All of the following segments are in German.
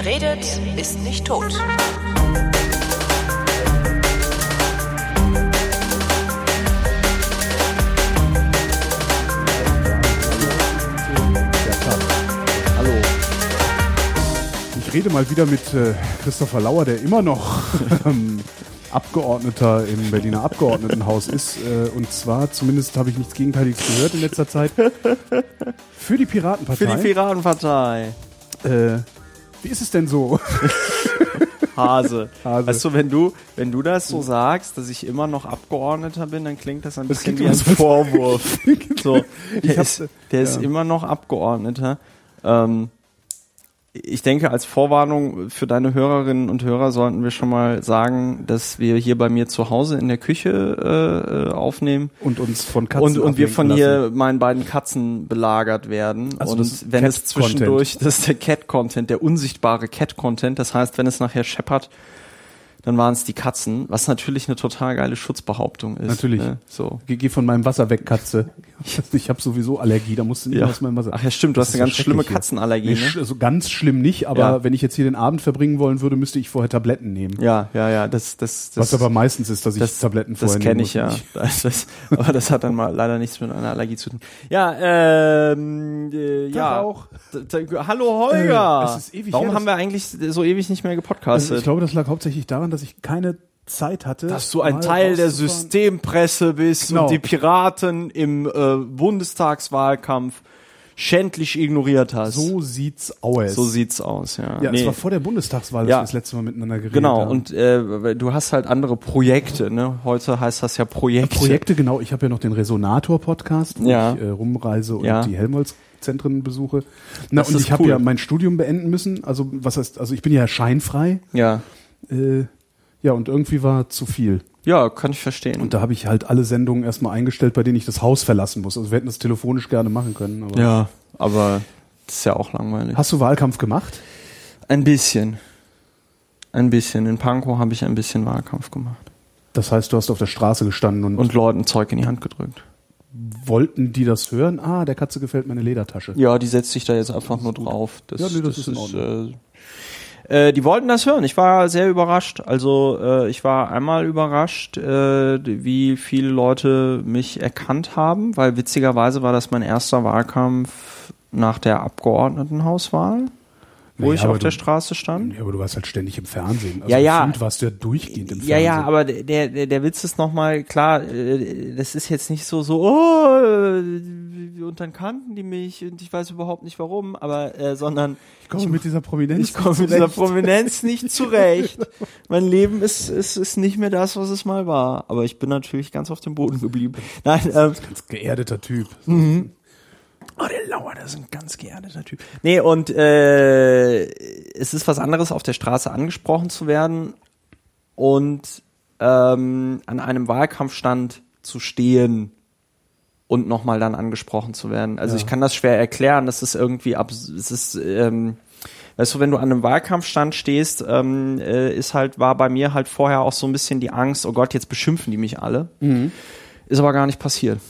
Wer redet, ist nicht tot. Hallo. Ich rede mal wieder mit äh, Christopher Lauer, der immer noch ähm, Abgeordneter im Berliner Abgeordnetenhaus ist. Äh, und zwar, zumindest habe ich nichts Gegenteiliges gehört in letzter Zeit, für die Piratenpartei. Für die Piratenpartei. äh, wie ist es denn so? Hase. Hase. Weißt du, wenn du, wenn du das so sagst, dass ich immer noch Abgeordneter bin, dann klingt das ein Das bisschen wie ein Vorwurf. so, der ist, der ist ja. immer noch Abgeordneter. Ähm, ich denke, als Vorwarnung für deine Hörerinnen und Hörer sollten wir schon mal sagen, dass wir hier bei mir zu Hause in der Küche äh, äh, aufnehmen. Und uns von Katzen Und, und wir von lassen. hier meinen beiden Katzen belagert werden. Also und wenn es zwischendurch, das ist der Cat-Content, der unsichtbare Cat-Content. Das heißt, wenn es nachher scheppert, dann waren es die Katzen, was natürlich eine total geile Schutzbehauptung ist. Natürlich. Ne? So. Geh, geh von meinem Wasser weg, Katze. Ich habe sowieso Allergie, da musst du nicht Ja. aus meinem Wasser. Ach ja, stimmt, du Das hast eine so ganz schlimme schrecklich hier. Katzenallergie. Nee, Ne? also ganz schlimm nicht, aber Ja. wenn ich jetzt hier den Abend verbringen wollen würde, müsste ich vorher Tabletten nehmen. Ja, ja, ja, das, das, das, Was aber meistens ist, dass ich das, Tabletten das vorher kenne nehmen ich ja. Das, das, aber das hat dann mal leider nichts mit einer Allergie zu tun. Ja, ähm, äh, ja. auch. Hallo Holger. Äh, es ist ewig Warum haben wir eigentlich so ewig nicht mehr Also gepodcastet? ich glaube, das lag hauptsächlich daran, dass ich keine Zeit hatte. dass du ein Teil der. Systempresse bist Genau. und die Piraten im äh, Bundestagswahlkampf schändlich ignoriert hast. So sieht's aus. So sieht's aus, ja. ja, Nee. es war vor der Bundestagswahl, dass Ja. wir das letzte Mal miteinander geredet Genau, haben. und äh, du hast halt andere Projekte, ne? Heute heißt das ja Projekte. Projekte, genau. Ich habe ja noch den Resonator-Podcast, wo Ja. ich äh, rumreise und Ja. die Helmholtz-Zentren besuche. Na, Das und ich habe cool. ja mein Studium beenden müssen. Also was heißt, also ich bin ja scheinfrei. Ja. Äh, ja, und irgendwie war zu viel. Ja, kann ich verstehen. Und da habe ich halt alle Sendungen erstmal eingestellt, bei denen ich das Haus verlassen muss. Also wir hätten das telefonisch gerne machen können. Aber ja, aber das ist ja auch langweilig. Hast du Wahlkampf gemacht? Ein bisschen. Ein bisschen. In Pankow habe ich ein bisschen Wahlkampf gemacht. Das heißt, du hast auf der Straße gestanden und, Und Leuten Zeug in die Hand gedrückt. wollten die das hören? Ah, der Katze gefällt meine Ledertasche. Ja, die setzt sich da jetzt einfach nur drauf. Das, Ja, nee, das ist in äh, äh, die wollten das hören. Ich war sehr überrascht. Also äh, ich war einmal überrascht, äh, wie viele Leute mich erkannt haben, weil witzigerweise war das mein erster Wahlkampf nach der Abgeordnetenhauswahl, wo Naja, ich auf der du- Straße stand. Ja, aber du warst halt ständig im Fernsehen. Also Ja, ja. warst du ja durchgehend im Ja, Fernsehen. ja, aber der, der, der Witz ist nochmal, klar, äh, das ist jetzt nicht so, so, oh, äh, und dann kannten die mich und ich weiß überhaupt nicht warum, aber, äh, sondern Ich komme mit dieser Prominenz. ich komme mit nicht dieser zurecht. Prominenz nicht zurecht. mein Leben ist, ist, ist nicht mehr das, was es mal war. Aber ich bin natürlich ganz auf dem Boden geblieben. Nein, ähm, Ganz geerdeter Typ. Oh, der Lauer, das ist ein ganz geerdeter Typ. Nee, und äh, es ist was anderes, auf der Straße angesprochen zu werden und ähm, an einem Wahlkampfstand zu stehen und nochmal dann angesprochen zu werden. Also Ja. ich kann das schwer erklären, das ist irgendwie abs es ist, ähm, weißt du, wenn du an einem Wahlkampfstand stehst, ähm, äh, ist halt, war bei mir halt vorher auch so ein bisschen die Angst, oh Gott, jetzt beschimpfen die mich alle. Ist aber gar nicht passiert.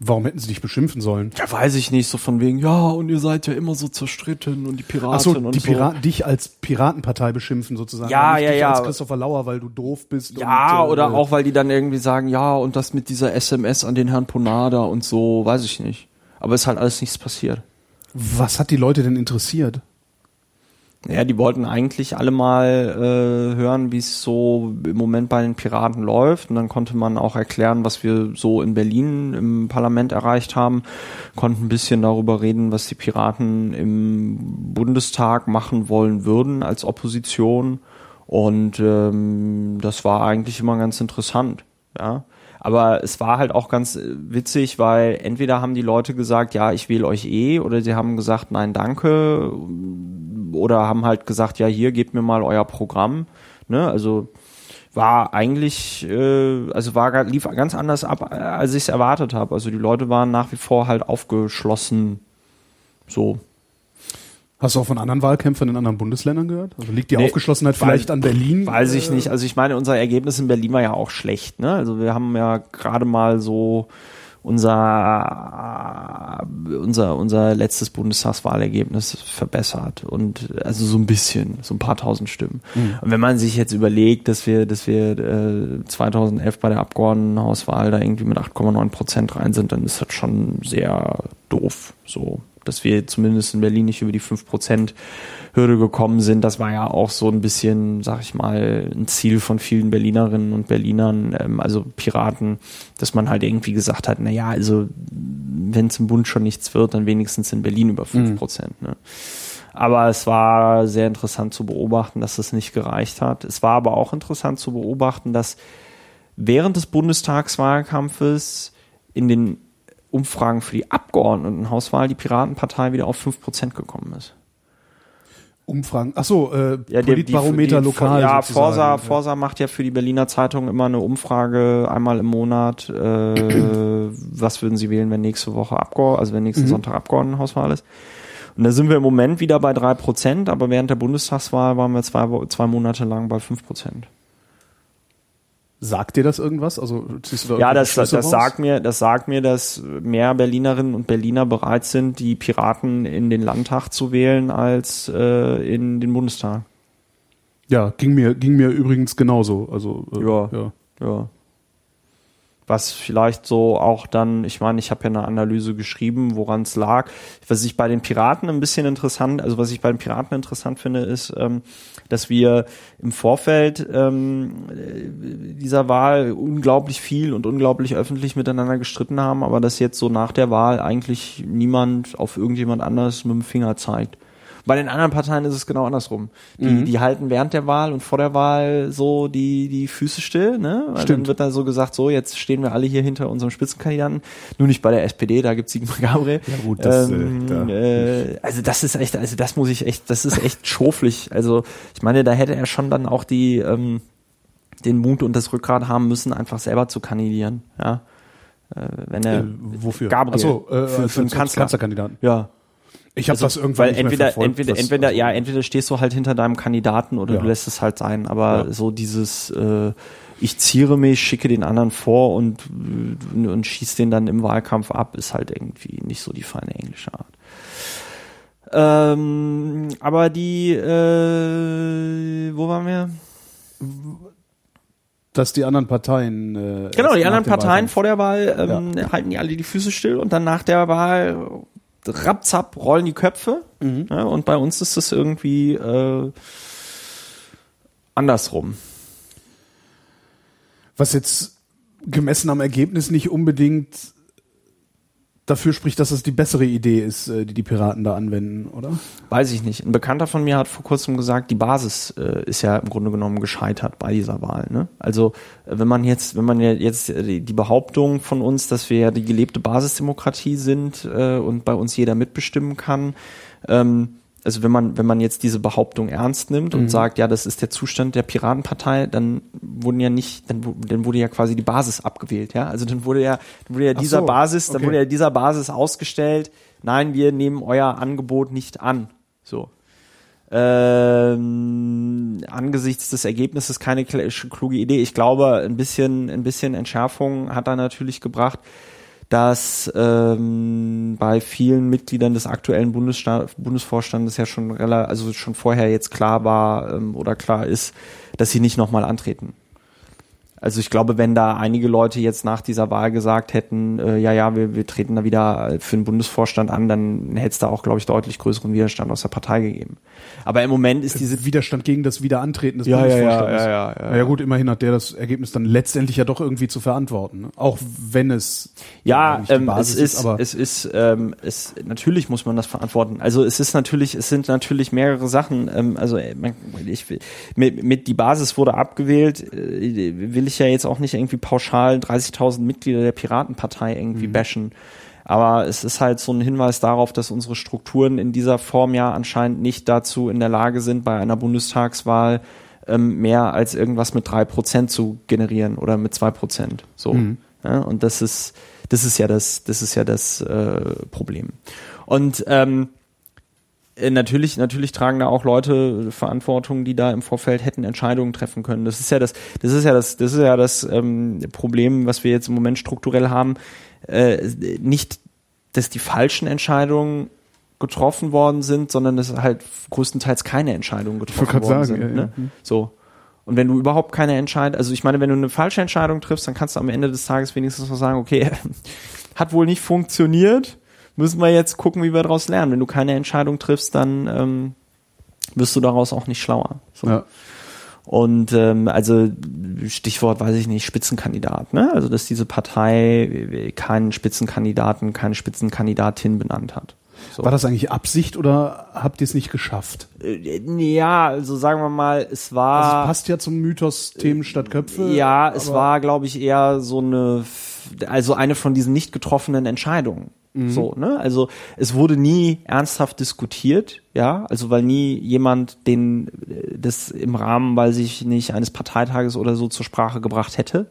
Warum hätten sie dich beschimpfen sollen? Ja, weiß ich nicht, so von wegen, ja, und ihr seid ja immer so zerstritten und die Piraten Ach so, und die so. Piraten, dich als Piratenpartei beschimpfen sozusagen. Ja, nicht ja, dich ja, als Christopher Lauer, weil du doof bist. Ja, und, äh, oder auch, weil die dann irgendwie sagen, ja, und das mit dieser SMS an den Herrn Ponada und so, weiß ich nicht. Aber ist halt alles nichts passiert. Was hat die Leute denn interessiert? Ja, die wollten eigentlich alle mal äh, hören, wie es so im Moment bei den Piraten läuft. Und dann konnte man auch erklären, was wir so in Berlin im Parlament erreicht haben. Konnten ein bisschen darüber reden, was die Piraten im Bundestag machen wollen würden als Opposition. Und ähm, das war eigentlich immer ganz interessant. Ja. Aber es war halt auch ganz äh, witzig, weil entweder haben die Leute gesagt, ja, ich wähle euch eh, oder sie haben gesagt, nein, danke, oder haben halt gesagt, ja, hier gebt mir mal euer Programm. Ne? Also war eigentlich, äh, also war lief ganz anders ab, äh, als ich es erwartet habe. Also die Leute waren nach wie vor halt aufgeschlossen. So. Hast du auch von anderen Wahlkämpfern in anderen Bundesländern gehört? Also liegt die Nee, Aufgeschlossenheit weil- vielleicht an Berlin? Weiß ich Äh, nicht. Also ich meine, unser Ergebnis in Berlin war ja auch schlecht. Ne? Also wir haben ja gerade mal so unser, unser, unser letztes Bundestagswahlergebnis verbessert und also so ein bisschen, so ein paar tausend Stimmen. Mhm. Und wenn man sich jetzt überlegt, dass wir, dass wir äh, 2011 bei der Abgeordnetenhauswahl da irgendwie mit 8,9 Prozent rein sind, dann ist das schon sehr doof, so dass wir zumindest in Berlin nicht über die 5% Hürde gekommen sind. Das war ja auch so ein bisschen, sag ich mal, ein Ziel von vielen Berlinerinnen und Berlinern, ähm, also Piraten, dass man halt irgendwie gesagt hat, na ja, also wenn es im Bund schon nichts wird, dann wenigstens in Berlin über 5%. Mhm. Ne? Aber es war sehr interessant zu beobachten, dass es nicht gereicht hat. Es war aber auch interessant zu beobachten, dass während des Bundestagswahlkampfes in den Umfragen für die Abgeordnetenhauswahl die Piratenpartei wieder auf 5% gekommen ist. Umfragen, ach so, äh, ja, Politbarometer die, die, lokal. Ja, Forsa, ja. Forsa macht ja für die Berliner Zeitung immer eine Umfrage einmal im Monat. Äh, was würden Sie wählen, wenn nächste Woche Abgeordneten, also wenn nächsten mhm. Sonntag Abgeordnetenhauswahl ist? Und da sind wir im Moment wieder bei drei Prozent, aber während der Bundestagswahl waren wir zwei, zwei Monate lang bei fünf Prozent. Sagt dir das irgendwas? Also da ja, das, das, das sagt mir, das sagt mir, dass mehr Berlinerinnen und Berliner bereit sind, die Piraten in den Landtag zu wählen als äh, in den Bundestag. Ja, ging mir ging mir übrigens genauso. Also äh, ja, ja, ja was vielleicht so auch dann, ich meine, ich habe ja eine Analyse geschrieben, woran es lag. Was ich bei den Piraten ein bisschen interessant, also was ich bei den Piraten interessant finde, ist, ähm, dass wir im Vorfeld ähm, dieser Wahl unglaublich viel und unglaublich öffentlich miteinander gestritten haben, aber dass jetzt so nach der Wahl eigentlich niemand auf irgendjemand anders mit dem Finger zeigt. Bei den anderen Parteien ist es genau andersrum. Die, mhm. die halten während der Wahl und vor der Wahl so die, die Füße still, ne? Weil Stimmt. dann wird dann so gesagt, so, jetzt stehen wir alle hier hinter unserem Spitzenkandidaten. Nur nicht bei der SPD, da gibt's Sigmar Gabriel. Ja gut, das, äh, ähm, äh, da. äh, also das ist echt, also das muss ich echt, das ist echt schoflich. Also ich meine, da hätte er schon dann auch die, ähm, den Mut und das Rückgrat haben müssen, einfach selber zu kandidieren, ja. Äh, wenn er, äh, wofür? Gabriel. Ach so, äh, für, für einen Kanzler. Kanzlerkandidaten. Ja. Ich habe also, das irgendwann weil entweder entweder entweder ja entweder stehst du halt hinter deinem Kandidaten oder ja. du lässt es halt sein, aber ja. so dieses äh, ich ziere mich, schicke den anderen vor und und schieß den dann im Wahlkampf ab, ist halt irgendwie nicht so die feine englische Art. Ähm, aber die äh, wo waren wir? dass die anderen Parteien äh, genau die anderen Parteien vor der Wahl ähm, ja. halten die alle die Füße still und dann nach der Wahl rapzapp rollen die Köpfe. Mhm. Ja, und bei uns ist es irgendwie äh, andersrum. Was jetzt gemessen am Ergebnis nicht unbedingt dafür spricht, dass es die bessere Idee ist, äh, die die Piraten da anwenden, oder? Weiß ich nicht. Ein Bekannter von mir hat vor kurzem gesagt, die Basis äh, ist ja im Grunde genommen gescheitert bei dieser Wahl. Ne? Also äh, wenn man jetzt, wenn man jetzt die Behauptung von uns, dass wir ja die gelebte Basisdemokratie sind äh, und bei uns jeder mitbestimmen kann, ähm, also wenn man, wenn man jetzt diese Behauptung ernst nimmt und mhm. sagt, ja, das ist der Zustand der Piratenpartei, dann wurden ja nicht, dann, dann wurde ja quasi die Basis abgewählt, ja. Also dann wurde ja, dann wurde ja dieser so, Basis, dann okay. wurde ja dieser Basis ausgestellt, nein, wir nehmen euer Angebot nicht an. So. Ähm, angesichts des Ergebnisses keine kluge Idee. Ich glaube, ein bisschen, ein bisschen Entschärfung hat er natürlich gebracht dass ähm, bei vielen Mitgliedern des aktuellen Bundessta Bundesvorstandes ja schon relativ, also schon vorher jetzt klar war ähm, oder klar ist, dass sie nicht nochmal antreten. Also ich glaube, wenn da einige Leute jetzt nach dieser Wahl gesagt hätten, äh, ja, ja, wir, wir treten da wieder für den Bundesvorstand an, dann hätte es da auch, glaube ich, deutlich größeren Widerstand aus der Partei gegeben. Aber im Moment ist diese Widerstand gegen das Wiederantreten des ja, Bundesvorstandes. Ja, ja, ja, ja, ja. ja gut, immerhin hat der das Ergebnis dann letztendlich ja doch irgendwie zu verantworten, ne? auch wenn es ja, ähm, es ist, ist, aber es ist, ähm, es natürlich muss man das verantworten. Also es ist natürlich, es sind natürlich mehrere Sachen. Ähm, also ich, mit, mit die Basis wurde abgewählt, äh, will ich ja jetzt auch nicht irgendwie pauschal 30.000 Mitglieder der Piratenpartei irgendwie mhm. bashen. Aber es ist halt so ein Hinweis darauf, dass unsere Strukturen in dieser Form ja anscheinend nicht dazu in der Lage sind, bei einer Bundestagswahl ähm, mehr als irgendwas mit drei Prozent zu generieren oder mit zwei Prozent. So. Mhm. Ja, und das ist, das ist ja das, das ist ja das äh, Problem. Und ähm, äh, natürlich, natürlich tragen da auch Leute Verantwortung, die da im Vorfeld hätten Entscheidungen treffen können. Das ist ja das, das ist ja das, das ist ja das ähm, Problem, was wir jetzt im Moment strukturell haben. Äh, nicht, dass die falschen Entscheidungen getroffen worden sind, sondern dass halt größtenteils keine Entscheidungen getroffen worden sagen, sind. ja, ne? ja. So. Und wenn du überhaupt keine Entscheidung, also ich meine, wenn du eine falsche Entscheidung triffst, dann kannst du am Ende des Tages wenigstens noch sagen, okay, hat wohl nicht funktioniert, müssen wir jetzt gucken, wie wir daraus lernen. Wenn du keine Entscheidung triffst, dann ähm, wirst du daraus auch nicht schlauer. So. Ja. Und ähm, also Stichwort, weiß ich nicht, Spitzenkandidat, ne? Also dass diese Partei keinen Spitzenkandidaten, keine Spitzenkandidatin benannt hat. So. War das eigentlich Absicht oder habt ihr es nicht geschafft? Äh, Ja, also sagen wir mal, es war. Also es passt ja zum Mythos Themen statt Köpfe. Ja, es war, glaube ich, eher so eine, also eine von diesen nicht getroffenen Entscheidungen. Mhm. So, ne? Also es wurde nie ernsthaft diskutiert, ja, also weil nie jemand den äh, das im Rahmen, weil sich nicht eines Parteitages oder so zur Sprache gebracht hätte,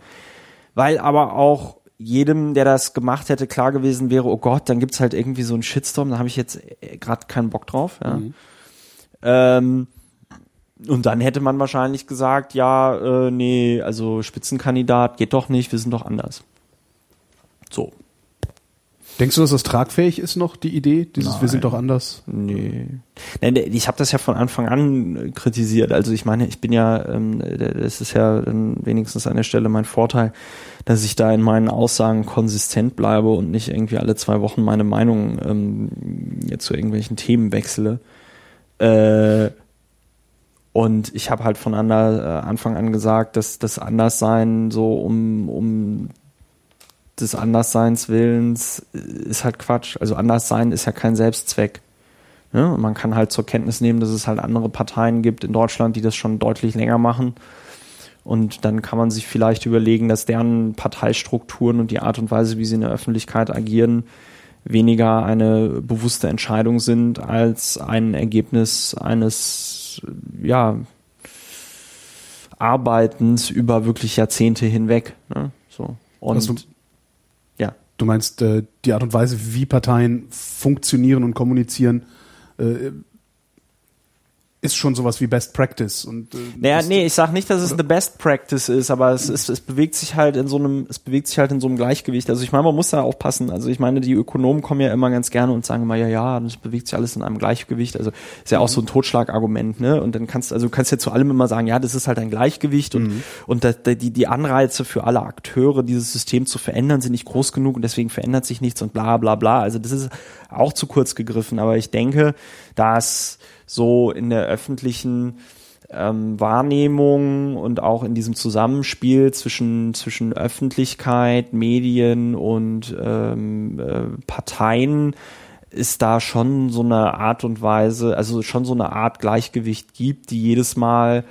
weil aber auch jedem, der das gemacht hätte, klar gewesen wäre, oh Gott, dann gibt's halt irgendwie so einen Shitstorm, da habe ich jetzt gerade keinen Bock drauf, ja. Ähm, und dann hätte man wahrscheinlich gesagt, ja, äh, nee, also Spitzenkandidat geht doch nicht, wir sind doch anders. So. Denkst du, dass das tragfähig ist noch, die Idee? Dieses Wir sind doch anders? Nee. Nein, ich habe das ja von Anfang an äh, kritisiert. Also ich meine, ich bin ja, ähm, das ist ja dann wenigstens an der Stelle mein Vorteil, dass ich da in meinen Aussagen konsistent bleibe und nicht irgendwie alle zwei Wochen meine Meinung ähm, jetzt zu irgendwelchen Themen wechsle. Äh, und ich habe halt von äh, Anfang an gesagt, dass das Anderssein so um, um des Andersseins Willens äh, ist halt Quatsch. Also Anderssein ist ja kein Selbstzweck. Ne? Und man kann halt zur Kenntnis nehmen, dass es halt andere Parteien gibt in Deutschland, die das schon deutlich länger machen. Und dann kann man sich vielleicht überlegen, dass deren Parteistrukturen und die Art und Weise, wie sie in der Öffentlichkeit agieren, weniger eine bewusste Entscheidung sind als ein Ergebnis eines, ja, Arbeitens über wirklich Jahrzehnte hinweg. Ne? So. Und Also-. Du meinst, äh, die Art und Weise, wie Parteien funktionieren und kommunizieren, äh, ist schon sowas wie Best Practice. Und, äh, Naja, nee, ich sag nicht, dass es eine Best Practice ist, aber es, ist, es bewegt sich halt in so einem, es bewegt sich halt in so einem Gleichgewicht. Also ich meine, man muss da aufpassen. Also ich meine, die Ökonomen kommen ja immer ganz gerne und sagen immer, ja, ja, das bewegt sich alles in einem Gleichgewicht. Also ist ja auch so ein Totschlagargument, ne? Und dann kannst, also du kannst ja zu allem immer sagen, ja, das ist halt ein Gleichgewicht und, und da, da, die, die Anreize für alle Akteure, dieses System zu verändern, sind nicht groß genug und deswegen verändert sich nichts und bla bla bla. Also das ist auch zu kurz gegriffen, aber ich denke, dass so in der öffentlichen ähm, Wahrnehmung und auch in diesem Zusammenspiel zwischen, zwischen Öffentlichkeit, Medien und ähm, äh, Parteien ist da schon so eine Art und Weise, also schon so eine Art Gleichgewicht gibt, die jedes Mal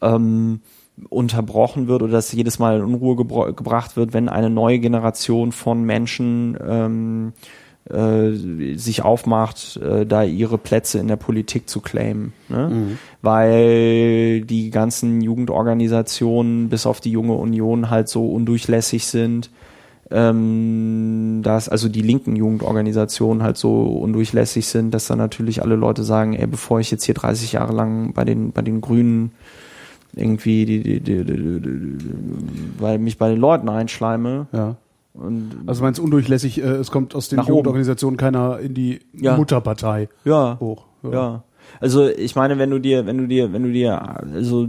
ähm, unterbrochen wird oder dass jedes Mal in Unruhe gebro- gebracht wird, wenn eine neue Generation von Menschen ähm, äh, sich aufmacht, äh, da ihre Plätze in der Politik zu claimen. Ne? Weil die ganzen Jugendorganisationen bis auf die junge Union halt so undurchlässig sind, ähm, dass also die linken Jugendorganisationen halt so undurchlässig sind, dass dann natürlich alle Leute sagen, ey, bevor ich jetzt hier 30 Jahre lang bei den, bei den Grünen irgendwie die, die, die, die, die, die, weil mich bei den Leuten einschleime ja. Und Also meinst du undurchlässig, äh, es kommt aus den. Jugendorganisationen keiner in die Ja. Mutterpartei ja, hoch. Ja. Also ich meine, wenn du dir, wenn du dir, wenn du dir, also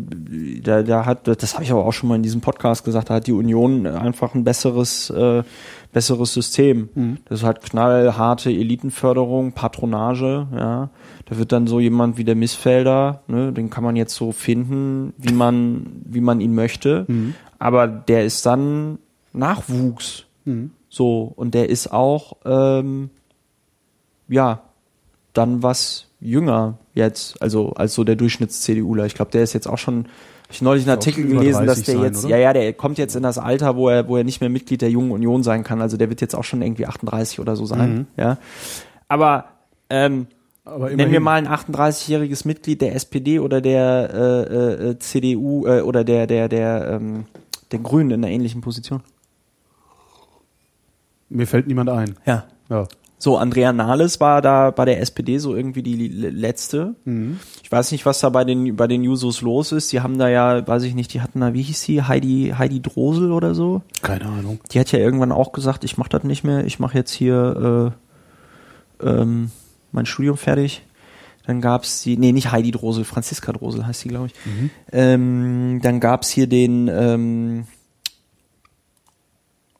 da, da hat, das habe ich aber auch schon mal in diesem Podcast gesagt, da hat die Union einfach ein besseres, äh, besseres System. Das ist halt knallharte Elitenförderung, Patronage, ja. Da wird dann so jemand wie der Missfelder, ne, den kann man jetzt so finden, wie man, wie man ihn möchte. Aber der ist dann Nachwuchs. So, und der ist auch, ähm, ja, dann was jünger jetzt, also als so der Durchschnitts-CDUler. Ich glaube, der ist jetzt auch schon, hab ich neulich einen Artikel gelesen, dass 30 der sein, jetzt, oder? ja, ja, der kommt jetzt in das Alter, wo er, wo er nicht mehr Mitglied der Jungen Union sein kann. Also der wird jetzt auch schon irgendwie 38 oder so sein, ja. Aber ähm, Aber Nennen wir mal ein 38-jähriges Mitglied der SPD oder der äh, äh, CDU äh, oder der der der ähm, der Grünen in einer ähnlichen Position. Mir fällt niemand ein. Ja. Ja. So, Andrea Nahles war da bei der SPD so irgendwie die letzte. Mhm. Ich weiß nicht, was da bei den, bei den Jusos los ist. Die haben da ja, weiß ich nicht, die hatten da, wie hieß sie, Heidi, Heidi Drosel oder so? Keine Ahnung. Die hat ja irgendwann auch gesagt, ich mach das nicht mehr, ich mache jetzt hier äh, ähm, mein Studium fertig. Dann gab's die, nee, nicht Heidi Drosel, Franziska Drosel heißt sie, glaube ich. Mhm. Ähm, dann gab's hier den, ähm,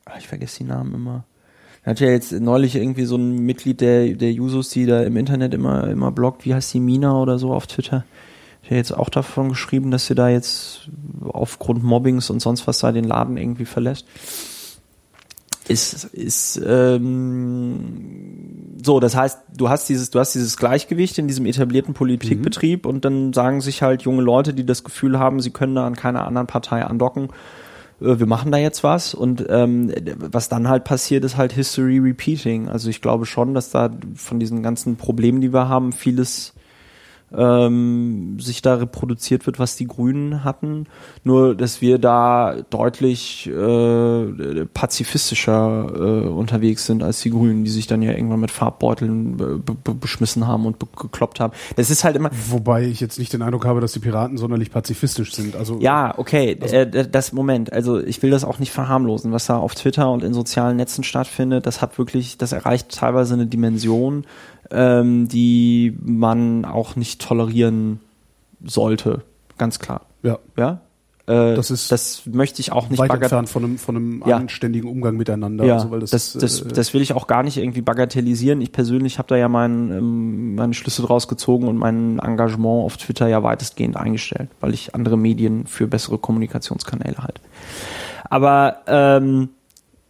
ah, ich vergesse die Namen immer. Er hat ja jetzt neulich irgendwie so ein Mitglied der, der Jusos, die da im Internet immer, immer bloggt, wie heißt die Mina oder so auf Twitter. Hat ja jetzt auch davon geschrieben, dass sie da jetzt aufgrund Mobbings und sonst was da den Laden irgendwie verlässt. Ist, ist ähm, so, das heißt, du hast dieses, du hast dieses Gleichgewicht in diesem etablierten Politikbetrieb mhm. und dann sagen sich halt junge Leute, die das Gefühl haben, sie können da an keiner anderen Partei andocken, wir machen da jetzt was und ähm, was dann halt passiert, ist halt History Repeating. Also ich glaube schon, dass da von diesen ganzen Problemen, die wir haben, vieles ähm, sich da reproduziert wird, was die Grünen hatten. Nur, dass wir da deutlich äh, pazifistischer äh, unterwegs sind als die Grünen, die sich dann ja irgendwann mit Farbbeuteln beschmissen haben und gekloppt haben. Das ist halt immer. Wobei ich jetzt nicht den Eindruck habe, dass die Piraten sonderlich pazifistisch sind. Also ja, okay, also, äh, das Moment. Also ich will das auch nicht verharmlosen, was da auf Twitter und in sozialen Netzen stattfindet. Das hat wirklich, das erreicht teilweise eine Dimension ähm, die man auch nicht tolerieren sollte. Ganz klar. Ja. Ja. Äh, das ist das möchte ich auch nicht weit entfernt von einem von einem ja. anständigen Umgang miteinander. Ja, also, weil das, das, das, äh, das will ich auch gar nicht irgendwie bagatellisieren. Ich persönlich habe da ja mein, ähm, meine Schlüsse draus gezogen und mein Engagement auf Twitter ja weitestgehend eingestellt, weil ich andere Medien für bessere Kommunikationskanäle halte. Aber ähm,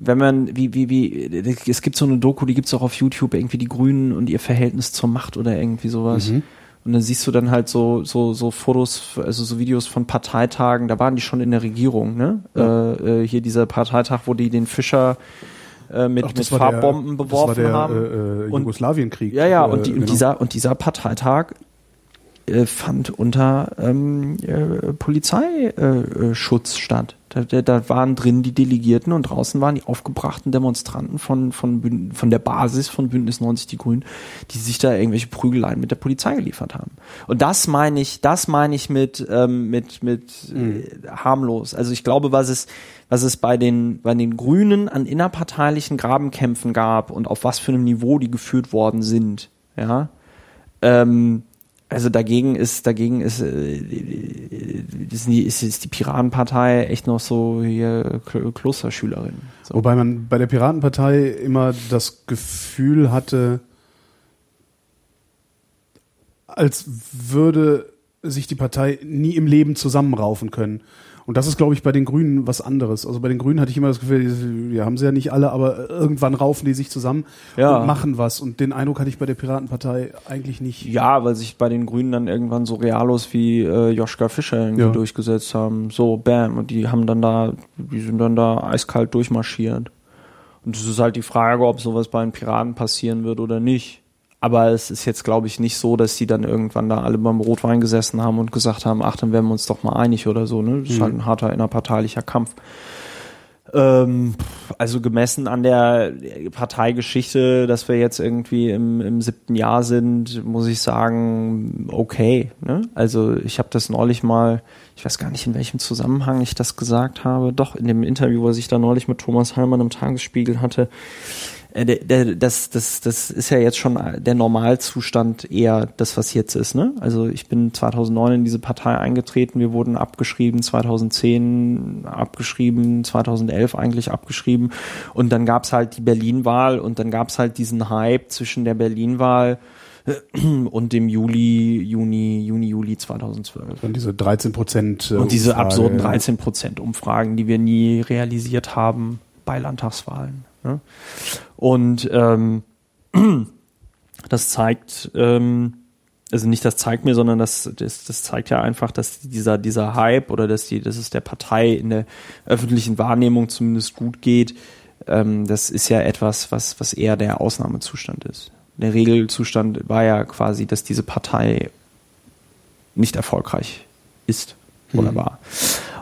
wenn man, wie, wie, wie, es gibt so eine Doku, die gibt's auch auf YouTube, irgendwie die Grünen und ihr Verhältnis zur Macht oder irgendwie sowas. Mhm. Und dann siehst du dann halt so, so, so Fotos, also so Videos von Parteitagen, da waren die schon in der Regierung, ne? Ja. Äh, äh hier dieser Parteitag, wo die den Fischer äh, mit, Ach, mit Farbbomben der, beworfen das war der, haben. Äh, Jugoslawienkrieg. Ja, ja, und, die, genau. und dieser, und dieser Parteitag äh, fand unter ähm, äh, Polizeischutz statt. Da, da, waren drin die Delegierten und draußen waren die aufgebrachten Demonstranten von, von, von der Basis von Bündnis 90 Die Grünen, die sich da irgendwelche Prügeleien mit der Polizei geliefert haben. Und das meine ich, das meine ich mit, ähm, mit, mit mhm. äh, harmlos. Also ich glaube, was es, was es bei den, bei den Grünen an innerparteilichen Grabenkämpfen gab und auf was für einem Niveau die geführt worden sind, ja, ähm, also dagegen ist, dagegen ist, äh, ist, die, ist, die Piratenpartei echt noch so hier Klosterschülerin. So. Wobei man bei der Piratenpartei immer das Gefühl hatte, als würde sich die Partei nie im Leben zusammenraufen können. Und das ist, glaube ich, bei den Grünen was anderes. Also bei den Grünen hatte ich immer das Gefühl, wir haben sie ja nicht alle, aber irgendwann raufen die sich zusammen ja. und machen was. Und den Eindruck hatte ich bei der Piratenpartei eigentlich nicht. Ja, weil sich bei den Grünen dann irgendwann so Realos wie äh, Joschka Fischer irgendwie ja. durchgesetzt haben. So, bam. Und die haben dann da, die sind dann da eiskalt durchmarschiert. Und es ist halt die Frage, ob sowas bei den Piraten passieren wird oder nicht. Aber es ist jetzt, glaube ich, nicht so, dass die dann irgendwann da alle beim Rotwein gesessen haben und gesagt haben, ach, dann werden wir uns doch mal einig oder so. Ne? Das ist mhm. halt ein harter innerparteilicher Kampf. Ähm, also gemessen an der Parteigeschichte, dass wir jetzt irgendwie im, im siebten Jahr sind, muss ich sagen, okay. Ne? Also ich habe das neulich mal, ich weiß gar nicht, in welchem Zusammenhang ich das gesagt habe, doch in dem Interview, was ich da neulich mit Thomas Heilmann im Tagesspiegel hatte, äh, das, das, das ist ja jetzt schon der Normalzustand eher das, was jetzt ist. Ne? Also ich bin 2009 in diese Partei eingetreten, wir wurden abgeschrieben, 2010 abgeschrieben, 2011 eigentlich abgeschrieben und dann gab's halt die Berlin-Wahl und dann gab's halt diesen Hype zwischen der Berlin-Wahl und dem Juli, Juni, Juni, Juli 2012. Und diese 13 Prozent. Äh, und diese absurden 13 Prozent Umfragen, die wir nie realisiert haben bei Landtagswahlen. Ne? Und ähm, das zeigt, ähm, also nicht das zeigt mir, sondern das, das, das zeigt ja einfach, dass dieser, dieser Hype oder dass, die, dass es der Partei in der öffentlichen Wahrnehmung zumindest gut geht, ähm, das ist ja etwas, was, was eher der Ausnahmezustand ist. Der Regelzustand war ja quasi, dass diese Partei nicht erfolgreich ist oder mhm. war.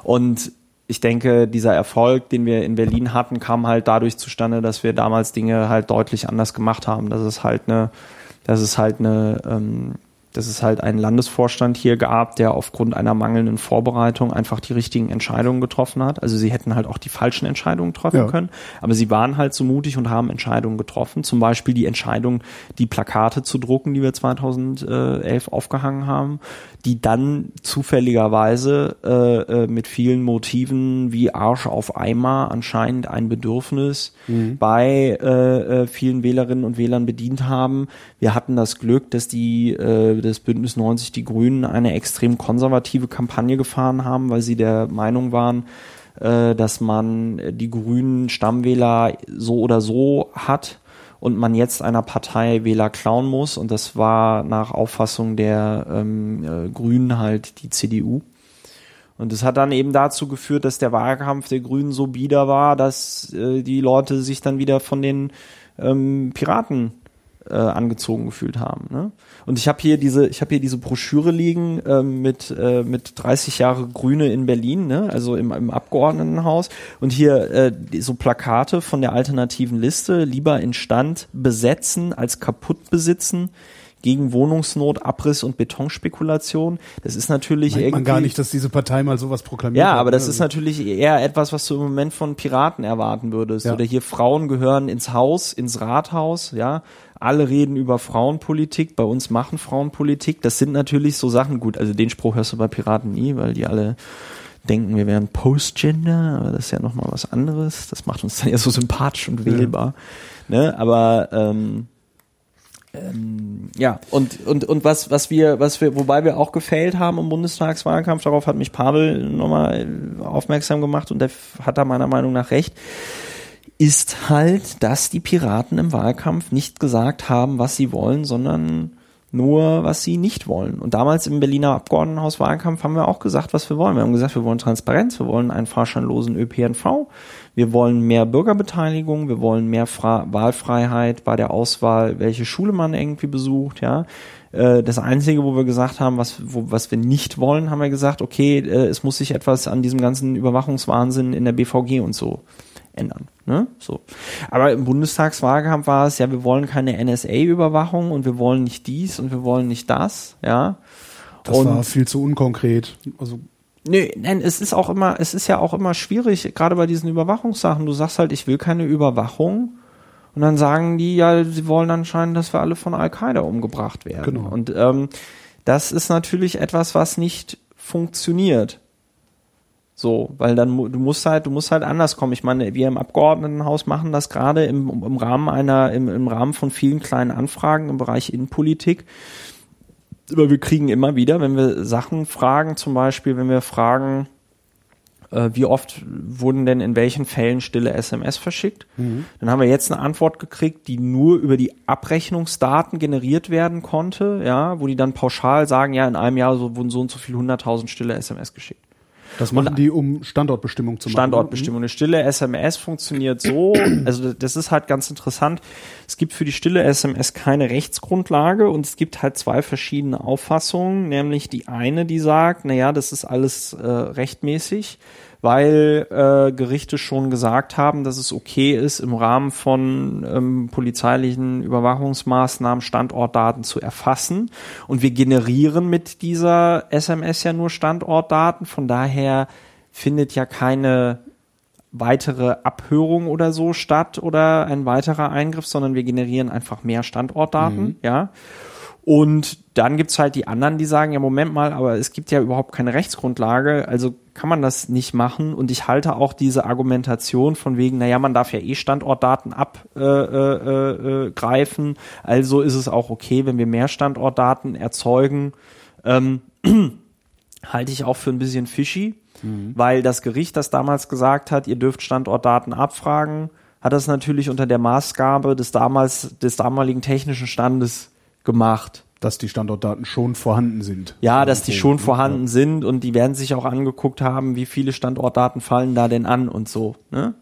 Und ich denke, dieser Erfolg, den wir in Berlin hatten, kam halt dadurch zustande, dass wir damals Dinge halt deutlich anders gemacht haben. Das ist halt eine, das ist halt eine, ähm, dass es halt einen Landesvorstand hier gab, der aufgrund einer mangelnden Vorbereitung einfach die richtigen Entscheidungen getroffen hat. Also sie hätten halt auch die falschen Entscheidungen treffen ja. können, aber sie waren halt so mutig und haben Entscheidungen getroffen. Zum Beispiel die Entscheidung, die Plakate zu drucken, die wir 2011 aufgehangen haben, die dann zufälligerweise äh, äh, mit vielen Motiven wie Arsch auf Eimer anscheinend ein Bedürfnis mhm. bei äh, äh, vielen Wählerinnen und Wählern bedient haben. Wir hatten das Glück, dass die äh, des Bündnis 90 Die Grünen eine extrem konservative Kampagne gefahren haben, weil sie der Meinung waren, äh, dass man die grünen Stammwähler so oder so hat und man jetzt einer Partei Wähler klauen muss. Und das war nach Auffassung der ähm, äh, Grünen halt die CDU. Und das hat dann eben dazu geführt, dass der Wahlkampf der Grünen so bieder war, dass äh, die Leute sich dann wieder von den ähm, Piraten äh, angezogen gefühlt haben. Ne? Und ich habe hier diese, ich habe hier diese Broschüre liegen äh, mit äh, mit 30 Jahre Grüne in Berlin, ne? also im, im Abgeordnetenhaus. Und hier äh, so Plakate von der alternativen Liste: lieber in Stand besetzen als kaputt besitzen gegen Wohnungsnot, Abriss und Betonspekulation. Das ist natürlich Meint irgendwie. man gar nicht, dass diese Partei mal sowas proklamiert Ja, hat, aber das ne? ist natürlich eher etwas, was du im Moment von Piraten erwarten würdest. Ja. Oder hier Frauen gehören ins Haus, ins Rathaus, ja. Alle reden über Frauenpolitik, bei uns machen Frauenpolitik. Das sind natürlich so Sachen, gut, also den Spruch hörst du bei Piraten nie, weil die alle denken, wir wären Postgender, aber das ist ja nochmal was anderes. Das macht uns dann ja so sympathisch und wählbar. Ne? Aber ähm, ähm, ja, und, und, und was, was wir, was wir, wobei wir auch gefailt haben im Bundestagswahlkampf, darauf hat mich Pavel nochmal aufmerksam gemacht und der hat da meiner Meinung nach recht, ist halt, dass die Piraten im Wahlkampf nicht gesagt haben, was sie wollen, sondern nur, was sie nicht wollen. Und damals im Berliner Abgeordnetenhauswahlkampf haben wir auch gesagt, was wir wollen. Wir haben gesagt, wir wollen Transparenz, wir wollen einen fahrscheinlosen ÖPNV, wir wollen mehr Bürgerbeteiligung, wir wollen mehr Fra Wahlfreiheit bei der Auswahl, welche Schule man irgendwie besucht, ja. Äh, Das Einzige, wo wir gesagt haben, was, wo, was wir nicht wollen, haben wir gesagt, okay, äh, es muss sich etwas an diesem ganzen Überwachungswahnsinn in der BVG und so ändern. Ne? So. Aber im Bundestagswahlkampf war es ja, wir wollen keine NSA-Überwachung und wir wollen nicht dies und wir wollen nicht das, ja. Das und war viel zu unkonkret. Also Nö, nein, es ist auch immer, es ist ja auch immer schwierig, gerade bei diesen Überwachungssachen. Du sagst halt, ich will keine Überwachung. Und dann sagen die, ja, sie wollen anscheinend, dass wir alle von Al-Qaida umgebracht werden. Genau. Und ähm, das ist natürlich etwas, was nicht funktioniert. So, weil dann du musst halt, du musst halt anders kommen. Ich meine, wir im Abgeordnetenhaus machen das gerade im, im Rahmen einer, im, im Rahmen von vielen kleinen Anfragen im Bereich Innenpolitik. Aber wir kriegen immer wieder, wenn wir Sachen fragen, zum Beispiel, wenn wir fragen, äh, wie oft wurden denn in welchen Fällen stille SMS verschickt, dann haben wir jetzt eine Antwort gekriegt, die nur über die Abrechnungsdaten generiert werden konnte, ja, wo die dann pauschal sagen, ja, in einem Jahr so, wurden so und so viel 100.000 stille SMS geschickt. Das machen die, um Standortbestimmung zu machen. ne? Standortbestimmung. Eine stille SMS funktioniert so, also das ist halt ganz interessant. Es gibt für die stille SMS keine Rechtsgrundlage und es gibt halt zwei verschiedene Auffassungen, nämlich die eine, die sagt, naja, das ist alles äh, rechtmäßig, weil äh, Gerichte schon gesagt haben, dass es okay ist, im Rahmen von ähm, polizeilichen Überwachungsmaßnahmen Standortdaten zu erfassen. Und wir generieren mit dieser SMS ja nur Standortdaten. Von daher findet ja keine weitere Abhörung oder so statt oder ein weiterer Eingriff, sondern wir generieren einfach mehr Standortdaten, ja. Und dann gibt's halt die anderen, die sagen, ja, Moment mal, aber es gibt ja überhaupt keine Rechtsgrundlage, also kann man das nicht machen. Und ich halte auch diese Argumentation von wegen, naja, man darf ja eh Standortdaten abgreifen, äh, äh, äh, greifen, also ist es auch okay, wenn wir mehr Standortdaten erzeugen, ähm, halte ich auch für ein bisschen fishy, weil das Gericht, das damals gesagt hat, ihr dürft Standortdaten abfragen, hat das natürlich unter der Maßgabe des damals, des damaligen technischen Standes gemacht. Dass die Standortdaten schon vorhanden sind. Ja, dass die schon ne? vorhanden sind und die werden sich auch angeguckt haben, wie viele Standortdaten fallen da denn an und so. Ne?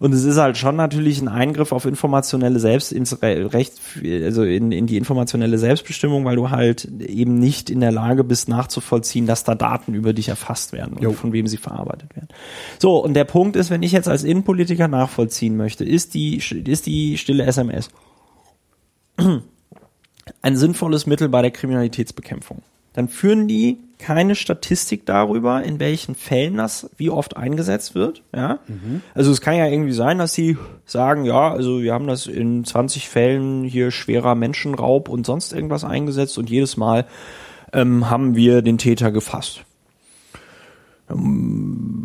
Und es ist halt schon natürlich ein Eingriff auf informationelle Selbst, ins Recht, also in, in die informationelle Selbstbestimmung, weil du halt eben nicht in der Lage bist, nachzuvollziehen, dass da Daten über dich erfasst werden und Jo. von wem sie verarbeitet werden. So, und der Punkt ist, wenn ich jetzt als Innenpolitiker nachvollziehen möchte, ist die, ist die stille SMS ein sinnvolles Mittel bei der Kriminalitätsbekämpfung. Dann führen die keine Statistik darüber, in welchen Fällen das wie oft eingesetzt wird. Ja? Also es kann ja irgendwie sein, dass sie sagen, ja, also wir haben das in 20 Fällen hier schwerer Menschenraub und sonst irgendwas eingesetzt und jedes Mal ähm, haben wir den Täter gefasst. Ähm,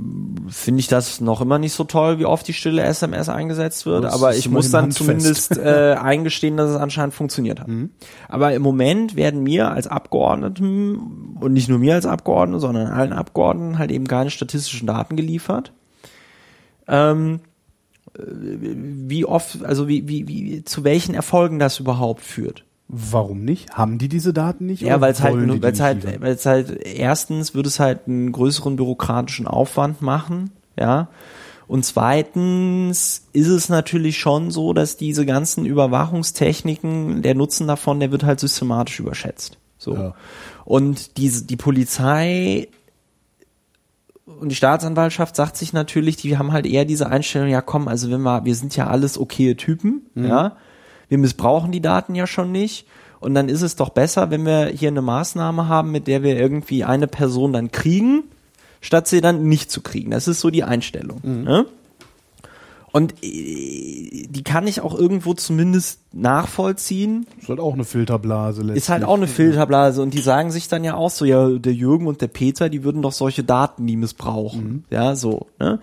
Finde ich das noch immer nicht so toll, wie oft die stille SMS eingesetzt wird, Das aber ich muss dann handfest. zumindest äh, eingestehen, dass es anscheinend funktioniert hat. Aber im Moment werden mir als Abgeordneten und nicht nur mir als Abgeordneten, sondern allen Abgeordneten halt eben keine statistischen Daten geliefert. Ähm, äh, wie oft, also wie, wie, wie, zu welchen Erfolgen das überhaupt führt. Warum nicht? Haben die diese Daten nicht? Ja, weil es halt, die die weil es halt, weil es halt, erstens würde es halt einen größeren bürokratischen Aufwand machen, ja. Und zweitens ist es natürlich schon so, dass diese ganzen Überwachungstechniken, der Nutzen davon, der wird halt systematisch überschätzt. So. Ja. Und diese, die Polizei und die Staatsanwaltschaft sagt sich natürlich, die haben halt eher diese Einstellung, ja komm, also wenn wir, wir sind ja alles okaye Typen, ja, wir missbrauchen die Daten ja schon nicht und dann ist es doch besser, wenn wir hier eine Maßnahme haben, mit der wir irgendwie eine Person dann kriegen, statt sie dann nicht zu kriegen. Das ist so die Einstellung. Ne? Und äh, die kann ich auch irgendwo zumindest nachvollziehen, ist halt auch eine Filterblase letztlich. ist halt auch eine Filterblase und die sagen sich dann ja auch so, ja, der Jürgen und der Peter, die würden doch solche Daten nie missbrauchen. Ja, so. Ne?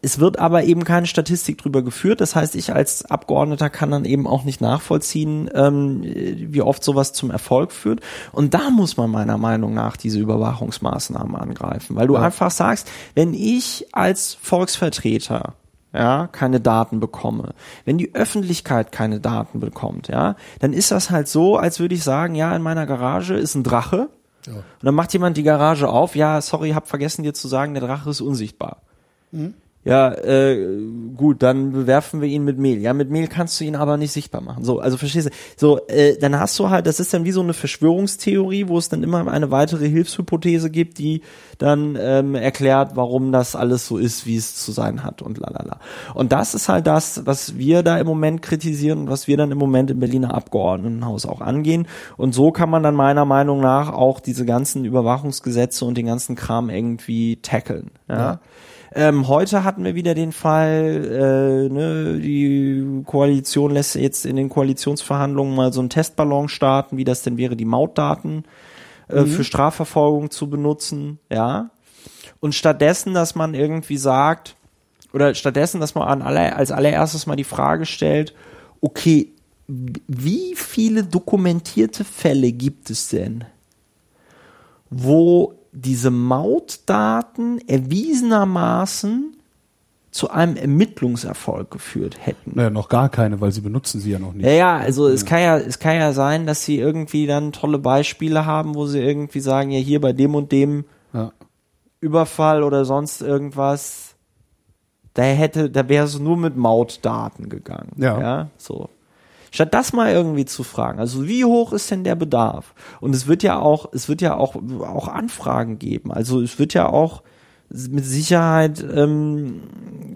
Es wird aber eben keine Statistik drüber geführt. Das heißt, ich als Abgeordneter kann dann eben auch nicht nachvollziehen, ähm, wie oft sowas zum Erfolg führt. Und da muss man meiner Meinung nach diese Überwachungsmaßnahmen angreifen, weil du Ja. einfach sagst, wenn ich als Volksvertreter ja, keine Daten bekomme, wenn die Öffentlichkeit keine Daten bekommt, ja, dann ist das halt so, als würde ich sagen, ja, in meiner Garage ist ein Drache. Ja. Und dann macht jemand die Garage auf, ja, sorry, hab vergessen dir zu sagen, der Drache ist unsichtbar. Ja, äh, gut, dann bewerfen wir ihn mit Mehl. Ja, mit Mehl kannst du ihn aber nicht sichtbar machen. So, also verstehst du? So, äh, dann hast du halt, das ist dann wie so eine Verschwörungstheorie, wo es dann immer eine weitere Hilfshypothese gibt, die dann ähm, erklärt, warum das alles so ist, wie es zu sein hat und lalala. Und das ist halt das, was wir da im Moment kritisieren und was wir dann im Moment im Berliner Abgeordnetenhaus auch angehen. Und so kann man dann meiner Meinung nach auch diese ganzen Überwachungsgesetze und den ganzen Kram irgendwie tackeln. Ja. Ja. Ähm, heute hatten wir wieder den Fall, äh, ne, die Koalition lässt jetzt in den Koalitionsverhandlungen mal so einen Testballon starten, wie das denn wäre, die Mautdaten äh, für Strafverfolgung zu benutzen, ja. Und stattdessen, dass man irgendwie sagt, oder stattdessen, dass man an aller, als allererstes mal die Frage stellt, okay, wie viele dokumentierte Fälle gibt es denn, wo diese Mautdaten erwiesenermaßen zu einem Ermittlungserfolg geführt hätten. Naja, noch gar keine, weil sie benutzen sie ja noch nicht. Ja, ja, also es kann ja, es kann ja sein, dass sie irgendwie dann tolle Beispiele haben, wo sie irgendwie sagen, ja, hier bei dem und dem Ja. Überfall oder sonst irgendwas, da hätte, da wäre es nur mit Mautdaten gegangen. Ja. ja. So. Statt das mal irgendwie zu fragen, also wie hoch ist denn der Bedarf? Und es wird ja auch, es wird ja auch, auch Anfragen geben. Also es wird ja auch mit Sicherheit ähm,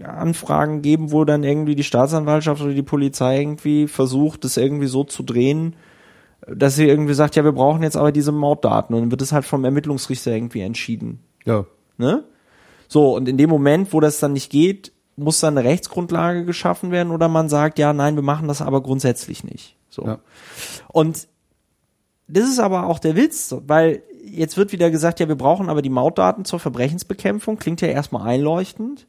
Anfragen geben, wo dann irgendwie die Staatsanwaltschaft oder die Polizei irgendwie versucht, das irgendwie so zu drehen, dass sie irgendwie sagt, ja, wir brauchen jetzt aber diese Mautdaten und dann wird es halt vom Ermittlungsrichter irgendwie entschieden. Ja. Ne? So, und in dem Moment, wo das dann nicht geht, muss dann eine Rechtsgrundlage geschaffen werden oder man sagt, ja, nein, wir machen das aber grundsätzlich nicht. So. Ja. Und das ist aber auch der Witz, weil jetzt wird wieder gesagt, ja, wir brauchen aber die Mautdaten zur Verbrechensbekämpfung, klingt ja erstmal einleuchtend.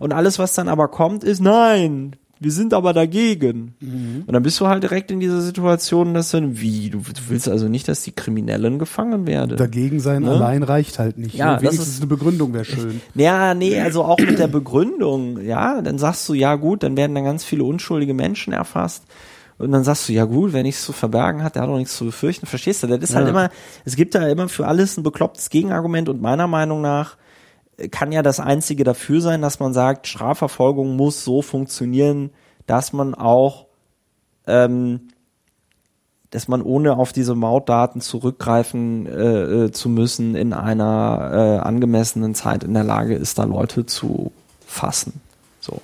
Und alles, was dann aber kommt, ist, nein, wir sind aber dagegen. Und dann bist du halt direkt in dieser Situation, dass dann, wie, du, du willst also nicht, dass die Kriminellen gefangen werden. Dagegen sein Ne? allein reicht halt nicht. Ja, ne? das Wenigstens ist- eine Begründung wäre schön. Ja, nee, also auch mit der Begründung, ja, dann sagst du, ja gut, dann werden dann ganz viele unschuldige Menschen erfasst. Und dann sagst du, ja gut, wer nichts zu verbergen hat, der hat auch nichts zu befürchten. Verstehst du? Das ist halt Ja. immer, es gibt da immer für alles ein beklopptes Gegenargument und meiner Meinung nach kann ja das einzige dafür sein, dass man sagt, Strafverfolgung muss so funktionieren, dass man auch, ähm, dass man ohne auf diese Mautdaten zurückgreifen äh, äh, zu müssen in einer äh, angemessenen Zeit in der Lage ist, da Leute zu fassen. So.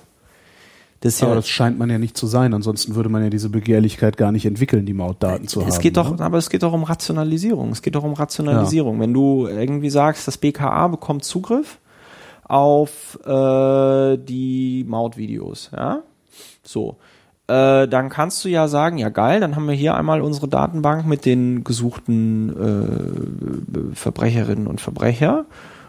Das aber ja, das scheint man ja nicht zu sein. Ansonsten würde man ja diese Begehrlichkeit gar nicht entwickeln, die Mautdaten zu es haben. Geht doch, ne? Aber es geht doch um Rationalisierung. Es geht doch um Rationalisierung. Ja. Wenn du irgendwie sagst, das BKA bekommt Zugriff auf äh, die Mautvideos, ja, so, äh, dann kannst du ja sagen, ja geil, dann haben wir hier einmal unsere Datenbank mit den gesuchten äh, Verbrecherinnen und Verbrecher.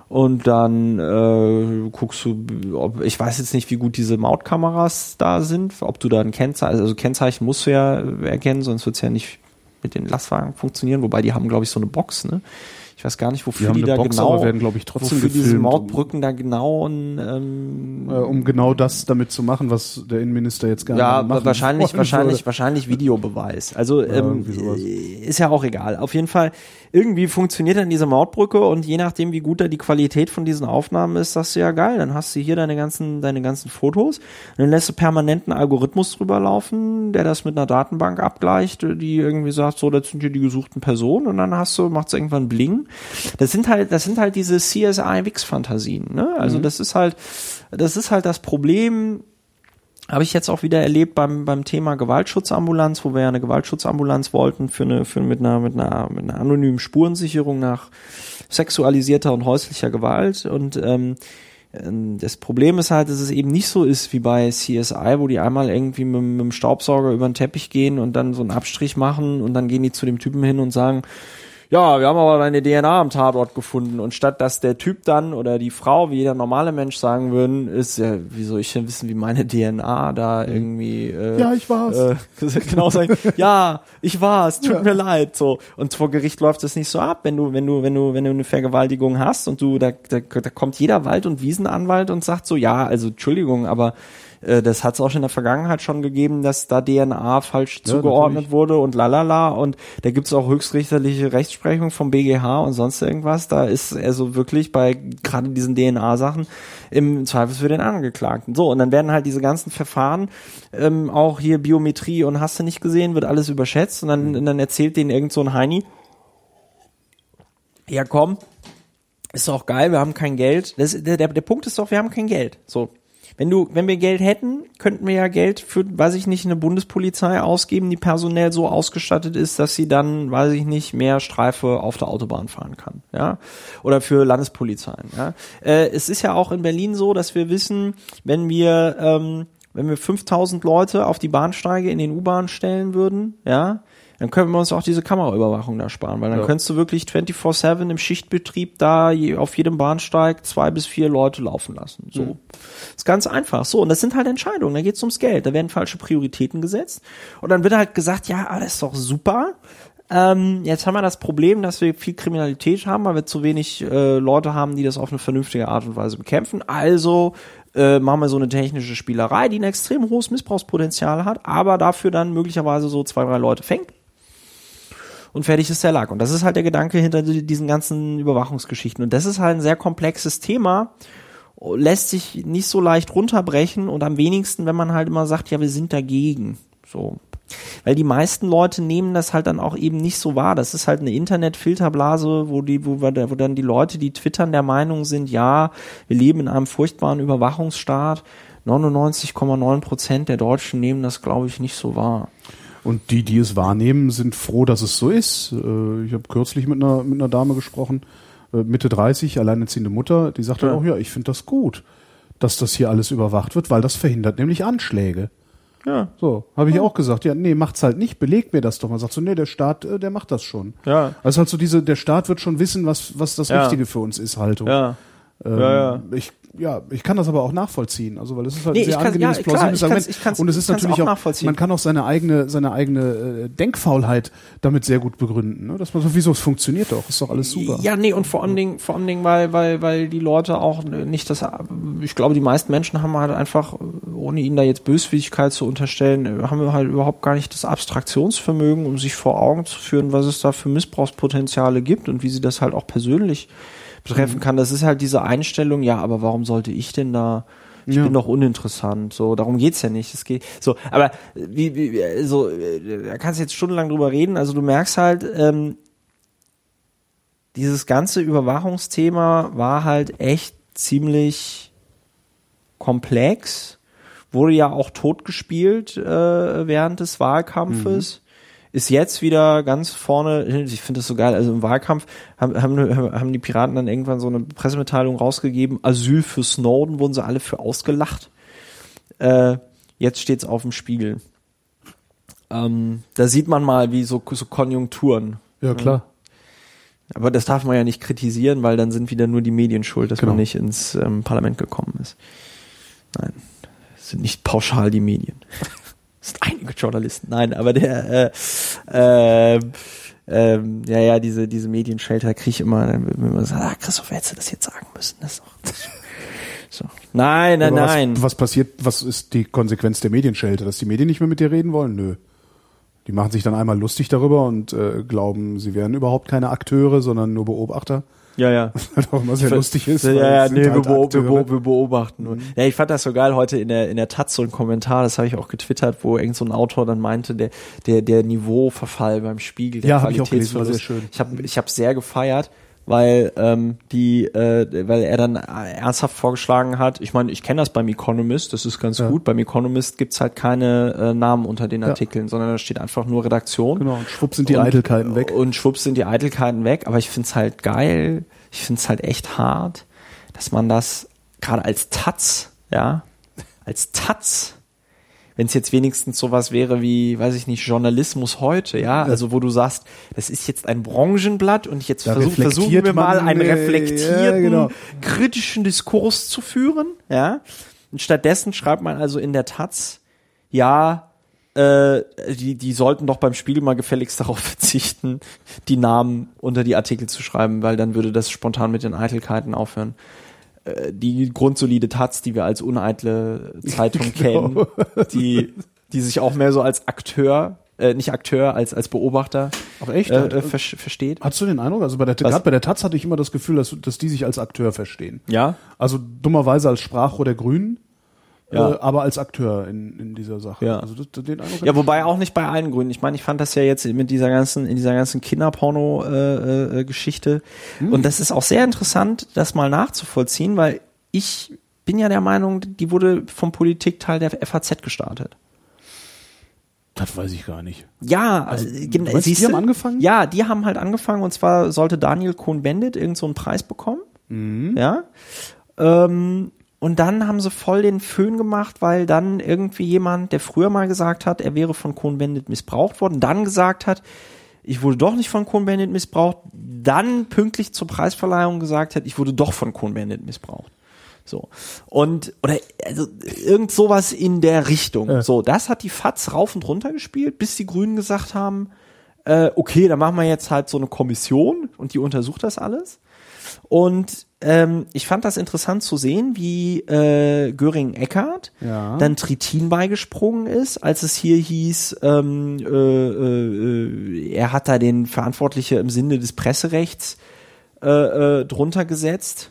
Und dann äh, guckst du, ob, ich weiß jetzt nicht, wie gut diese Mautkameras da sind, ob du da ein Kennzeichen, also Kennzeichen musst du ja erkennen, sonst wird es ja nicht mit den Lastwagen funktionieren, wobei die haben, glaube ich, so eine Box, ne? Ich weiß gar nicht, wofür die, die da Box, genau, werden, glaube ich, trotzdem wofür diese Mautbrücken da genau und, ähm, äh, um genau das damit zu machen, was der Innenminister jetzt gerne ja, machen wahrscheinlich, wahrscheinlich, würde. wahrscheinlich Videobeweis. Also ja, ähm, ist ja auch egal. Auf jeden Fall irgendwie funktioniert dann diese Mautbrücke und je nachdem, wie gut da die Qualität von diesen Aufnahmen ist, sagst du ja geil, dann hast du hier deine ganzen, deine ganzen Fotos, dann lässt du permanent einen Algorithmus drüber laufen, der das mit einer Datenbank abgleicht, die irgendwie sagt, so, das sind hier die gesuchten Personen und dann hast du, macht's irgendwann Bling. Das sind halt, das sind halt diese CSI-Wix-Fantasien, ne? Also mhm. das ist halt, das ist halt das Problem, habe ich jetzt auch wieder erlebt beim, beim Thema Gewaltschutzambulanz, wo wir ja eine Gewaltschutzambulanz wollten für eine, für mit einer, mit einer, mit einer anonymen Spurensicherung nach sexualisierter und häuslicher Gewalt. Und ähm, ähm, das Problem ist halt, dass es eben nicht so ist wie bei CSI, wo die einmal irgendwie mit, mit dem Staubsauger über den Teppich gehen und dann so einen Abstrich machen und dann gehen die zu dem Typen hin und sagen, ja, wir haben aber deine DNA am Tatort gefunden. Und statt dass der Typ dann oder die Frau, wie jeder normale Mensch sagen würden, ist ja, wie soll ich denn wissen, wie meine DNA da irgendwie äh, Ja, ich war's. Äh, genau sagen, ja, ich war's, tut ja. mir leid. So. Und vor Gericht läuft das nicht so ab, wenn du, wenn du, wenn du, wenn du eine Vergewaltigung hast und du, da, da, da kommt jeder Wald- und Wiesenanwalt und sagt so, ja, also Entschuldigung, aber äh, das hat es auch schon in der Vergangenheit schon gegeben, dass da DNA falsch ja, zugeordnet natürlich. wurde und lalala. Und da gibt es auch höchstrichterliche Rechtsprechung vom BGH und sonst irgendwas. Da ist also wirklich bei gerade diesen DNA-Sachen im Zweifel für den Angeklagten. So, und dann werden halt diese ganzen Verfahren, ähm, auch hier Biometrie und hast du nicht gesehen, wird alles überschätzt und dann, mhm. und dann erzählt denen irgend so ein Heini, ja komm, ist doch geil, wir haben kein Geld. Das, der, der, der Punkt ist doch, wir haben kein Geld. So, wenn du, wenn wir Geld hätten, könnten wir ja Geld für, weiß ich nicht, eine Bundespolizei ausgeben, die personell so ausgestattet ist, dass sie dann, weiß ich nicht, mehr Streife auf der Autobahn fahren kann, ja, oder für Landespolizeien, ja. Äh, es ist ja auch in Berlin so, dass wir wissen, wenn wir, ähm, wenn wir 5000 Leute auf die Bahnsteige in den U-Bahn stellen würden, ja, dann können wir uns auch diese Kameraüberwachung da sparen, weil dann ja. könntest du wirklich 24-7 im Schichtbetrieb da auf jedem Bahnsteig zwei bis vier Leute laufen lassen. So. Mhm. Ist ganz einfach. So, und das sind halt Entscheidungen, da geht's ums Geld, da werden falsche Prioritäten gesetzt. Und dann wird halt gesagt, ja, alles ist doch super. Ähm, jetzt haben wir das Problem, dass wir viel Kriminalität haben, weil wir zu wenig äh, Leute haben, die das auf eine vernünftige Art und Weise bekämpfen. Also äh, machen wir so eine technische Spielerei, die ein extrem hohes Missbrauchspotenzial hat, aber dafür dann möglicherweise so zwei, drei Leute fängt und fertig ist der Lack. Und das ist halt der Gedanke hinter diesen ganzen Überwachungsgeschichten. Und das ist halt ein sehr komplexes Thema, lässt sich nicht so leicht runterbrechen und am wenigsten, wenn man halt immer sagt, ja, wir sind dagegen. So. Weil die meisten Leute nehmen das halt dann auch eben nicht so wahr. Das ist halt eine Internetfilterblase, wo die, wo, wir, wo dann die Leute, die twittern, der Meinung sind, ja, wir leben in einem furchtbaren Überwachungsstaat. 99,9 Prozent der Deutschen nehmen das, glaube ich, nicht so wahr. Und die, die es wahrnehmen, sind froh, dass es so ist. Äh, ich habe kürzlich mit einer, mit einer Dame gesprochen, äh, Mitte 30, alleinerziehende Mutter, die sagte ja. auch, ja, ich finde das gut, dass das hier alles überwacht wird, weil das verhindert nämlich Anschläge. Ja. So, habe ich ja. auch gesagt, ja, nee, macht's halt nicht, belegt mir das doch mal. Sagt so, nee, der Staat, äh, der macht das schon. Ja. Also halt so diese, der Staat wird schon wissen, was, was das ja. Richtige für uns ist, Haltung. Ja. Ähm, ja, ja. Ich ja, ich kann das aber auch nachvollziehen, also weil es ist halt nee, ein sehr kann, angenehmes, ja, plausibles klar, Argument. Ich kann's, und es ist natürlich auch, auch man kann auch seine eigene, seine eigene äh, Denkfaulheit damit sehr gut begründen, ne? dass man so, wieso es funktioniert doch, ist doch alles super. Ja, nee, und vor allen Dingen, vor allen Dingen, weil, weil, weil die Leute auch nicht das, ich glaube, die meisten Menschen haben halt einfach, ohne ihnen da jetzt Böswilligkeit zu unterstellen, haben halt überhaupt gar nicht das Abstraktionsvermögen, um sich vor Augen zu führen, was es da für Missbrauchspotenziale gibt und wie sie das halt auch persönlich betreffen kann. Das ist halt diese Einstellung, ja, aber warum sollte ich denn da ich Ja. bin doch uninteressant. So, darum geht's ja nicht. Es geht so, aber wie, wie so, äh, da kannst du jetzt stundenlang drüber reden. Also du merkst halt, ähm, dieses ganze Überwachungsthema war halt echt ziemlich komplex, wurde ja auch totgespielt äh, während des Wahlkampfes. Ist jetzt wieder ganz vorne, ich finde das so geil, also im Wahlkampf haben, haben, haben die Piraten dann irgendwann so eine Pressemitteilung rausgegeben, Asyl für Snowden, wurden sie alle für ausgelacht. Äh, jetzt steht's auf dem Spiegel. Ähm, da sieht man mal, wie so, so Konjunkturen. Ja, klar. Aber das darf man ja nicht kritisieren, weil dann sind wieder nur die Medien schuld, dass Genau. man nicht ins ähm, Parlament gekommen ist. Nein, es sind nicht pauschal die Medien. Es sind einige Journalisten. Nein, aber der, äh, äh, ähm, ja, ja, diese, diese Medienschelter kriege ich immer, mir immer gesagt, ah, Christoph, hättest du das jetzt sagen müssen. Das ist doch, so. Nein, nein, Aber nein. Was, was passiert, was ist die Konsequenz der Medienschelte? Dass die Medien nicht mehr mit dir reden wollen? Nö. Die machen sich dann einmal lustig darüber und äh, glauben, sie wären überhaupt keine Akteure, sondern nur Beobachter. Ja, ja. Was auch immer sehr lustig ist. Ja, ja, nee, wir, halt wir, Akteure. wir beobachten nur. Ja, ich fand das so geil heute in der, in der Taz so ein Kommentar, das habe ich auch getwittert, wo irgend so ein Autor dann meinte, der, der, der Niveauverfall beim Spiegel, der Ja, hab ich auch gelesen, war sehr Qualitätsverlust. schön. Ich habe ich hab sehr gefeiert, weil ähm, die, äh, weil er dann ernsthaft vorgeschlagen hat, ich meine, ich kenne das beim Economist, das ist ganz Ja. gut, beim Economist gibt's halt keine äh, Namen unter den Ja. Artikeln, sondern da steht einfach nur Redaktion. Genau, und schwupp sind die Und- Eitelkeiten weg. Und schwupps sind die Eitelkeiten weg, aber ich find's halt geil, ich find's halt echt hart, dass man das gerade als Taz, ja, als Taz, wenn es jetzt wenigstens sowas wäre wie, weiß ich nicht, Journalismus heute, ja, also wo du sagst, das ist jetzt ein Branchenblatt und jetzt versuch, versuchen wir mal einen reflektierten, ja, genau. kritischen Diskurs zu führen, ja. Und stattdessen schreibt man also in der Taz, ja, äh, die, die sollten doch beim Spiegel mal gefälligst darauf verzichten, die Namen unter die Artikel zu schreiben, weil dann würde das spontan mit den Eitelkeiten aufhören. Äh, die grundsolide Taz, die wir als uneitle Zeitung Genau. kennen, die, die sich auch mehr so als Akteur, äh, nicht Akteur, als, als Beobachter Ach echt? äh, äh, ver versteht. Hast du den Eindruck? Also bei der, gerade bei der Taz hatte ich immer das Gefühl, dass, dass die sich als Akteur verstehen. Ja? Also dummerweise als Sprachrohr der Grünen, Ja. äh, aber als Akteur in, in dieser Sache. Ja. Also das, den Eindruck Ja, wobei auch nicht bei allen Gründen. Ich meine, ich fand das ja jetzt mit dieser ganzen, in dieser ganzen Kinderporno-Geschichte. Äh, äh, Geschichte. Und das ist auch sehr interessant, das mal nachzuvollziehen, weil ich bin ja der Meinung, die wurde vom Politikteil der FAZ gestartet. Das weiß ich gar nicht. Ja, Also, äh, du gen- meinst, die haben angefangen? Ja, die haben halt angefangen und zwar sollte Daniel Cohn-Bendit irgend so einen Preis bekommen. Mhm. Ja. Ähm, und dann haben sie voll den Föhn gemacht, weil dann irgendwie jemand, der früher mal gesagt hat, er wäre von Cohn-Bendit missbraucht worden, dann gesagt hat, ich wurde doch nicht von Cohn-Bendit missbraucht, dann pünktlich zur Preisverleihung gesagt hat, ich wurde doch von Cohn-Bendit missbraucht. So. Und, oder, also, irgend sowas in der Richtung. Ja. So, das hat die FAZ rauf und runter gespielt, bis die Grünen gesagt haben, äh, okay, dann machen wir jetzt halt so eine Kommission und die untersucht das alles. Und ähm, ich fand das interessant zu sehen, wie äh, Göring-Eckardt Ja. dann Trittin beigesprungen ist, als es hier hieß, ähm, äh, äh, äh, er hat da den Verantwortliche im Sinne des Presserechts äh, äh, drunter gesetzt.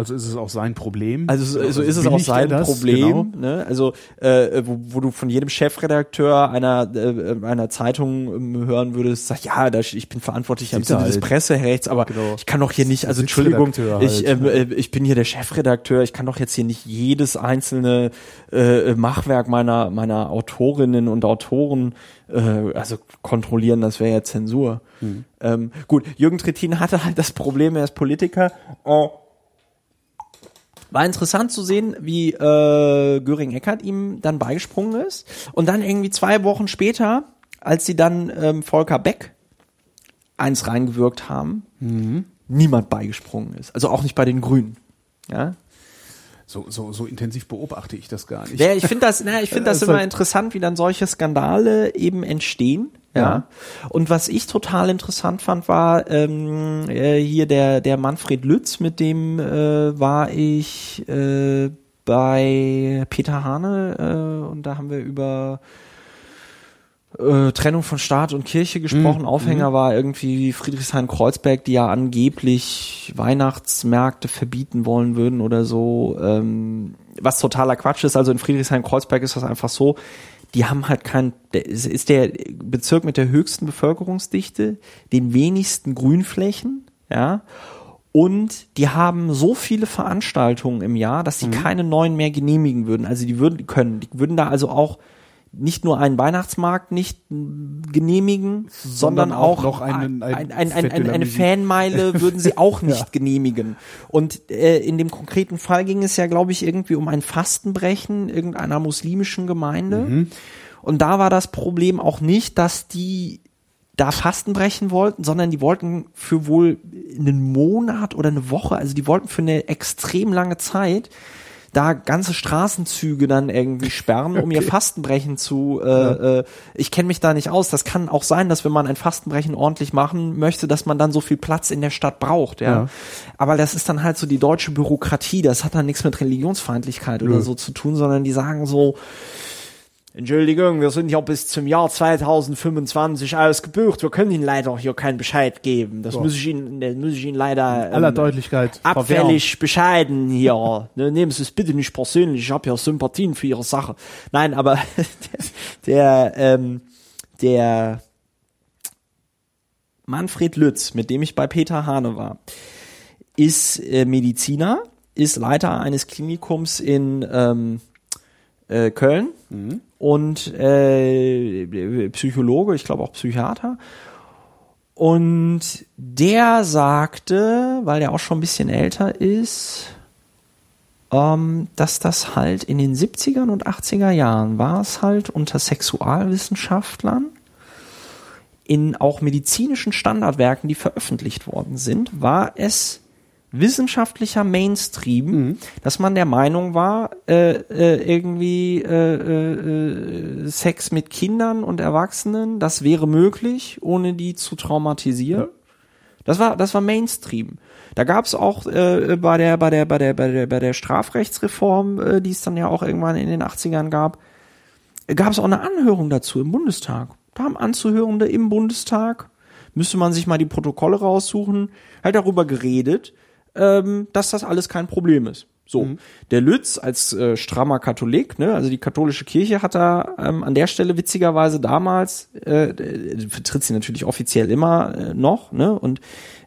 Also ist es auch sein Problem. Also, so- so ist es auch sein das? Problem. Genau. Ne? Also äh, wo, wo du von jedem Chefredakteur einer äh, einer Zeitung ähm, hören würdest, sag ja, ich bin verantwortlich im Sinne des halt. Presserechts, aber Genau. ich kann doch hier nicht, also Entschuldigung, Sitzredakteur ich halt, ähm, äh, ich bin hier der Chefredakteur, ich kann doch jetzt hier nicht jedes einzelne äh, Machwerk meiner meiner Autorinnen und Autoren äh, also kontrollieren, das wäre ja Zensur. Hm. Ähm, gut, Jürgen Trittin hatte halt das Problem, er ist Politiker. Äh, war interessant zu sehen, wie äh, Göring-Eckert ihm dann beigesprungen ist. Und dann irgendwie zwei Wochen später, als sie dann ähm, Volker Beck eins reingewirkt haben, niemand beigesprungen ist. Also auch nicht bei den Grünen. Ja, So, so, so intensiv beobachte ich das gar nicht. ja ich finde das, na, ich finde das Also- immer interessant, wie dann solche Skandale eben entstehen. Ja. Ja. Und was ich total interessant fand, war ähm, äh, hier der der Manfred Lütz, mit dem äh, war ich äh, bei Peter Hane äh, und da haben wir über äh, Trennung von Staat und Kirche gesprochen. Aufhänger war irgendwie Friedrichshain-Kreuzberg, die ja angeblich Weihnachtsmärkte verbieten wollen würden oder so. Ähm, was totaler Quatsch ist. Also in Friedrichshain-Kreuzberg ist das einfach so. Die haben halt kein, es ist der Bezirk mit der höchsten Bevölkerungsdichte, den wenigsten Grünflächen, ja. Und die haben so viele Veranstaltungen im Jahr, dass sie keine neuen mehr genehmigen würden. Also die würden können, die würden da also auch nicht nur einen Weihnachtsmarkt nicht genehmigen, sondern, Sondern auch auch, noch einen- ein, ein ein, eine. Fanmeile würden sie auch nicht Ja. genehmigen. Und äh, in dem konkreten Fall ging es ja, glaube ich, irgendwie um ein Fastenbrechen irgendeiner muslimischen Gemeinde. Mhm. Und da war das Problem auch nicht, dass die da Fasten brechen wollten, sondern die wollten für wohl einen Monat oder eine Woche, also die wollten für eine extrem lange Zeit da ganze Straßenzüge dann irgendwie sperren, um ihr Fastenbrechen zu. Äh, äh, ich kenne mich da nicht aus. Das kann auch sein, dass wenn man ein Fastenbrechen ordentlich machen möchte, dass man dann so viel Platz in der Stadt braucht. Ja. Ja. Aber das ist dann halt so die deutsche Bürokratie. Das hat dann nichts mit Religionsfeindlichkeit oder Nö. so zu tun, sondern die sagen so. Entschuldigung, wir sind ja bis zum Jahr 2025 ausgebucht. Wir können Ihnen leider hier keinen Bescheid geben. Das Ja. muss ich Ihnen, das muss ich Ihnen leider In aller ähm, Deutlichkeit. abfällig bescheiden hier. ne, nehmen Sie es bitte nicht persönlich. Ich habe ja Sympathien für Ihre Sache. Nein, aber der, der, ähm, der Manfred Lütz, mit dem ich bei Peter Hane war, ist äh, Mediziner, ist Leiter eines Klinikums in ähm, äh, Köln und äh, Psychologe, ich glaube auch Psychiater. Und der sagte, weil der auch schon ein bisschen älter ist, ähm, dass das halt in den 70er und 80er Jahren war es halt unter Sexualwissenschaftlern in auch medizinischen Standardwerken, die veröffentlicht worden sind, war es wissenschaftlicher Mainstream, dass man der Meinung war, äh, äh, irgendwie äh, äh, äh, Sex mit Kindern und Erwachsenen, das wäre möglich, ohne die zu traumatisieren. Das war, das war Mainstream. Da gab es auch äh, bei der, bei der, bei der, bei der, bei der Strafrechtsreform, äh, die es dann ja auch irgendwann in den 80ern gab, gab es auch eine Anhörung dazu im Bundestag. Da haben Anzuhörende im Bundestag, müsste man sich mal die Protokolle raussuchen, halt darüber geredet, ähm, dass das alles kein Problem ist. So, der Lütz als äh, strammer Katholik, ne, also die katholische Kirche hat da ähm, an der Stelle witzigerweise damals, äh, äh, vertritt sie natürlich offiziell immer äh, noch, ne, und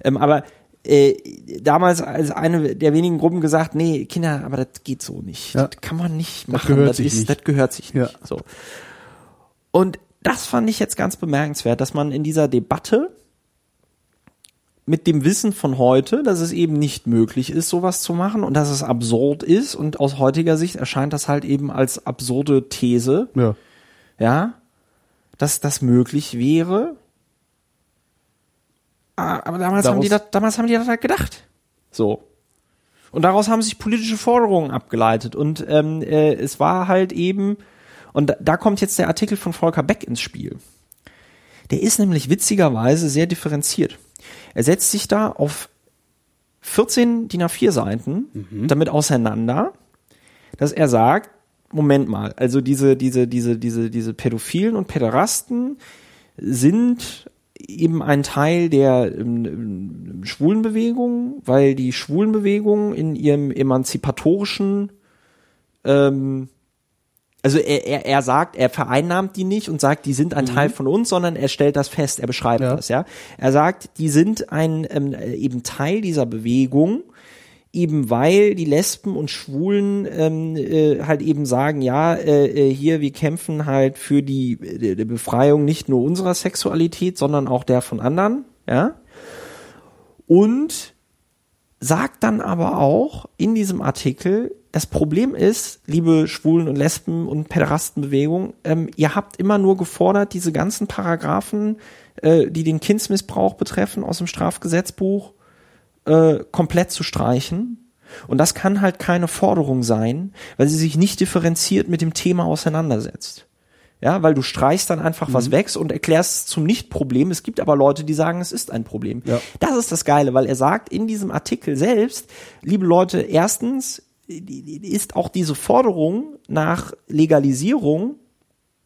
ähm, aber äh, damals als eine der wenigen Gruppen gesagt, nee, Kinder, aber das geht so nicht. Ja. Das kann man nicht Das machen. gehört das sich ist, nicht. das gehört sich Ja. nicht. So. Und das fand ich jetzt ganz bemerkenswert, dass man in dieser Debatte mit dem Wissen von heute, dass es eben nicht möglich ist, sowas zu machen und dass es absurd ist und aus heutiger Sicht erscheint das halt eben als absurde These, Ja. ja, dass das möglich wäre. Ah, Aber damals haben die Daraus- das, damals haben die das halt gedacht. So. Und daraus haben sich politische Forderungen abgeleitet. Und ähm, äh, es war halt eben, und da, da kommt jetzt der Artikel von Volker Beck ins Spiel. Der ist nämlich witzigerweise sehr differenziert. Er setzt sich da auf 14 DIN A4 Seiten damit auseinander, dass er sagt, Moment mal, also diese, diese, diese, diese, diese Pädophilen und Päderasten sind eben ein Teil der ähm, ähm, Schwulenbewegung, weil die Schwulenbewegung in ihrem emanzipatorischen ähm, also er, er, er sagt, er vereinnahmt die nicht und sagt, die sind ein Teil von uns, sondern er stellt das fest, er beschreibt Ja. das, ja. Er sagt, die sind ein ähm, eben Teil dieser Bewegung, eben weil die Lesben und Schwulen ähm, äh, halt eben sagen, ja, äh, äh, hier, wir kämpfen halt für die, äh, die Befreiung nicht nur unserer Sexualität, sondern auch der von anderen, ja. Und sagt dann aber auch in diesem Artikel, das Problem ist, liebe Schwulen und Lesben und Päderastenbewegung, ähm, ihr habt immer nur gefordert, diese ganzen Paragraphen, äh, die den Kindsmissbrauch betreffen aus dem Strafgesetzbuch, äh, komplett zu streichen. Und das kann halt keine Forderung sein, weil sie sich nicht differenziert mit dem Thema auseinandersetzt. Ja, weil du streichst dann einfach was weg und erklärst es zum Nicht-Problem. Es gibt aber Leute, die sagen, es ist ein Problem. Ja. Das ist das Geile, weil er sagt in diesem Artikel selbst, liebe Leute, erstens ist auch diese Forderung nach Legalisierung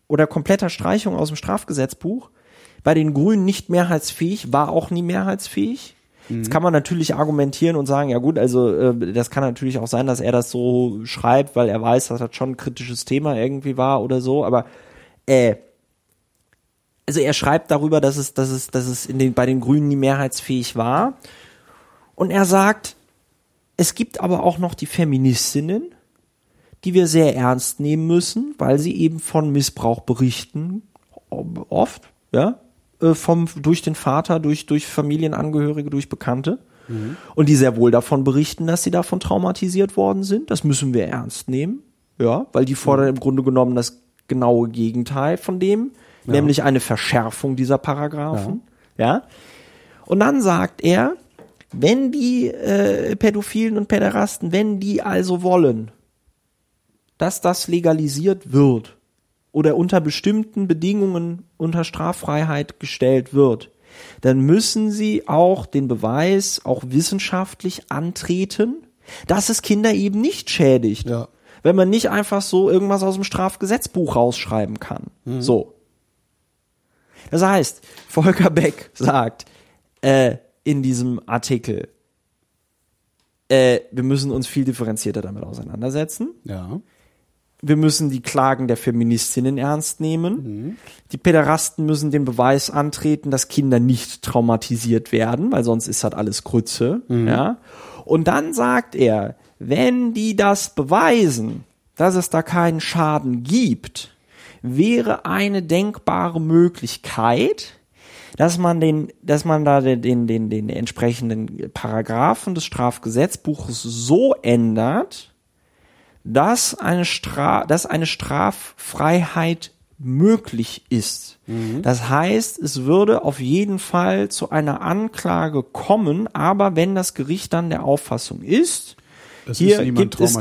oder kompletter Streichung aus dem Strafgesetzbuch. Bei den Grünen nicht mehrheitsfähig, war auch nie mehrheitsfähig. Jetzt kann man natürlich argumentieren und sagen, ja gut, also äh, das kann natürlich auch sein, dass er das so schreibt, weil er weiß, dass das schon ein kritisches Thema irgendwie war oder so, aber äh, also er schreibt darüber, dass es, dass es, dass es in den, bei den Grünen nie mehrheitsfähig war. Und er sagt, es gibt aber auch noch die Feministinnen, die wir sehr ernst nehmen müssen, weil sie eben von Missbrauch berichten, oft, ja, äh, vom, durch den Vater, durch, durch Familienangehörige, durch Bekannte. Und die sehr wohl davon berichten, dass sie davon traumatisiert worden sind. Das müssen wir ernst nehmen. Ja, weil die fordern im Grunde genommen das genaue Gegenteil von dem, nämlich eine Verschärfung dieser Paragraphen. Ja. Und dann sagt er, wenn die äh, Pädophilen und Päderasten, wenn die also wollen, dass das legalisiert wird oder unter bestimmten Bedingungen unter Straffreiheit gestellt wird, dann müssen sie auch den Beweis auch wissenschaftlich antreten, dass es Kinder eben nicht schädigt. Ja. Wenn man nicht einfach so irgendwas aus dem Strafgesetzbuch rausschreiben kann. So. Das heißt, Volker Beck sagt äh, in diesem Artikel, äh, wir müssen uns viel differenzierter damit auseinandersetzen. Ja. Wir müssen die Klagen der Feministinnen ernst nehmen. Die Päderasten müssen den Beweis antreten, dass Kinder nicht traumatisiert werden, weil sonst ist halt alles Grütze. Ja. Und dann sagt er, wenn die das beweisen, dass es da keinen Schaden gibt, wäre eine denkbare Möglichkeit, dass man den, dass man da den, den, den, den entsprechenden Paragraphen des Strafgesetzbuches so ändert, dass eine, Stra dass eine Straffreiheit möglich ist. Das heißt, es würde auf jeden Fall zu einer Anklage kommen, aber wenn das Gericht dann der Auffassung ist, Es hier ist gibt es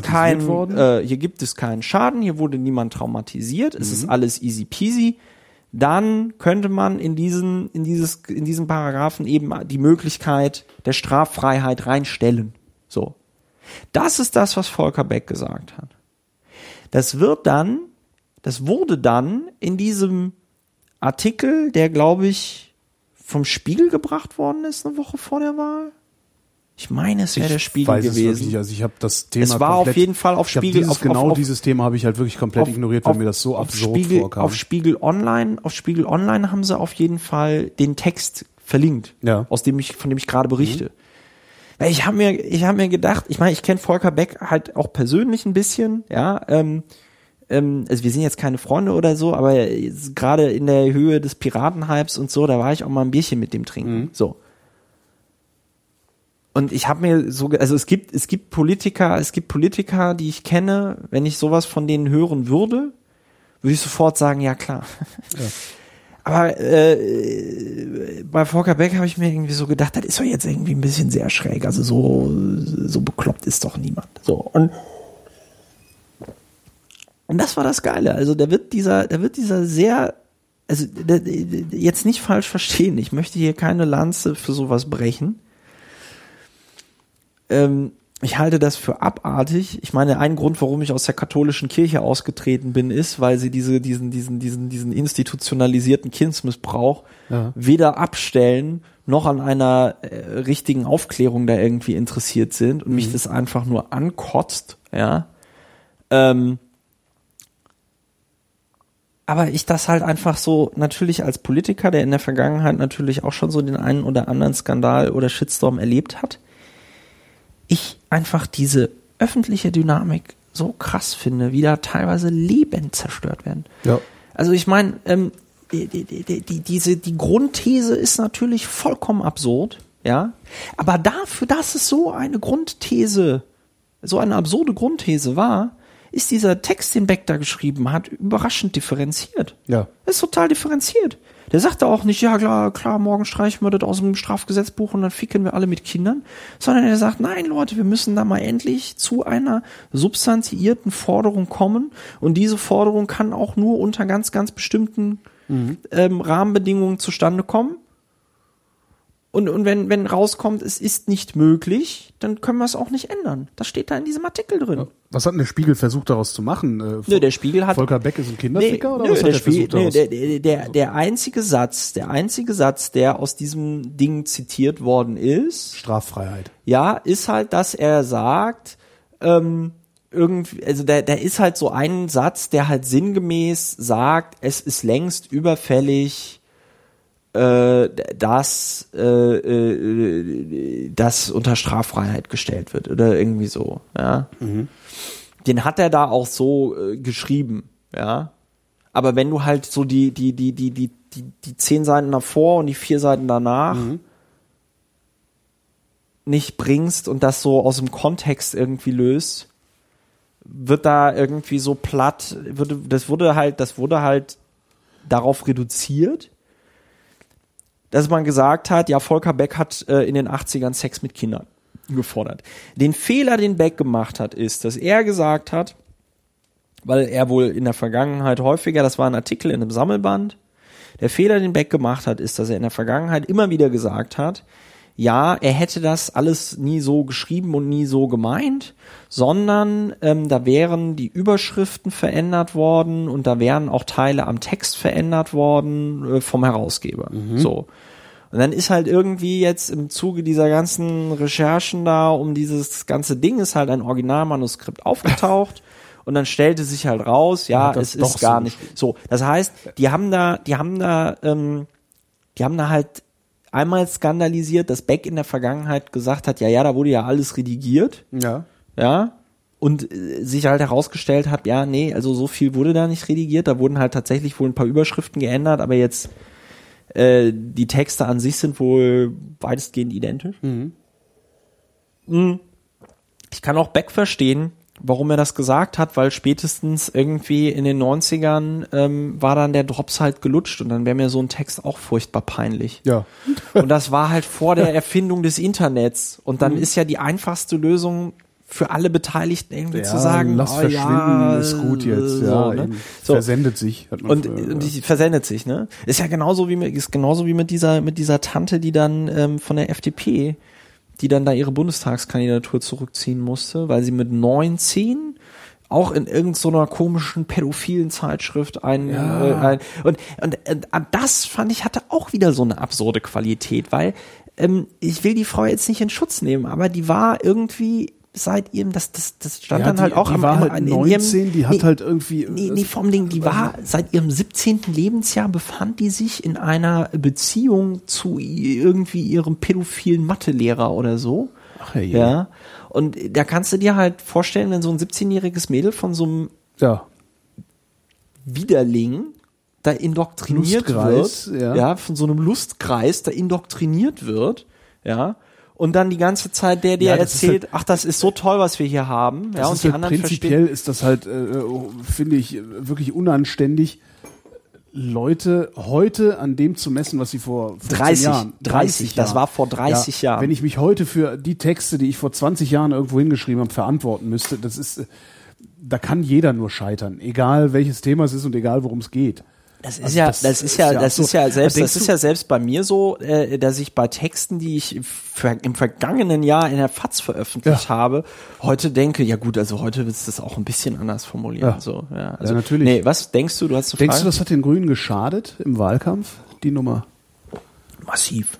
worden. äh, hier gibt es keinen Schaden, hier wurde niemand traumatisiert, es Mhm. ist alles easy peasy. Dann könnte man in diesen, in dieses, in diesen Paragraphen eben die Möglichkeit der Straffreiheit reinstellen. So. Das ist das, was Volker Beck gesagt hat. Das wird dann, das wurde dann in diesem Artikel, der glaube ich vom Spiegel gebracht worden ist, eine Woche vor der Wahl. Ich meine, es wäre der Spiegel weiß es wirklich gewesen. nicht. Also ich habe das Thema Es war auf komplett, jeden Fall auf Spiegel- Dieses, auf- genau auf- auf- dieses Thema habe ich halt wirklich komplett auf- ignoriert, weil auf- mir das so auf absurd Spiegel, vorkam. Auf Spiegel Online, auf Spiegel Online haben sie auf jeden Fall den Text verlinkt, Ja. Mhm. aus dem ich, von dem ich gerade berichte. Weil ich habe mir, ich habe mir gedacht, ich meine, ich kenne Volker Beck halt auch persönlich ein bisschen, ja. Ähm, ähm, also wir sind jetzt keine Freunde oder so, aber gerade in der Höhe des Piratenhypes und so, da war ich auch mal ein Bierchen mit dem trinken. Mhm. So. Und ich habe mir so, also es gibt, es gibt Politiker, es gibt Politiker, die ich kenne, wenn ich sowas von denen hören würde, würde ich sofort sagen, ja klar. Aber äh, bei Volker Beck habe ich mir irgendwie so gedacht, das ist doch jetzt irgendwie ein bisschen sehr schräg. Also so, so bekloppt ist doch niemand. So und und das war das Geile. Also da wird dieser, da wird dieser sehr, also da, jetzt nicht falsch verstehen. Ich möchte hier keine Lanze für sowas brechen. Ähm, ich halte das für abartig. Ich meine, ein Grund, warum ich aus der katholischen Kirche ausgetreten bin, ist, weil sie diese, diesen, diesen, diesen, diesen institutionalisierten Kindsmissbrauch Ja. weder abstellen noch an einer äh, richtigen Aufklärung da irgendwie interessiert sind und mich das einfach nur ankotzt, ja. Ähm, aber ich das halt einfach so, natürlich als Politiker, der in der Vergangenheit natürlich auch schon so den einen oder anderen Skandal oder Shitstorm erlebt hat, ich einfach diese öffentliche Dynamik so krass finde, wie da teilweise Leben zerstört werden. Ja. Also ich meine, ähm, die, die, die, die, diese, die Grundthese ist natürlich vollkommen absurd, ja. Aber dafür, dass es so eine Grundthese, so eine absurde Grundthese war, ist dieser Text, den Beck da geschrieben hat, überraschend differenziert. Ja. Ist total differenziert. Der sagte auch nicht, ja klar, klar, morgen streichen wir das aus dem Strafgesetzbuch und dann ficken wir alle mit Kindern, sondern er sagt, nein Leute, wir müssen da mal endlich zu einer substanziierten Forderung kommen. Und diese Forderung kann auch nur unter ganz, ganz bestimmten ähm, Rahmenbedingungen zustande kommen. Und, und wenn, wenn rauskommt, es ist nicht möglich, dann können wir es auch nicht ändern. Das steht da in diesem Artikel drin. Was hat denn der Spiegel versucht daraus zu machen? Äh, Nö, der Spiegel hat. Volker Beck ist ein Kinderficker oder nö, was hat der, der Spiegel, versucht nö, der, der, der einzige Satz, der einzige Satz, der aus diesem Ding zitiert worden ist, Straffreiheit. ja, ist halt, dass er sagt, ähm, irgendwie, also der, der ist halt so ein Satz, der halt sinngemäß sagt, es ist längst überfällig, äh, dass äh, äh, das unter Straffreiheit gestellt wird oder irgendwie so, ja. Den hat er da auch so äh, geschrieben, ja. Aber wenn du halt so die, die, die, die, die, die, die zehn Seiten davor und die vier Seiten danach nicht bringst und das so aus dem Kontext irgendwie löst, wird da irgendwie so platt, würde, das wurde halt, das wurde halt darauf reduziert, dass man gesagt hat, ja, Volker Beck hat äh, in den 80ern Sex mit Kindern gefordert. Den Fehler, den Beck gemacht hat, ist, dass er gesagt hat, weil er wohl in der Vergangenheit häufiger, das war ein Artikel in einem Sammelband, der Fehler, den Beck gemacht hat, ist, dass er in der Vergangenheit immer wieder gesagt hat, ja, er hätte das alles nie so geschrieben und nie so gemeint, sondern ähm, da wären die Überschriften verändert worden und da wären auch Teile am Text verändert worden äh, vom Herausgeber. So. Und dann ist halt irgendwie jetzt im Zuge dieser ganzen Recherchen da um dieses ganze Ding ist halt ein Originalmanuskript aufgetaucht. Und dann stellte sich halt raus, ja, das es ist gar so nicht. So, das heißt, die haben da, die haben da, ähm, die haben da halt einmal skandalisiert, dass Beck in der Vergangenheit gesagt hat, ja, ja, da wurde ja alles redigiert, Ja. ja, und äh, sich halt herausgestellt hat, ja, nee, also so viel wurde da nicht redigiert, da wurden halt tatsächlich wohl ein paar Überschriften geändert, aber jetzt äh, die Texte an sich sind wohl weitestgehend identisch. Mhm. Ich kann auch Beck verstehen, warum er das gesagt hat, weil spätestens irgendwie in den 90ern ähm, war dann der Drops halt gelutscht und dann wäre mir so ein Text auch furchtbar peinlich. Ja. Und das war halt vor der Erfindung des Internets. Und dann ist ja die einfachste Lösung für alle Beteiligten irgendwie Ja, zu sagen, lass oh, verschwinden, ja, ist gut jetzt. so, Ja, ne? eben. so. Versendet sich. Hat man Und, früher, und ja. die versendet sich, ne? Ist ja genauso wie mit, ist genauso wie mit dieser, mit dieser Tante, die dann ähm, von der FDP, die dann da ihre Bundestagskandidatur zurückziehen musste, weil sie mit 19 auch in irgendeiner so einer komischen pädophilen Zeitschrift ein, Ja. äh, ein und, und, und äh, das fand ich hatte auch wieder so eine absurde Qualität, weil ähm, ich will die Frau jetzt nicht in Schutz nehmen, aber die war irgendwie seit ihrem, das, das, das stand Ja, dann die, halt auch die am, war halt in 19, ihrem, die hat nee, halt irgendwie. Nee, nee, vom Ding, die war seit ihrem 17. Lebensjahr befand die sich in einer Beziehung zu irgendwie ihrem pädophilen Mathelehrer oder so. Ach, hey, Ja. Und da kannst du dir halt vorstellen, wenn so ein 17-jähriges Mädel von so einem ja. Widerling da indoktriniert Lustkreis, wird, ja. ja. von so einem Lustkreis da indoktriniert wird, ja, und dann die ganze Zeit der dir Ja, erzählt, halt- ach, das ist so toll, was wir hier haben, ja, und die halt anderen prinzipiell verstehen, ist das halt, äh, finde ich, wirklich unanständig, Leute heute an dem zu messen, was sie vor 15 30, Jahren, 30, das war vor 30 ja, Jahren. Wenn ich mich heute für die Texte, die ich vor 20 Jahren irgendwo hingeschrieben habe, verantworten müsste, das ist, äh, da kann jeder nur scheitern, egal welches Thema es ist und egal worum es geht. Das ist Also ja, das das, ist ist ja, ja das ist ja selbst, Da das ist ja selbst bei mir so, äh, dass ich bei Texten, die ich im vergangenen Jahr in der FAZ veröffentlicht Ja. habe, heute denke, ja gut, also heute willst du das auch ein bisschen anders formulieren. Ja. So, ja, also, natürlich. Nee, was denkst du? Du hast Denkst Frage? du, das hat den Grünen geschadet im Wahlkampf, die Nummer? Massiv.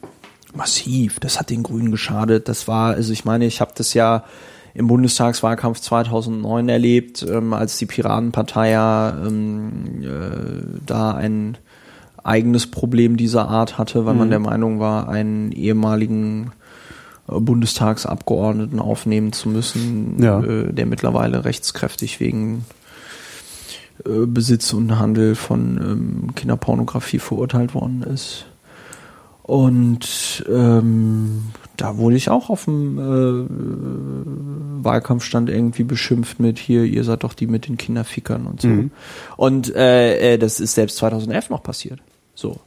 Massiv. Das hat den Grünen geschadet. Das war, also ich meine, ich habe das ja im Bundestagswahlkampf 2009 erlebt, ähm, als die Piratenpartei ja ähm, äh, da ein eigenes Problem dieser Art hatte, weil man der Meinung war, einen ehemaligen äh, Bundestagsabgeordneten aufnehmen zu müssen, Ja. äh, der mittlerweile rechtskräftig wegen äh, Besitz und Handel von ähm, Kinderpornografie verurteilt worden ist. Und ähm, da wurde ich auch auf dem äh, Wahlkampfstand irgendwie beschimpft mit hier, ihr seid doch die mit den Kinderfickern und so. Mhm. Und äh, äh, das ist selbst 2011 noch passiert. So.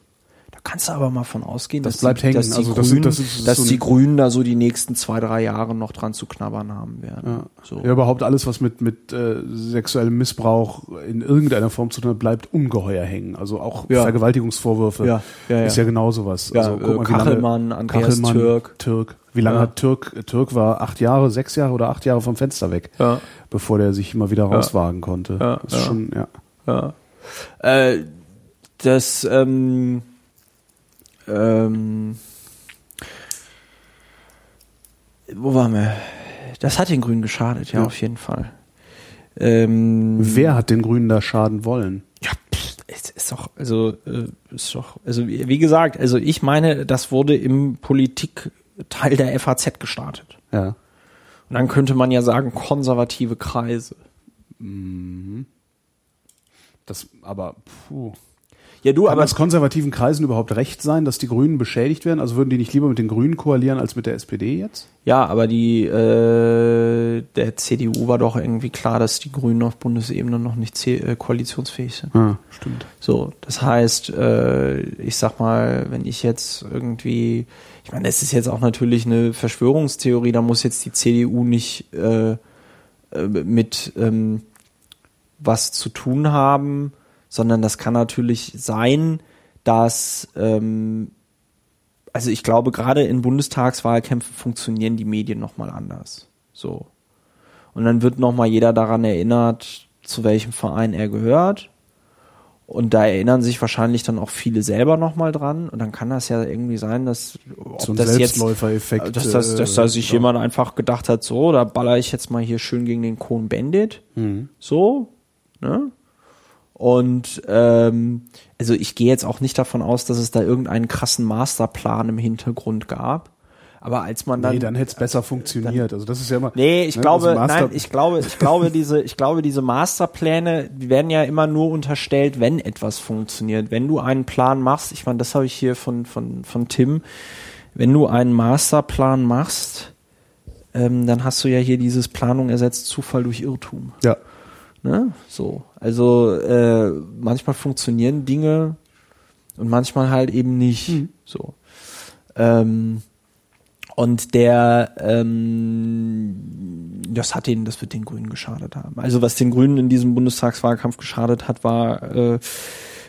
Kannst du aber mal von ausgehen, Das dass, bleibt die, hängen. dass, die, Also Grünen, das das dass so die Grünen da so die nächsten zwei, drei Jahre noch dran zu knabbern haben werden. Ja. So. Ja, überhaupt alles, was mit, mit äh, sexuellem Missbrauch in irgendeiner Form zu tun hat, bleibt ungeheuer hängen. Also auch Ja. Vergewaltigungsvorwürfe Ja, ja, ja. ist ja genau sowas. Ja, also, äh, mal, wie lange- Kachelmann, Andreas Türk. Türk. Wie lange Ja. hat Türk, Türk war acht Jahre, sechs Jahre oder acht Jahre vom Fenster weg, Ja. bevor der sich immer wieder rauswagen konnte. Ja, das ist schon, ja. Ja. Äh, das, ähm, ähm, wo waren wir? Das hat den Grünen geschadet, ja, Ja. auf jeden Fall. Ähm, Wer hat den Grünen da schaden wollen? Ja, pff, es ist doch, also, äh, ist doch, also wie gesagt, also ich meine, das wurde im Politikteil der FAZ gestartet. Ja. Und dann könnte man ja sagen, konservative Kreise. Das, aber, puh. Ja, du, Kann aber das konservativen Kreisen überhaupt recht sein, dass die Grünen beschädigt werden? Also würden die nicht lieber mit den Grünen koalieren als mit der SPD jetzt? Ja, aber die äh, der CDU war doch irgendwie klar, dass die Grünen auf Bundesebene noch nicht äh, koalitionsfähig sind. Ja, stimmt. So, das heißt, äh, ich sag mal, wenn ich jetzt irgendwie, ich meine, das ist jetzt auch natürlich eine Verschwörungstheorie, da muss jetzt die CDU nicht äh, äh, mit ähm, was zu tun haben, sondern das kann natürlich sein, dass ähm, also ich glaube, gerade in Bundestagswahlkämpfen funktionieren die Medien nochmal anders. So. Und dann wird nochmal jeder daran erinnert, zu welchem Verein er gehört. Und da erinnern sich wahrscheinlich dann auch viele selber nochmal dran. Und dann kann das ja irgendwie sein, dass, ob So ein das jetzt, Selbstläufereffekt. dass, das, dass da sich äh, jemand einfach gedacht hat, so, da baller ich jetzt mal hier schön gegen den Kohn Bandit. Mhm. So, ne? Und ähm, also ich gehe jetzt auch nicht davon aus, dass es da irgendeinen krassen Masterplan im Hintergrund gab. Aber als man dann, Nee, dann hätte es besser funktioniert. Also das ist ja immer. Nee, ich ne, glaube, also nein, ich glaube, ich glaube, diese, ich glaube, diese Masterpläne, die werden ja immer nur unterstellt, wenn etwas funktioniert. Wenn du einen Plan machst, ich meine, das habe ich hier von, von, von Tim, wenn du einen Masterplan machst, ähm, dann hast du ja hier dieses Planung ersetzt Zufall durch Irrtum. Ja. Ne? So. Also äh, manchmal funktionieren Dinge und manchmal halt eben nicht. So. Ähm, und der ähm, das hat den, das wird den Grünen geschadet haben. Also was den Grünen in diesem Bundestagswahlkampf geschadet hat, war äh,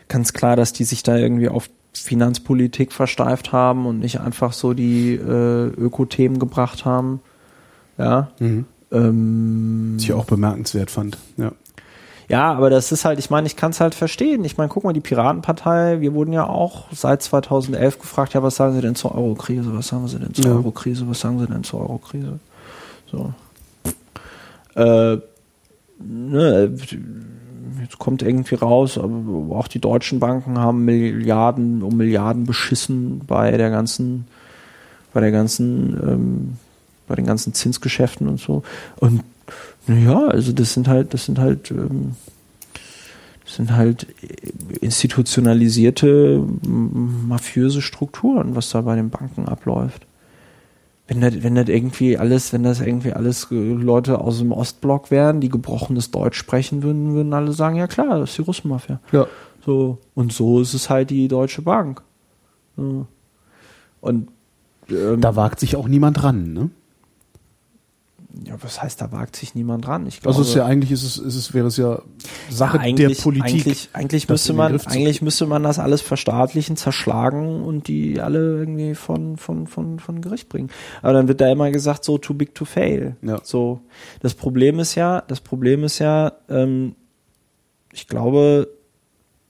ganz klar, dass die sich da irgendwie auf Finanzpolitik versteift haben und nicht einfach so die äh, Öko-Themen gebracht haben. Ja. Mhm. Ähm, Was ich auch bemerkenswert fand. Ja. ja, aber das ist halt, ich meine, ich kann es halt verstehen. Ich meine, guck mal, die Piratenpartei, wir wurden ja auch seit 2011 gefragt, ja, was sagen Sie denn zur Eurokrise? Was sagen Sie denn zur Ja. Eurokrise? Was sagen Sie denn zur Eurokrise? So. Äh, ne, jetzt kommt irgendwie raus, aber auch die deutschen Banken haben Milliarden um Milliarden beschissen bei der ganzen, bei der ganzen, ähm, bei den ganzen Zinsgeschäften und so. Und ja, also das sind halt, das sind halt, ähm, das sind halt institutionalisierte m- mafiöse Strukturen, was da bei den Banken abläuft. Wenn das, wenn das irgendwie alles, wenn das irgendwie alles äh, Leute aus dem Ostblock wären, die gebrochenes Deutsch sprechen würden, würden alle sagen, ja klar, das ist die Russenmafia. Ja. So, und so ist es halt die Deutsche Bank. Und ähm, Da wagt sich auch niemand ran, ne? Ja, was heißt, da wagt sich niemand dran? Ich glaube, Also es ist ja eigentlich ist es, ist es wäre es ja Sache Ja, der Politik. Eigentlich, eigentlich müsste man, eigentlich müsste man das alles verstaatlichen, zerschlagen und die alle irgendwie von, von, von, von Gericht bringen. Aber dann wird da immer gesagt, so too big to fail. Ja. So. Das Problem ist ja, das Problem ist ja, ähm, ich glaube,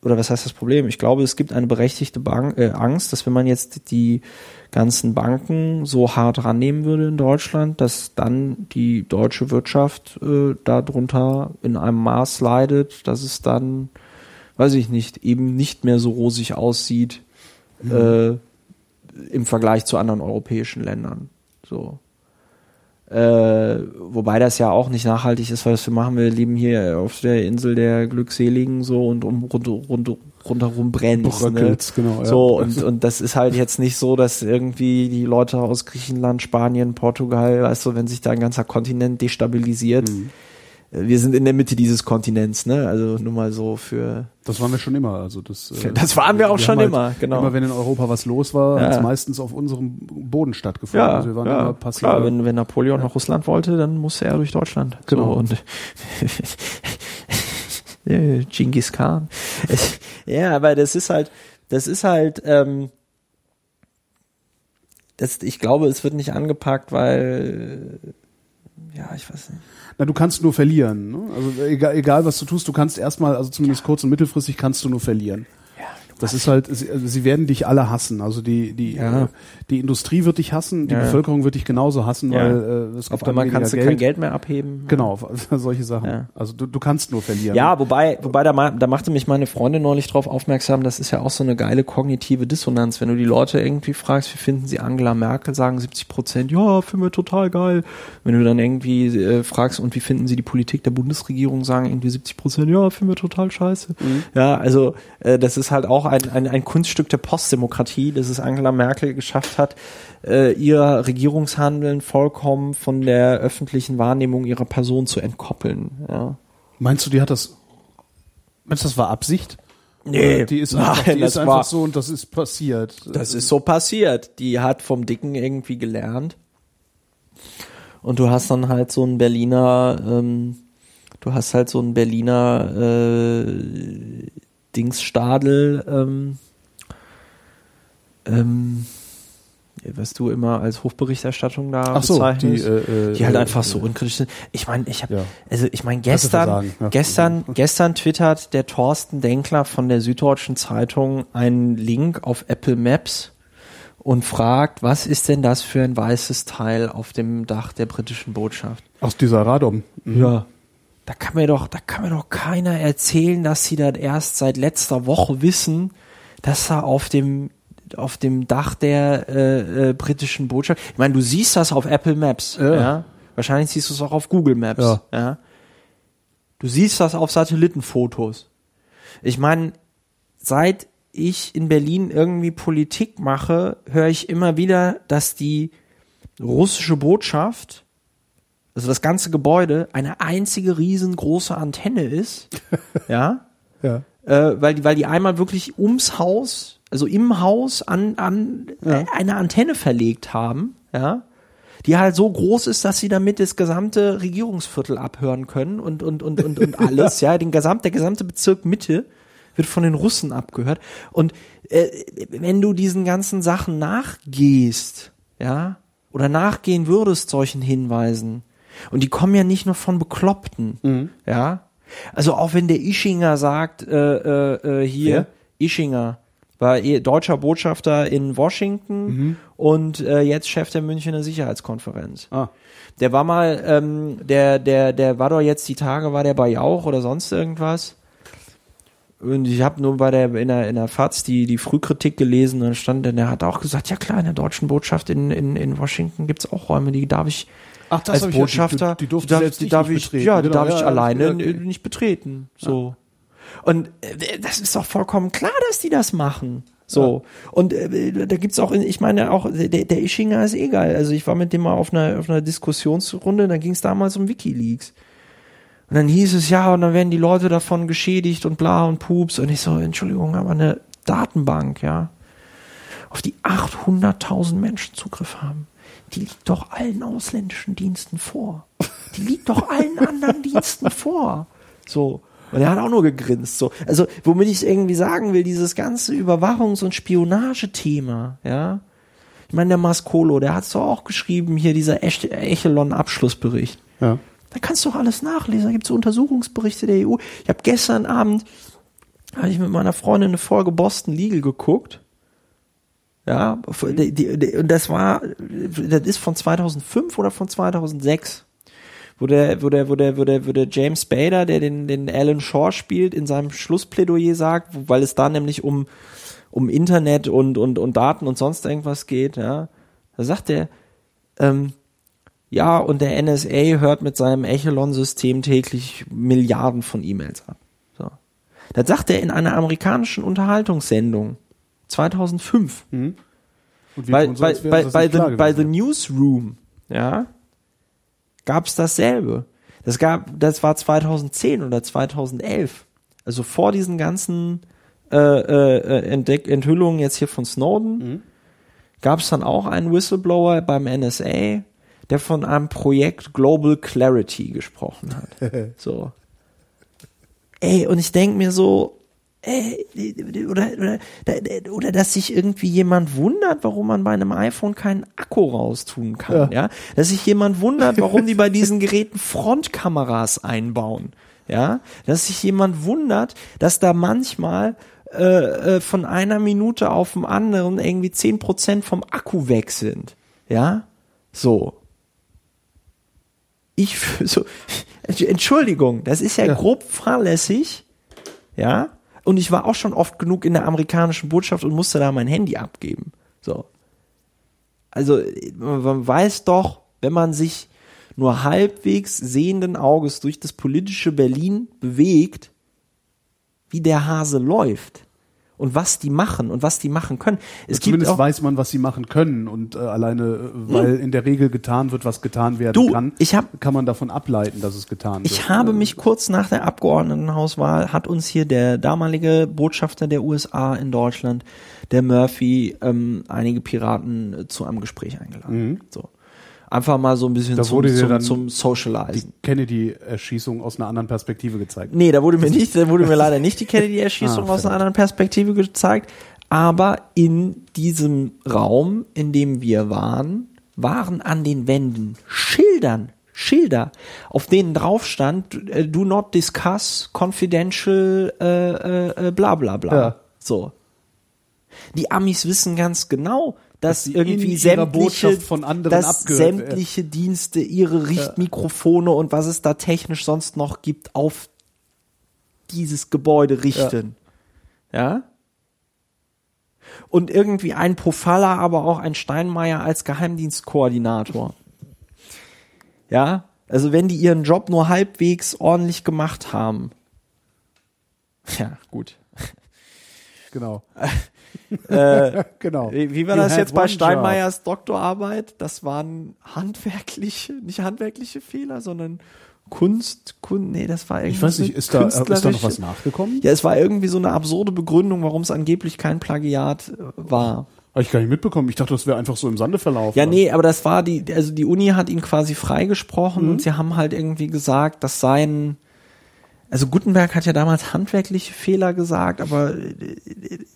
oder was heißt das Problem? Ich glaube, es gibt eine berechtigte Bank, äh, Angst, dass wenn man jetzt die ganzen Banken so hart rannehmen würde in Deutschland, dass dann die deutsche Wirtschaft äh, darunter in einem Maß leidet, dass es dann, weiß ich nicht, eben nicht mehr so rosig aussieht äh, im Vergleich zu anderen europäischen Ländern. So. Äh, wobei das ja auch nicht nachhaltig ist, was wir machen. Wir leben hier auf der Insel der Glückseligen so und um rund, rund, rundherum brennt. Ne? Genau, ja. So, und, und das ist halt jetzt nicht so, dass irgendwie die Leute aus Griechenland, Spanien, Portugal, weißt du, wenn sich da ein ganzer Kontinent destabilisiert, Mhm. Wir sind in der Mitte dieses Kontinents, ne? Also nur mal so für. Das waren wir schon immer. Also das, äh, Das waren wir auch schon haben immer, genau. Immer wenn in Europa was los war, Ja. hat es meistens auf unserem Boden stattgefunden. Ja, also wir waren ja immer passiv. klar, wenn, wenn Napoleon nach Russland wollte, dann musste er durch Deutschland. Genau. So, und Genghis Khan. ja, aber das ist halt, das ist halt, ähm, das, ich glaube, es wird nicht angepackt, weil, ja, ich weiß nicht. Na, du kannst nur verlieren. Ne? Also egal, egal, was du tust, du kannst erstmal, also zumindest kurz- und mittelfristig kannst du nur verlieren. Das ist halt, sie, also sie werden dich alle hassen. Also die, die, Ja. äh, die Industrie wird dich hassen, die Ja. Bevölkerung wird dich genauso hassen, Ja. weil äh, es auf gibt einmal weniger kannst du Geld. kein Geld mehr abheben. Genau, solche Sachen. Also du, du kannst nur verlieren. Ja, wobei, wobei da, da machte mich meine Freundin neulich drauf aufmerksam, das ist ja auch so eine geile kognitive Dissonanz. Wenn du die Leute irgendwie fragst, wie finden sie Angela Merkel, sagen 70 Prozent, ja, finden wir total geil. Wenn du dann irgendwie äh, fragst, und wie finden sie die Politik der Bundesregierung, sagen irgendwie 70 Prozent, ja, finden wir total scheiße. Ja, also äh, das ist halt auch ein, ein, ein Kunststück der Postdemokratie, dass es Angela Merkel geschafft hat, äh, ihr Regierungshandeln vollkommen von der öffentlichen Wahrnehmung ihrer Person zu entkoppeln. Ja. Meinst du, die hat das? Meinst du, das war Absicht? Nee, die ist einfach, die nein, ist das einfach war- so und das ist passiert. Das ist so passiert. Die hat vom Dicken irgendwie gelernt. Und du hast dann halt so einen Berliner, ähm, du hast halt so einen Berliner äh, Dingsstadel, ähm, ähm, was du immer als Hofberichterstattung da Ach so, bezeichnest, die, äh, äh, die halt äh, einfach so äh, unkritisch sind. Ich meine, ich habe, Ja. also ich meine, gestern, ja. gestern, gestern twittert der Thorsten Denkler von der Süddeutschen Zeitung einen Link auf Apple Maps und fragt, was ist denn das für ein weißes Teil auf dem Dach der britischen Botschaft? Aus dieser Radom. Mhm. Ja. Da kann mir doch, da kann mir doch keiner erzählen, dass sie das erst seit letzter Woche wissen, dass da auf dem auf dem Dach der äh, äh, britischen Botschaft. Ich meine, du siehst das auf Apple Maps, ja. Ja. Wahrscheinlich siehst du es auch auf Google Maps, Ja. ja. Du siehst das auf Satellitenfotos. Ich meine, seit ich in Berlin irgendwie Politik mache, höre ich immer wieder, dass die russische Botschaft, also das ganze Gebäude, eine einzige riesengroße Antenne ist. ja. Ja. Äh, weil die, weil die einmal wirklich ums Haus, also im Haus an, an Ja. äh, eine Antenne verlegt haben, ja, die halt so groß ist, dass sie damit das gesamte Regierungsviertel abhören können und, und, und, und, und alles, ja, den gesamt, der gesamte Bezirk Mitte wird von den Russen abgehört. Und äh, wenn du diesen ganzen Sachen nachgehst, ja, oder nachgehen würdest solchen Hinweisen, und die kommen ja nicht nur von Bekloppten, ja. Also auch wenn der Ischinger sagt, äh, äh, äh, hier, Wer? Ischinger war eh deutscher Botschafter in Washington und äh, jetzt Chef der Münchner Sicherheitskonferenz. Ah. Der war mal, ähm, der, der, der war doch jetzt die Tage, war der bei Jauch oder sonst irgendwas. Und ich habe nur bei der in der in der FAZ die die Frühkritik gelesen und dann stand der, der hat auch gesagt, ja klar, in der deutschen Botschaft in in, in Washington gibt's auch Räume, die darf ich Ach, das als hab ich ja- die- Botschafter, die- die durfte darf, selbst die ich darf nicht ich, betreten. ja, die Genau, darf ich ja, alleine ja, okay. nicht betreten. So. Und äh, das ist doch vollkommen klar, dass die das machen. So. Und äh, da gibt's auch, ich meine, auch der, der Ischinger ist egal. Also ich war mit dem mal auf einer, auf einer Diskussionsrunde, da ging's damals um Wikileaks. Und dann hieß es, ja, und dann werden die Leute davon geschädigt und bla und pups. Und ich so, Entschuldigung, aber eine Datenbank, ja, auf die 800.000 Menschen Zugriff haben, die liegt doch allen ausländischen Diensten vor. Die liegt doch allen anderen Diensten vor. So. Und er hat auch nur gegrinst. So. Also, womit ich irgendwie sagen will, dieses ganze Überwachungs- und Spionagethema, ja. Ich meine, der Mascolo, der hat's doch auch geschrieben, hier dieser Ech- Echelon-Abschlussbericht. Ja. Da kannst du auch alles nachlesen. Da gibt's so Untersuchungsberichte der EU. Ich habe gestern Abend habe ich mit meiner Freundin eine Folge Boston Legal geguckt. Ja, die, die, die, und das war, das ist von 2005 oder von 2006, wo der, wo der, wo der, wo der, wo der James Bader, der den, den Alan Shaw spielt, in seinem Schlussplädoyer sagt, weil es da nämlich um, um Internet und, und, und Daten und sonst irgendwas geht, ja, da sagt er, ähm, ja, und der NSA hört mit seinem Echelon-System täglich Milliarden von E-Mails ab. So. Das sagt er in einer amerikanischen Unterhaltungssendung 2005. Und wir Bei, bei, bei, bei, the, bei. The Newsroom, ja, gab's dasselbe. Das gab, das war 2010 oder 2011. Also vor diesen ganzen äh, äh, Entdeck Enthüllungen jetzt hier von Snowden Mhm. gab es dann auch einen Whistleblower beim NSA, der von einem Projekt Global Clarity gesprochen hat. so. Ey, und ich denk mir so, ey, oder, oder, oder dass sich irgendwie jemand wundert, warum man bei einem iPhone keinen Akku raustun kann, ja. Dass sich jemand wundert, warum die bei diesen Geräten Frontkameras einbauen, ja. Dass sich jemand wundert, dass da manchmal äh, äh, von einer Minute auf den anderen irgendwie 10% vom Akku weg sind, ja. So. Ich, so, Entschuldigung, das ist ja, Ja. grob fahrlässig, ja. Und ich war auch schon oft genug in der amerikanischen Botschaft und musste da mein Handy abgeben. So. Also, man weiß doch, wenn man sich nur halbwegs sehenden Auges durch das politische Berlin bewegt, wie der Hase läuft und was die machen und was die machen können. Es gibt Zumindest auch, weiß man, was sie machen können und äh, alleine, äh, weil in der Regel getan wird, was getan werden Du, kann, ich hab- kann man davon ableiten, dass es getan wird. Ich habe mich kurz nach der Abgeordnetenhauswahl, hat uns hier der damalige Botschafter der USA in Deutschland, der Murphy, ähm, einige Piraten äh, zu einem Gespräch eingeladen. So. Einfach mal so ein bisschen. Da zum, zum, dann zum Socializen. Kennedy-Erschießung aus einer anderen Perspektive gezeigt. Nee, da wurde mir nicht, da wurde mir leider nicht die Kennedy-Erschießung Ah, aus einer anderen Perspektive gezeigt. Aber in diesem Raum, in dem wir waren, waren an den Wänden Schildern, Schilder, auf denen drauf stand, äh, do not discuss confidential, äh, äh, äh, bla bla bla. Ja. So. Die Amis wissen ganz genau, dass, Dass irgendwie sämtliche, Botschaft von anderen dass sämtliche Dienste ihre Richtmikrofone und was es da technisch sonst noch gibt auf dieses Gebäude richten. Ja? Und irgendwie ein Pofalla, aber auch ein Steinmeier als Geheimdienstkoordinator. Ja? Also wenn die ihren Job nur halbwegs ordentlich gemacht haben. Ja, gut. Genau. Äh, genau. Wie, war You das jetzt bei Steinmeiers Doktorarbeit? Das waren handwerkliche, nicht handwerkliche Fehler, sondern Kunst, Kun, nee, das war irgendwie. Ich weiß nicht, ist da, ist da noch was nachgekommen? Ja, es war irgendwie so eine absurde Begründung, warum es angeblich kein Plagiat äh, war. Habe ich gar nicht mitbekommen. Ich dachte, das wäre einfach so im Sande verlaufen. Ja, nee, aber das war die, also die Uni hat ihn quasi freigesprochen Mhm. und sie haben halt irgendwie gesagt, dass sein, also Gutenberg hat ja damals handwerkliche Fehler gesagt, aber äh,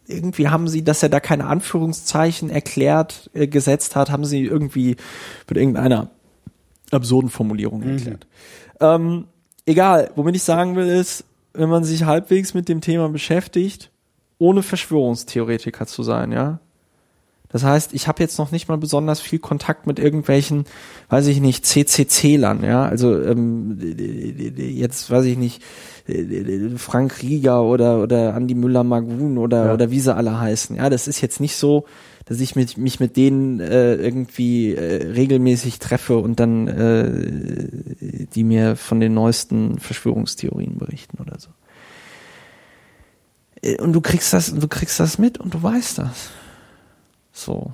irgendwie haben sie, dass er da keine Anführungszeichen erklärt, äh, gesetzt hat, haben sie irgendwie mit irgendeiner absurden Formulierung Mhm. erklärt. Ähm, egal, womit ich sagen will ist, wenn man sich halbwegs mit dem Thema beschäftigt, ohne Verschwörungstheoretiker zu sein, ja, das heißt, ich habe jetzt noch nicht mal besonders viel Kontakt mit irgendwelchen, weiß ich nicht, CCC-Lern, ja, also ähm, jetzt weiß ich nicht, Frank Rieger oder oder Andi Müller-Magun oder Ja. oder wie sie alle heißen. Ja, das ist jetzt nicht so, dass ich mit, mich mit denen äh, irgendwie äh, regelmäßig treffe und dann äh, die mir von den neuesten Verschwörungstheorien berichten oder so. Äh, Und du kriegst das, du kriegst das mit und du weißt das. So.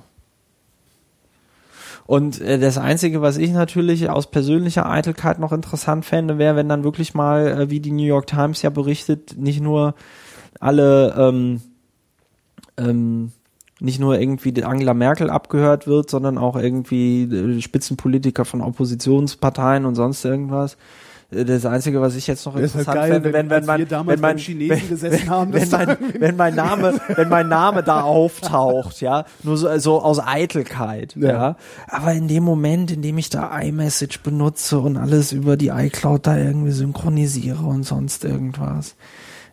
Und äh, das Einzige, was ich natürlich aus persönlicher Eitelkeit noch interessant fände, wäre, wenn dann wirklich mal, äh, wie die New York Times ja berichtet, nicht nur alle, ähm, ähm, nicht nur irgendwie Angela Merkel abgehört wird, sondern auch irgendwie äh, Spitzenpolitiker von Oppositionsparteien und sonst irgendwas. Äh, Das Einzige, was ich jetzt noch halt interessant geil, fände, wenn, wenn, wenn, damals wenn mein, Chinesen gesessen haben, wenn das mein, wenn mein Name, wenn mein Name da auftaucht, ja, nur so, so aus Eitelkeit, ja. Ja. Aber in dem Moment, in dem ich da iMessage benutze und alles über die iCloud da irgendwie synchronisiere und sonst irgendwas,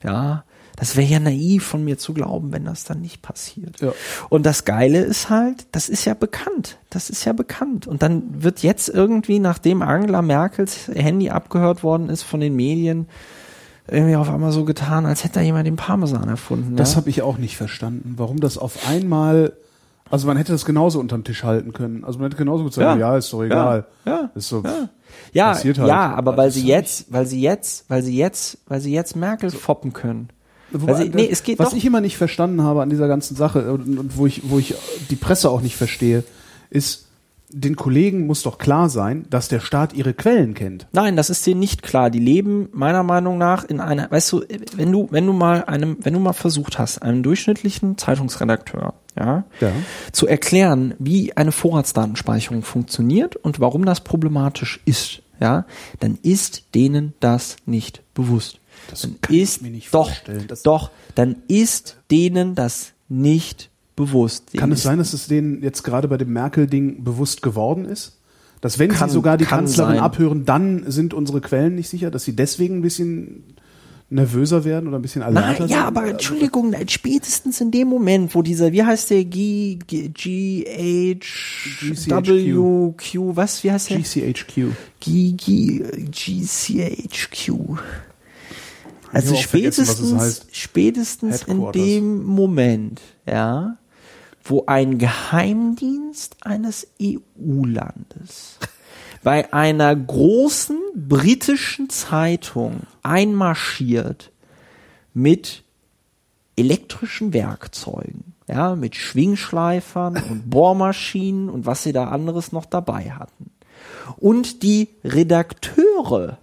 ja, das wäre ja naiv von mir zu glauben, wenn das dann nicht passiert. Ja. Und das Geile ist halt, das ist ja bekannt. Das ist ja bekannt. Und dann wird jetzt irgendwie, nachdem Angela Merkels Handy abgehört worden ist von den Medien, irgendwie auf einmal so getan, als hätte da jemand den Parmesan erfunden. Das ja? habe ich auch nicht verstanden, warum das auf einmal. Also man hätte das genauso unterm Tisch halten können. Also man hätte genauso gut sagen, ja, ist doch egal. ja, Ist so, ja, passiert halt. ja, aber Das weil sie jetzt, weil sie jetzt, weil sie jetzt, weil sie jetzt Merkel foppen können. Wobei, sie, nee, es geht was doch. ich immer nicht verstanden habe an dieser ganzen Sache und, und wo ich wo ich die Presse auch nicht verstehe, ist den Kollegen muss doch klar sein, dass der Staat ihre Quellen kennt. Nein, das ist denen nicht klar. Die leben meiner Meinung nach in einer, weißt du, wenn du, wenn du mal einem, wenn du mal versucht hast, einem durchschnittlichen Zeitungsredakteur, ja, Ja. zu erklären, wie eine Vorratsdatenspeicherung funktioniert und warum das problematisch ist, ja, dann ist denen das nicht bewusst. Das dann kann ist mir nicht doch, doch, dann ist denen das nicht bewusst. Kann Denen es ist sein, dass es denen jetzt gerade bei dem Merkel-Ding bewusst geworden ist? Dass wenn Kann- sie sogar die kann Kanzlerin sein. abhören, dann sind unsere Quellen nicht sicher, dass sie deswegen ein bisschen nervöser werden oder ein bisschen alerter Nein, ja, aber Entschuldigung, spätestens in dem Moment, wo dieser, wie heißt der, G, G, G, H, W, Q, was, wie heißt der? GCHQ. G, G, GCHQ. Also spätestens, spätestens in dem Moment, ja, wo ein Geheimdienst eines EU-Landes bei einer großen britischen Zeitung einmarschiert mit elektrischen Werkzeugen, ja, mit Schwingschleifern und Bohrmaschinen und was sie da anderes noch dabei hatten. Und die Redakteure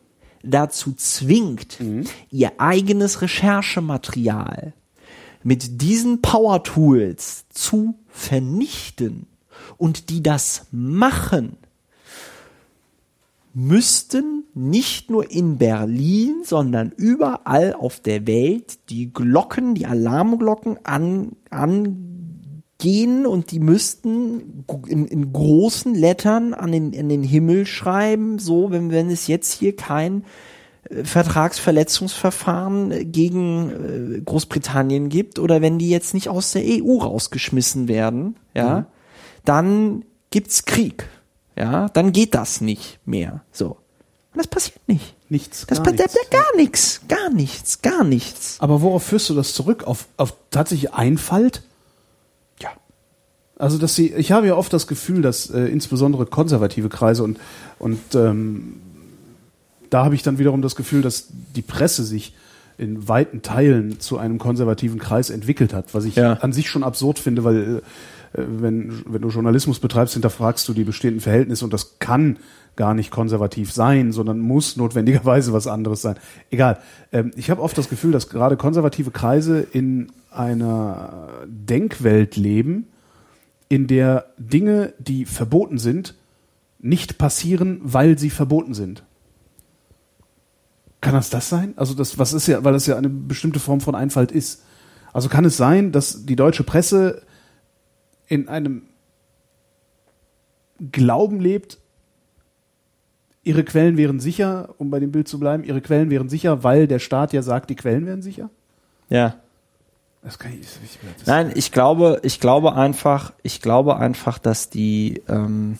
dazu zwingt, ihr eigenes Recherchematerial mit diesen Power Tools zu vernichten und die das machen, müssten nicht nur in Berlin, sondern überall auf der Welt die Glocken, die Alarmglocken an, angehen und die müssten in, in großen Lettern an den, an den Himmel schreiben, so, wenn, wenn es jetzt hier kein äh, Vertragsverletzungsverfahren äh, gegen äh, Großbritannien gibt oder wenn die jetzt nicht aus der EU rausgeschmissen werden, ja, dann gibt's Krieg. Ja, dann geht das nicht mehr. So. Und das passiert nicht. Nichts. Das passiert nichts. gar nichts, gar nichts, gar nichts. Aber worauf führst du das zurück? Auf, auf tatsächlich Einfalt? Also, dass sie, ich habe ja oft das Gefühl, dass äh, insbesondere konservative Kreise und, und ähm, da habe ich dann wiederum das Gefühl, dass die Presse sich in weiten Teilen zu einem konservativen Kreis entwickelt hat, was ich Ja. an sich schon absurd finde, weil äh, wenn, wenn du Journalismus betreibst, hinterfragst du die bestehenden Verhältnisse und das kann gar nicht konservativ sein, sondern muss notwendigerweise was anderes sein. Egal. Ähm, ich habe oft das Gefühl, dass gerade konservative Kreise in einer Denkwelt leben, in der Dinge, die verboten sind, nicht passieren, weil sie verboten sind. Kann das das sein? Also das, was ist ja, weil das ja eine bestimmte Form von Einfalt ist. Also kann es sein, dass die deutsche Presse in einem Glauben lebt, ihre Quellen wären sicher, um bei dem Bild zu bleiben, ihre Quellen wären sicher, weil der Staat ja sagt, die Quellen wären sicher? Ja. Das kann ich, ich, das Nein, ich glaube, ich glaube einfach, ich glaube einfach, dass die, ähm,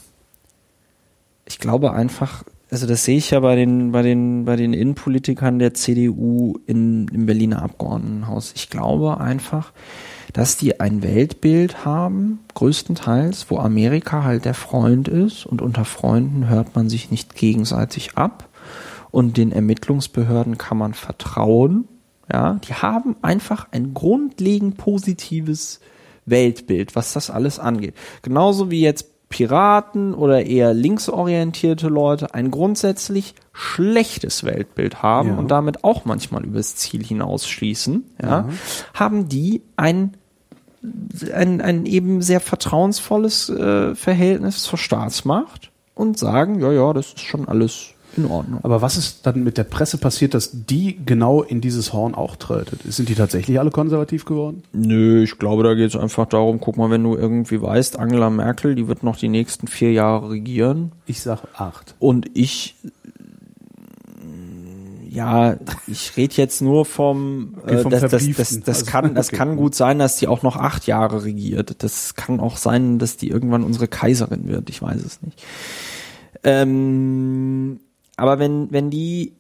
ich glaube einfach, also das sehe ich ja bei den, bei den, bei den Innenpolitikern der CDU in, im Berliner Abgeordnetenhaus. Ich glaube einfach, dass die ein Weltbild haben, größtenteils, wo Amerika halt der Freund ist und unter Freunden hört man sich nicht gegenseitig ab und den Ermittlungsbehörden kann man vertrauen. Ja, die haben einfach ein grundlegend positives Weltbild, was das alles angeht. Genauso wie jetzt Piraten oder eher linksorientierte Leute ein grundsätzlich schlechtes Weltbild haben Ja. und damit auch manchmal übers Ziel hinausschießen, ja, haben die ein ein, ein eben sehr vertrauensvolles äh, Verhältnis zur Staatsmacht und sagen, ja, ja, das ist schon alles in Ordnung. Aber was ist dann mit der Presse passiert, dass die genau in dieses Horn auch trötet? Sind die tatsächlich alle konservativ geworden? Nö, ich glaube, da geht es einfach darum, guck mal, wenn du irgendwie weißt, Angela Merkel, die wird noch die nächsten vier Jahre regieren Ich sag acht. und ich ja, ich rede jetzt nur vom, Okay, äh, vom das, das, das, Verbrieften. das Also, kann, das okay. kann gut sein, dass die auch noch acht Jahre regiert. Das kann auch sein, dass die irgendwann unsere Kaiserin wird. Ich weiß es nicht. Ähm, aber wenn, wenn die,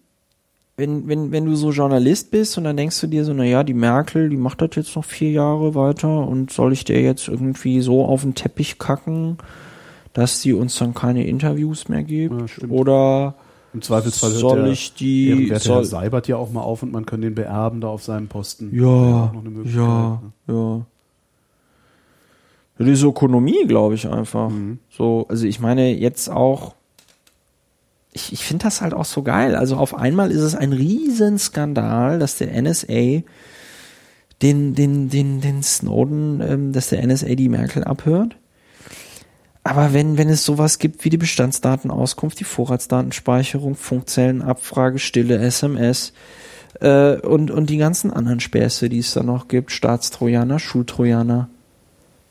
wenn, wenn, wenn du so Journalist bist und dann denkst du dir so, na ja, die Merkel, die macht das jetzt noch vier Jahre weiter und soll ich der jetzt irgendwie so auf den Teppich kacken, dass die uns dann keine Interviews mehr gibt? Ja. Oder Im Zweifelsfall hört soll der ich die, ehrenwerte Herr soll, Seibert ja auch mal auf und man kann den beerben da auf seinem Posten. ja, Möglichkeit, ja, ne? ja. Diese Ökonomie, glaube ich, einfach. So, also ich meine, jetzt auch, ich, ich finde das halt auch so geil. Also auf einmal ist es ein Riesenskandal, dass der NSA den, den, den, den Snowden, ähm, dass der NSA die Merkel abhört. Aber wenn, wenn es sowas gibt wie die Bestandsdatenauskunft, die Vorratsdatenspeicherung, Funkzellenabfrage, stille SMS äh, und, und die ganzen anderen Späße, die es da noch gibt, Staatstrojaner, Schultrojaner,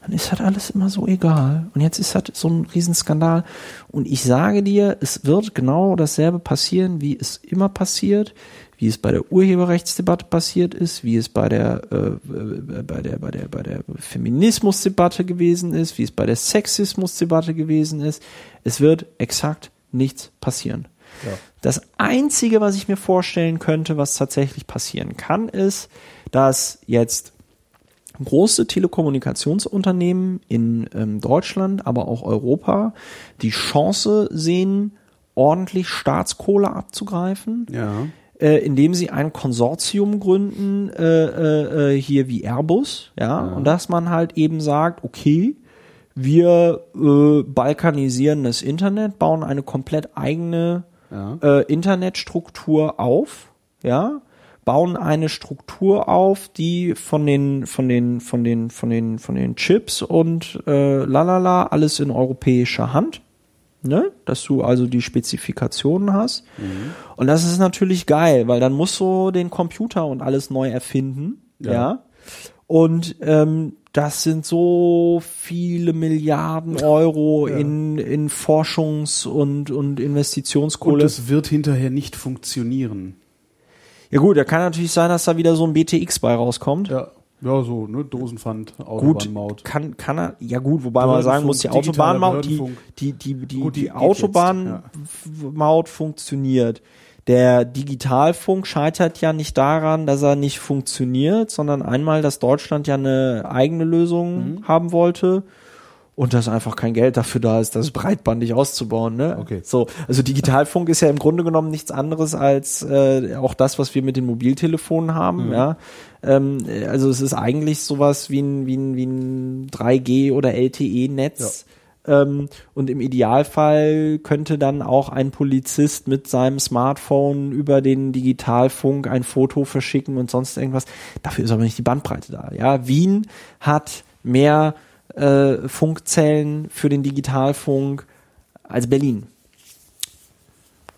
dann ist halt alles immer so egal. Und jetzt ist halt so ein Riesenskandal. Und ich sage dir, es wird genau dasselbe passieren, wie es immer passiert, wie es bei der Urheberrechtsdebatte passiert ist, wie es bei der, äh, äh, bei der, bei der, bei der Feminismusdebatte gewesen ist, wie es bei der Sexismusdebatte gewesen ist. Es wird exakt nichts passieren. Ja. Das Einzige, was ich mir vorstellen könnte, was tatsächlich passieren kann, ist, dass jetzt große Telekommunikationsunternehmen in ähm, Deutschland, aber auch Europa die Chance sehen, ordentlich Staatskohle abzugreifen, Ja. äh, indem sie ein Konsortium gründen, äh, äh, äh, hier wie Airbus, ja, und dass man halt eben sagt, okay, wir äh, balkanisieren das Internet, bauen eine komplett eigene Ja. äh, Internetstruktur auf, ja, bauen eine Struktur auf, die von den von den von den von den von den Chips und äh, lalala alles in europäischer Hand, ne, dass du also die Spezifikationen hast. Und das ist natürlich geil, weil dann musst du den Computer und alles neu erfinden, ja. Ja. Und ähm, das sind so viele Milliarden Euro Ja. in, in Forschungs- und, und Und Investitionskohle. es wird hinterher nicht funktionieren. Ja gut, da kann natürlich sein, dass da wieder so ein BTX bei rauskommt. Ja. Ja, so, ne, Dosenpfand, Gut, Autobahnmaut. kann, kann er, ja gut, wobei man sagen muss, die Autobahnmaut, die, die, die, die, Gut, die die Autobahnmaut funktioniert. Der Digitalfunk scheitert ja nicht daran, dass er nicht funktioniert, sondern einmal, dass Deutschland ja eine eigene Lösung Mhm. haben wollte und dass einfach kein Geld dafür da ist, das breitbandig auszubauen. Ne? Okay. So, also Digitalfunk ist ja im Grunde genommen nichts anderes als äh, auch das, was wir mit den Mobiltelefonen haben. Mhm. Ja, ähm, äh, also es ist eigentlich sowas wie ein wie ein wie ein 3G oder LTE-Netz. Ähm, und im Idealfall könnte dann auch ein Polizist mit seinem Smartphone über den Digitalfunk ein Foto verschicken und sonst irgendwas. Dafür ist aber nicht die Bandbreite da. Ja, Wien hat mehr äh, Funkzellen für den Digitalfunk als Berlin.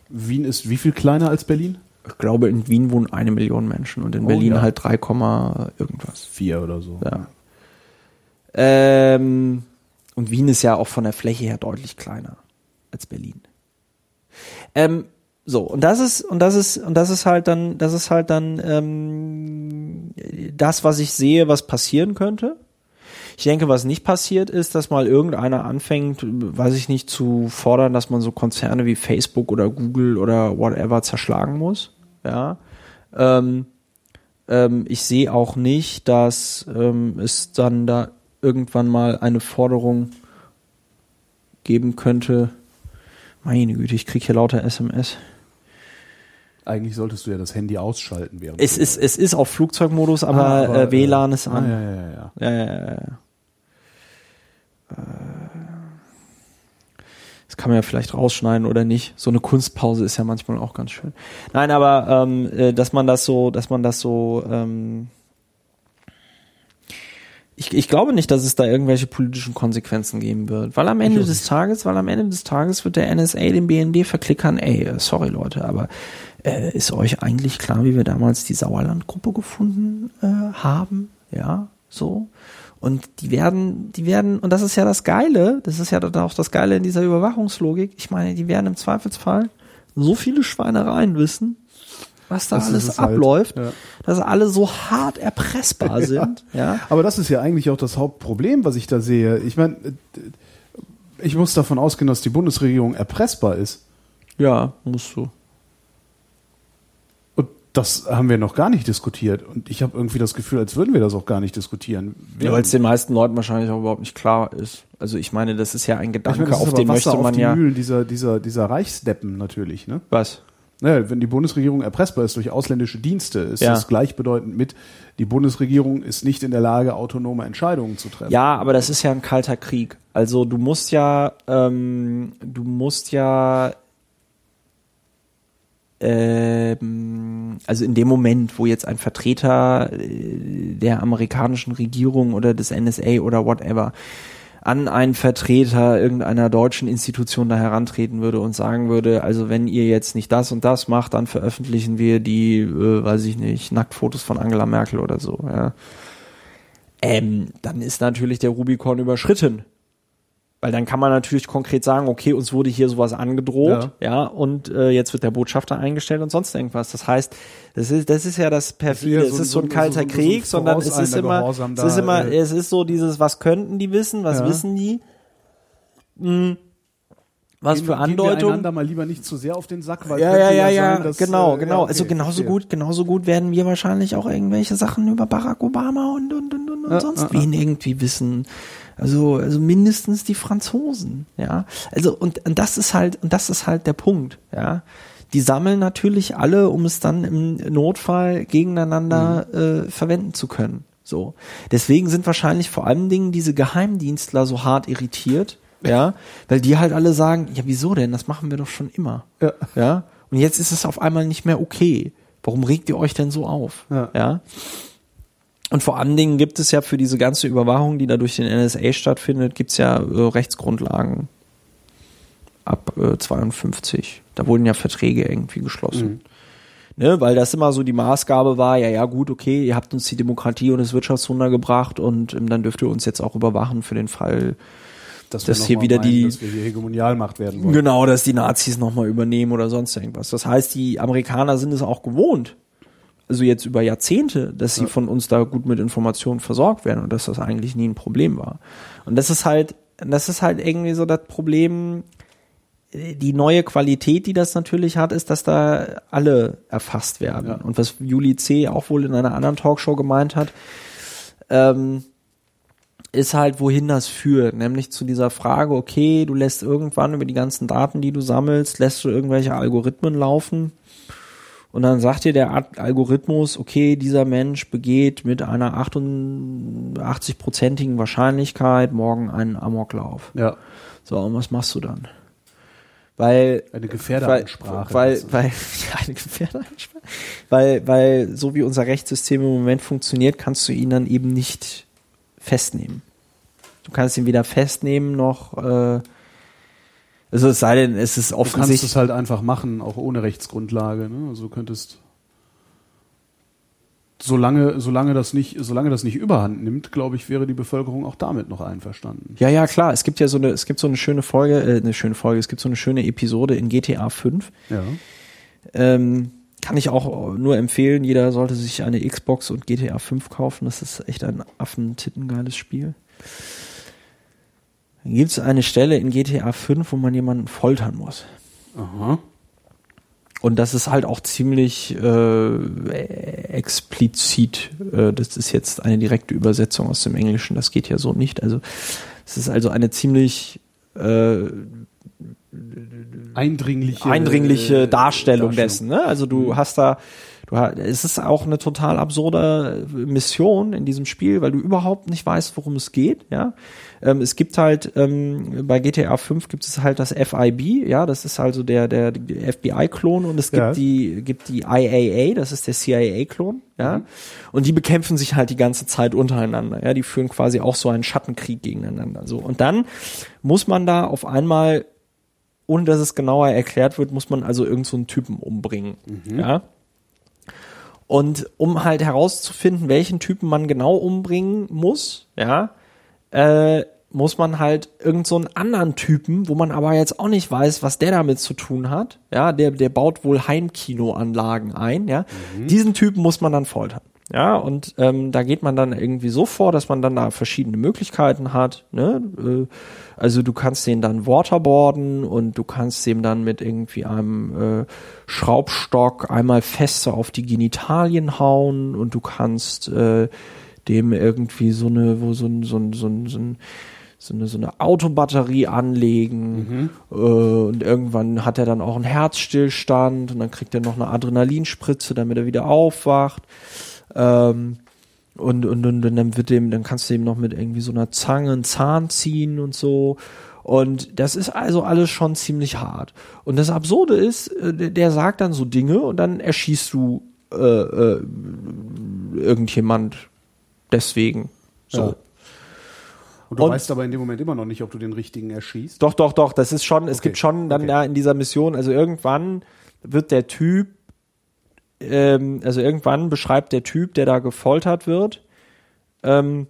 Wien ist wie viel kleiner als Berlin? Ich glaube, in Wien wohnen eine Million Menschen und in Oh, Berlin ja. halt 3, Komma irgendwas. Vier oder so. Ja. Ähm, und Wien ist ja auch von der Fläche her deutlich kleiner als Berlin. Ähm, so, und das ist, und das ist, und das ist halt dann, das ist halt dann ähm, das, was ich sehe, was passieren könnte. Ich denke, was nicht passiert ist, dass mal irgendeiner anfängt, weiß ich nicht, zu fordern, dass man so Konzerne wie Facebook oder Google oder whatever zerschlagen muss. Ja. Ähm, ähm, ich sehe auch nicht, dass ähm, es dann da irgendwann mal eine Forderung geben könnte. Meine Güte, ich kriege hier lauter SMS. Eigentlich solltest du ja das Handy ausschalten während Es ist, es ist auf Flugzeugmodus, aber, Ah, aber, äh, WLAN ist ah, an. ja, ja, ja, ja. Ja, ja, ja, Das kann man ja vielleicht rausschneiden oder nicht. So eine Kunstpause ist ja manchmal auch ganz schön. Nein, aber ähm, äh, dass man das so, dass man das so ähm, ich, ich glaube nicht, dass es da irgendwelche politischen Konsequenzen geben wird, weil am Ende des Tages, weil am Ende des Tages wird der NSA den BND verklickern, ey, äh, sorry Leute, aber äh, ist euch eigentlich klar, wie wir damals die Sauerland-Gruppe gefunden äh, haben? Ja, so. Und die werden, die werden, und das ist ja das Geile, das ist ja dann auch das Geile in dieser Überwachungslogik. Ich meine, die werden im Zweifelsfall so viele Schweinereien wissen, was da Das alles es halt, abläuft, ja. dass alle so hart erpressbar sind. Ja. Aber das ist ja eigentlich auch das Hauptproblem, was ich da sehe. Ich meine, ich muss davon ausgehen, dass die Bundesregierung erpressbar ist. Ja, musst du. Das haben wir noch gar nicht diskutiert. Und ich habe irgendwie das Gefühl, als würden wir das auch gar nicht diskutieren. Ja, weil es den meisten Leuten wahrscheinlich auch überhaupt nicht klar ist. Also ich meine, das ist ja ein Gedanke, meine, auf den Wasser möchte auf man die ja. Mühlen dieser, dieser, dieser Reichsdeppen natürlich, ne? Was? Naja, wenn die Bundesregierung erpressbar ist durch ausländische Dienste, ist Ja. das gleichbedeutend mit, die Bundesregierung ist nicht in der Lage, autonome Entscheidungen zu treffen. Ja, aber das ist ja ein kalter Krieg. Also du musst ja, ähm, du musst ja, ähm, also in dem Moment, wo jetzt ein Vertreter äh, der amerikanischen Regierung oder des NSA oder whatever an einen Vertreter irgendeiner deutschen Institution da herantreten würde und sagen würde, also wenn ihr jetzt nicht das und das macht, dann veröffentlichen wir die, äh, weiß ich nicht, Nacktfotos von Angela Merkel oder so, ja. Ähm, dann ist natürlich der Rubikon überschritten. Weil dann kann man natürlich konkret sagen, okay, uns wurde hier sowas angedroht, ja, und äh, jetzt wird der Botschafter eingestellt und sonst irgendwas. Das heißt, das ist, das ist ja das perfide. eher es so- ist so ein so- kalter so- so Krieg, sondern es ist immer, Gehorsam es ist immer, äh, es ist so dieses, was könnten die wissen, was Ja. wissen die? Hm. Was Gehen für wir- gehen wir Andeutungen? einander mal lieber nicht zu sehr auf den Sack, weil Ja, ja, ja, ja, sein, dass, genau, äh, genau. ja, okay, also genauso verstehe. gut, genauso gut werden wir wahrscheinlich auch irgendwelche Sachen über Barack Obama und und und und, und Ja, sonst ja, ja. wen irgendwie wissen. Also also mindestens die Franzosen, ja. Also und, und das ist halt und das ist halt der Punkt, ja. Die sammeln natürlich alle, um es dann im Notfall gegeneinander Mhm. äh, verwenden zu können. So. Deswegen sind wahrscheinlich vor allen Dingen diese Geheimdienstler so hart irritiert, ja, weil die halt alle sagen, ja, wieso denn? Das machen wir doch schon immer. Ja. Ja. Und jetzt ist es auf einmal nicht mehr okay. Warum regt ihr euch denn so auf? Ja. ja? Und vor allen Dingen gibt es ja für diese ganze Überwachung, die da durch den NSA stattfindet, gibt es ja äh, Rechtsgrundlagen ab äh, 52. Da wurden ja Verträge irgendwie geschlossen. Ne, weil das immer so die Maßgabe war, ja, ja, gut, okay, ihr habt uns die Demokratie und das Wirtschaftswunder gebracht und ähm, dann dürft ihr uns jetzt auch überwachen für den Fall, dass, dass wir hier wieder meinen, die- dass wir hier Hegemonialmacht werden wollen. Genau, dass die Nazis nochmal übernehmen oder sonst irgendwas. Das heißt, die Amerikaner sind es auch gewohnt, also jetzt über Jahrzehnte, dass sie von uns da gut mit Informationen versorgt werden und dass das eigentlich nie ein Problem war. Und das ist halt, das ist halt irgendwie so das Problem, äh, die neue Qualität, die das natürlich hat, ist, dass da alle erfasst werden. Ja. Und was Juli C. auch wohl in einer anderen Talkshow gemeint hat, ähm, ist halt, wohin das führt. Nämlich zu dieser Frage, okay, du lässt irgendwann über die ganzen Daten, die du sammelst, lässt du irgendwelche Algorithmen laufen. Und dann sagt dir der Al- Algorithmus, okay, dieser Mensch begeht mit einer 88-prozentigen Wahrscheinlichkeit morgen einen Amoklauf. Ja, So, und was machst du dann? Weil eine Gefährderansprache. Weil, Das ist- weil, ja, eine Gefährderansprache. Weil, weil, so wie unser Rechtssystem im Moment funktioniert, kannst du ihn dann eben nicht festnehmen. Du kannst ihn weder festnehmen noch, äh, also es sei denn, es ist Du kannst offensichtlich. es halt einfach machen, auch ohne Rechtsgrundlage. Ne? Also du könntest, solange, solange das nicht, solange das nicht Überhand nimmt, glaube ich, wäre die Bevölkerung auch damit noch einverstanden. Ja, ja, klar. Es gibt ja so eine, es gibt so eine schöne Folge, äh, eine schöne Folge, es gibt so eine schöne Episode in GTA 5. Ja. Ähm, kann ich auch nur empfehlen. Jeder sollte sich eine Xbox und GTA 5 kaufen. Das ist echt ein affentittengeiles Spiel. Gibt es eine Stelle in GTA 5, wo man jemanden foltern muss. Aha. Und das ist halt auch ziemlich äh, explizit. Äh, das ist jetzt eine direkte Übersetzung aus dem Englischen. Das geht ja so nicht. Also es ist also eine ziemlich äh, Eindringliche, eindringliche äh, Darstellung dessen. Ne? Also du hast da, du hast, es ist auch eine total absurde Mission in diesem Spiel, weil du überhaupt nicht weißt, worum es geht. Ja, ähm, es gibt halt ähm, bei GTA 5 gibt es halt das FIB, ja, das ist also der der, FBI-Klon und es gibt Ja. die gibt die IAA, das ist der CIA-Klon. Ja, und die bekämpfen sich halt die ganze Zeit untereinander. Ja, die führen quasi auch so einen Schattenkrieg gegeneinander. So und dann muss man da auf einmal ohne dass es genauer erklärt wird, muss man also irgend so einen Typen umbringen. Ja. Und um halt herauszufinden, welchen Typen man genau umbringen muss, ja, äh, muss man halt irgend so einen anderen Typen, wo man aber jetzt auch nicht weiß, was der damit zu tun hat. Ja, der, der baut wohl Heimkinoanlagen ein, ja. Diesen Typen muss man dann foltern. Ja, und ähm, da geht man dann irgendwie so vor, dass man dann da verschiedene Möglichkeiten hat. Ne? Äh, also du kannst den dann waterboarden und du kannst dem dann mit irgendwie einem äh, Schraubstock einmal fester auf die Genitalien hauen und du kannst äh, dem irgendwie so eine, wo so ein, so ein, so ein, so ein so eine, so eine Autobatterie anlegen äh, und irgendwann hat er dann auch einen Herzstillstand und dann kriegt er noch eine Adrenalinspritze, damit er wieder aufwacht. Ähm, und, und, und dann wird dem, dann kannst du ihm noch mit irgendwie so einer Zange einen Zahn ziehen und so. Und das ist also alles schon ziemlich hart. Und das Absurde ist, äh, der der sagt dann so Dinge und dann erschießt du äh, äh, irgendjemand deswegen. So. Ja. Und du Und- weißt aber in dem Moment immer noch nicht, ob du den richtigen erschießt. Doch, doch, doch, das ist schon, es Okay, gibt schon dann okay. da in dieser Mission, also irgendwann wird der Typ, ähm, also irgendwann beschreibt der Typ, der da gefoltert wird, ähm,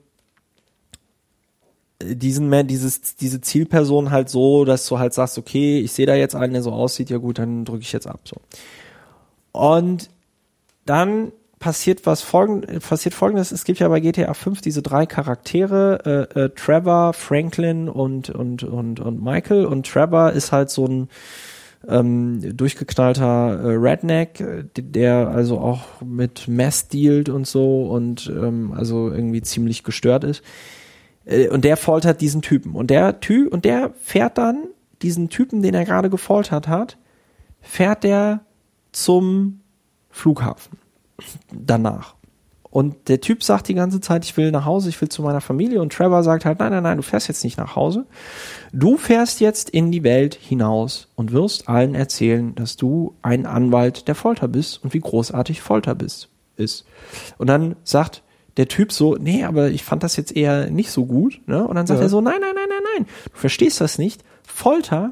diesen dieses, diese Zielperson halt so, dass du halt sagst, okay, ich sehe da jetzt einen, der so aussieht, ja gut, dann drücke ich jetzt ab, so. Und dann passiert was folgend, passiert folgendes, es gibt ja bei GTA 5 diese drei Charaktere, äh, äh, Trevor, Franklin und, und, und, und Michael und Trevor ist halt so ein ähm, durchgeknallter äh, Redneck, äh, der also auch mit Mess dealt und so und ähm, also irgendwie ziemlich gestört ist. Äh, und der foltert diesen Typen. Und der Typ, und der fährt dann diesen Typen, den er gerade gefoltert hat, fährt der zum Flughafen danach. Und der Typ sagt die ganze Zeit, ich will nach Hause, ich will zu meiner Familie. Und Trevor sagt halt, nein, nein, nein, du fährst jetzt nicht nach Hause. Du fährst jetzt in die Welt hinaus und wirst allen erzählen, dass du ein Anwalt der Folter bist und wie großartig Folter bist, ist. Und dann sagt der Typ so, nee, aber ich fand das jetzt eher nicht so gut. Ne? Und dann sagt Ja. er so, nein, nein, nein, nein, nein, du verstehst das nicht. Folter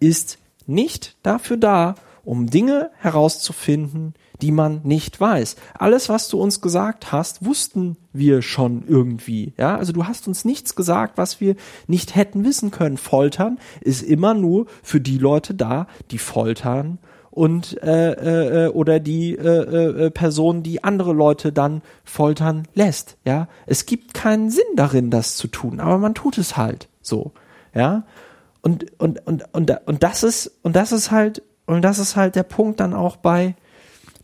ist nicht dafür da, um Dinge herauszufinden, die man nicht weiß. Alles, was du uns gesagt hast, wussten wir schon irgendwie. Ja, also du hast uns nichts gesagt, was wir nicht hätten wissen können. Foltern ist immer nur für die Leute da, die foltern und äh, äh, äh, oder die äh, äh, Person, die andere Leute dann foltern lässt. Ja, es gibt keinen Sinn darin, das zu tun, aber man tut es halt so. Ja, und und und und und das ist und das ist halt und das ist halt der Punkt dann auch bei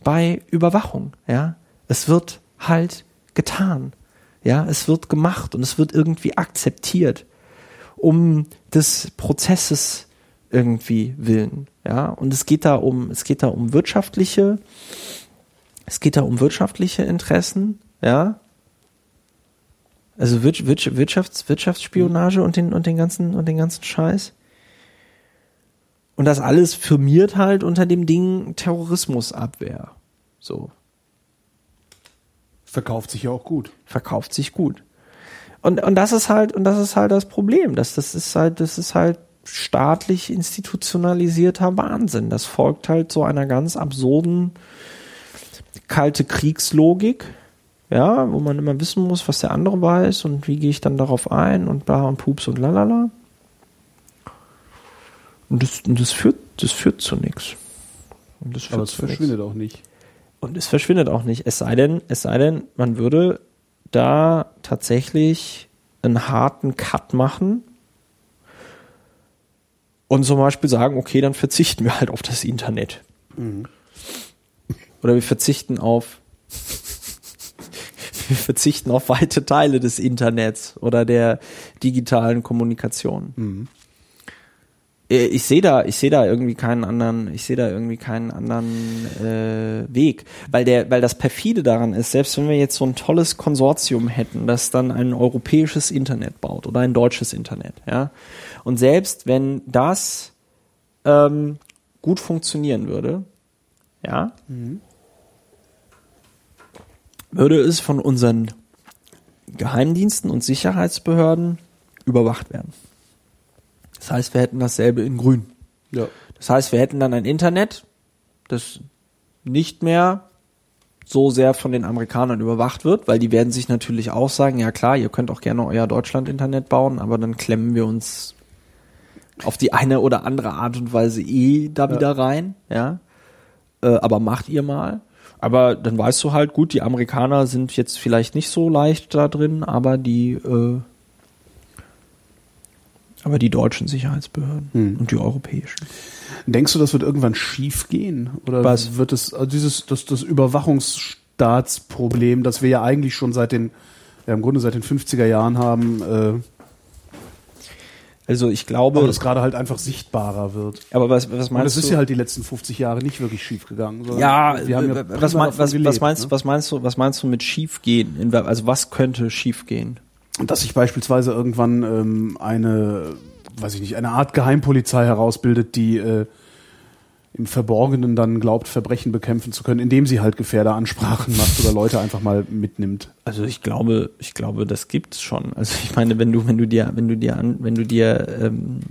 bei Überwachung. Ja, es wird halt getan. Ja, es wird gemacht und es wird irgendwie akzeptiert um des Prozesses irgendwie willen. Ja, und es geht da um, es geht da um wirtschaftliche, es geht da um wirtschaftliche Interessen, ja. Also Wir- Wir- Wirtschafts, Wirtschaftsspionage und den, und den ganzen, und den ganzen Scheiß. Und das alles firmiert halt unter dem Ding Terrorismusabwehr. So Verkauft sich ja auch gut. verkauft sich gut. Und, und das ist halt, und das ist halt das Problem. Das, das ist halt, das ist halt staatlich institutionalisierter Wahnsinn. Das folgt halt so einer ganz absurden kalte Kriegslogik, ja, wo man immer wissen muss, was der andere weiß und wie gehe ich dann darauf ein und bla und pups und lalala. Und das, und das führt, das führt zu nichts. Und das führt Aber es zu nix. verschwindet auch nicht. Und es verschwindet auch nicht. Es sei denn, es sei denn, man würde da tatsächlich einen harten Cut machen und zum Beispiel sagen, okay, dann verzichten wir halt auf das Internet. Oder wir verzichten auf wir verzichten auf weite Teile des Internets oder der digitalen Kommunikation. Äh, Ich sehe da, ich sehe da irgendwie keinen anderen, ich sehe da irgendwie keinen anderen äh, Weg, weil der, weil das perfide daran ist, selbst wenn wir jetzt so ein tolles Konsortium hätten, das dann ein europäisches Internet baut oder ein deutsches Internet, ja, und selbst wenn das ähm, gut funktionieren würde, ja, würde es von unseren Geheimdiensten und Sicherheitsbehörden überwacht werden. Das heißt, wir hätten dasselbe in Grün. Ja. Das heißt, wir hätten dann ein Internet, das nicht mehr so sehr von den Amerikanern überwacht wird, weil die werden sich natürlich auch sagen, ja klar, ihr könnt auch gerne euer Deutschland-Internet bauen, aber dann klemmen wir uns auf die eine oder andere Art und Weise eh da wieder rein, ja. Äh, aber macht ihr mal. Aber dann weißt du halt, gut, die Amerikaner sind jetzt vielleicht nicht so leicht da drin, aber die, äh, aber die deutschen Sicherheitsbehörden Hm. und die europäischen. Denkst du, das wird irgendwann schief gehen? Oder Was? wird es also dieses das, das Überwachungsstaatsproblem, das wir ja eigentlich schon seit den ja, im Grunde seit den 50er Jahren haben, äh, Also ich glaube, Aber das gerade halt einfach sichtbarer wird. aber was, was meinst es ist du? ja halt die letzten 50 Jahre nicht wirklich schief gegangen. ja, wir haben ja was, mein, was, gelebt, was meinst ne? du, was meinst du, was meinst du mit schief gehen? Also was könnte schief gehen? Dass sich beispielsweise irgendwann ähm, eine, weiß ich nicht, eine Art Geheimpolizei herausbildet, die äh, im Verborgenen dann glaubt, Verbrechen bekämpfen zu können, indem sie halt Gefährderansprachen macht oder Leute einfach mal mitnimmt. Also ich glaube, ich glaube, das gibt's schon. Also ich meine, wenn du, wenn du dir, wenn du dir an, wenn du dir, ähm,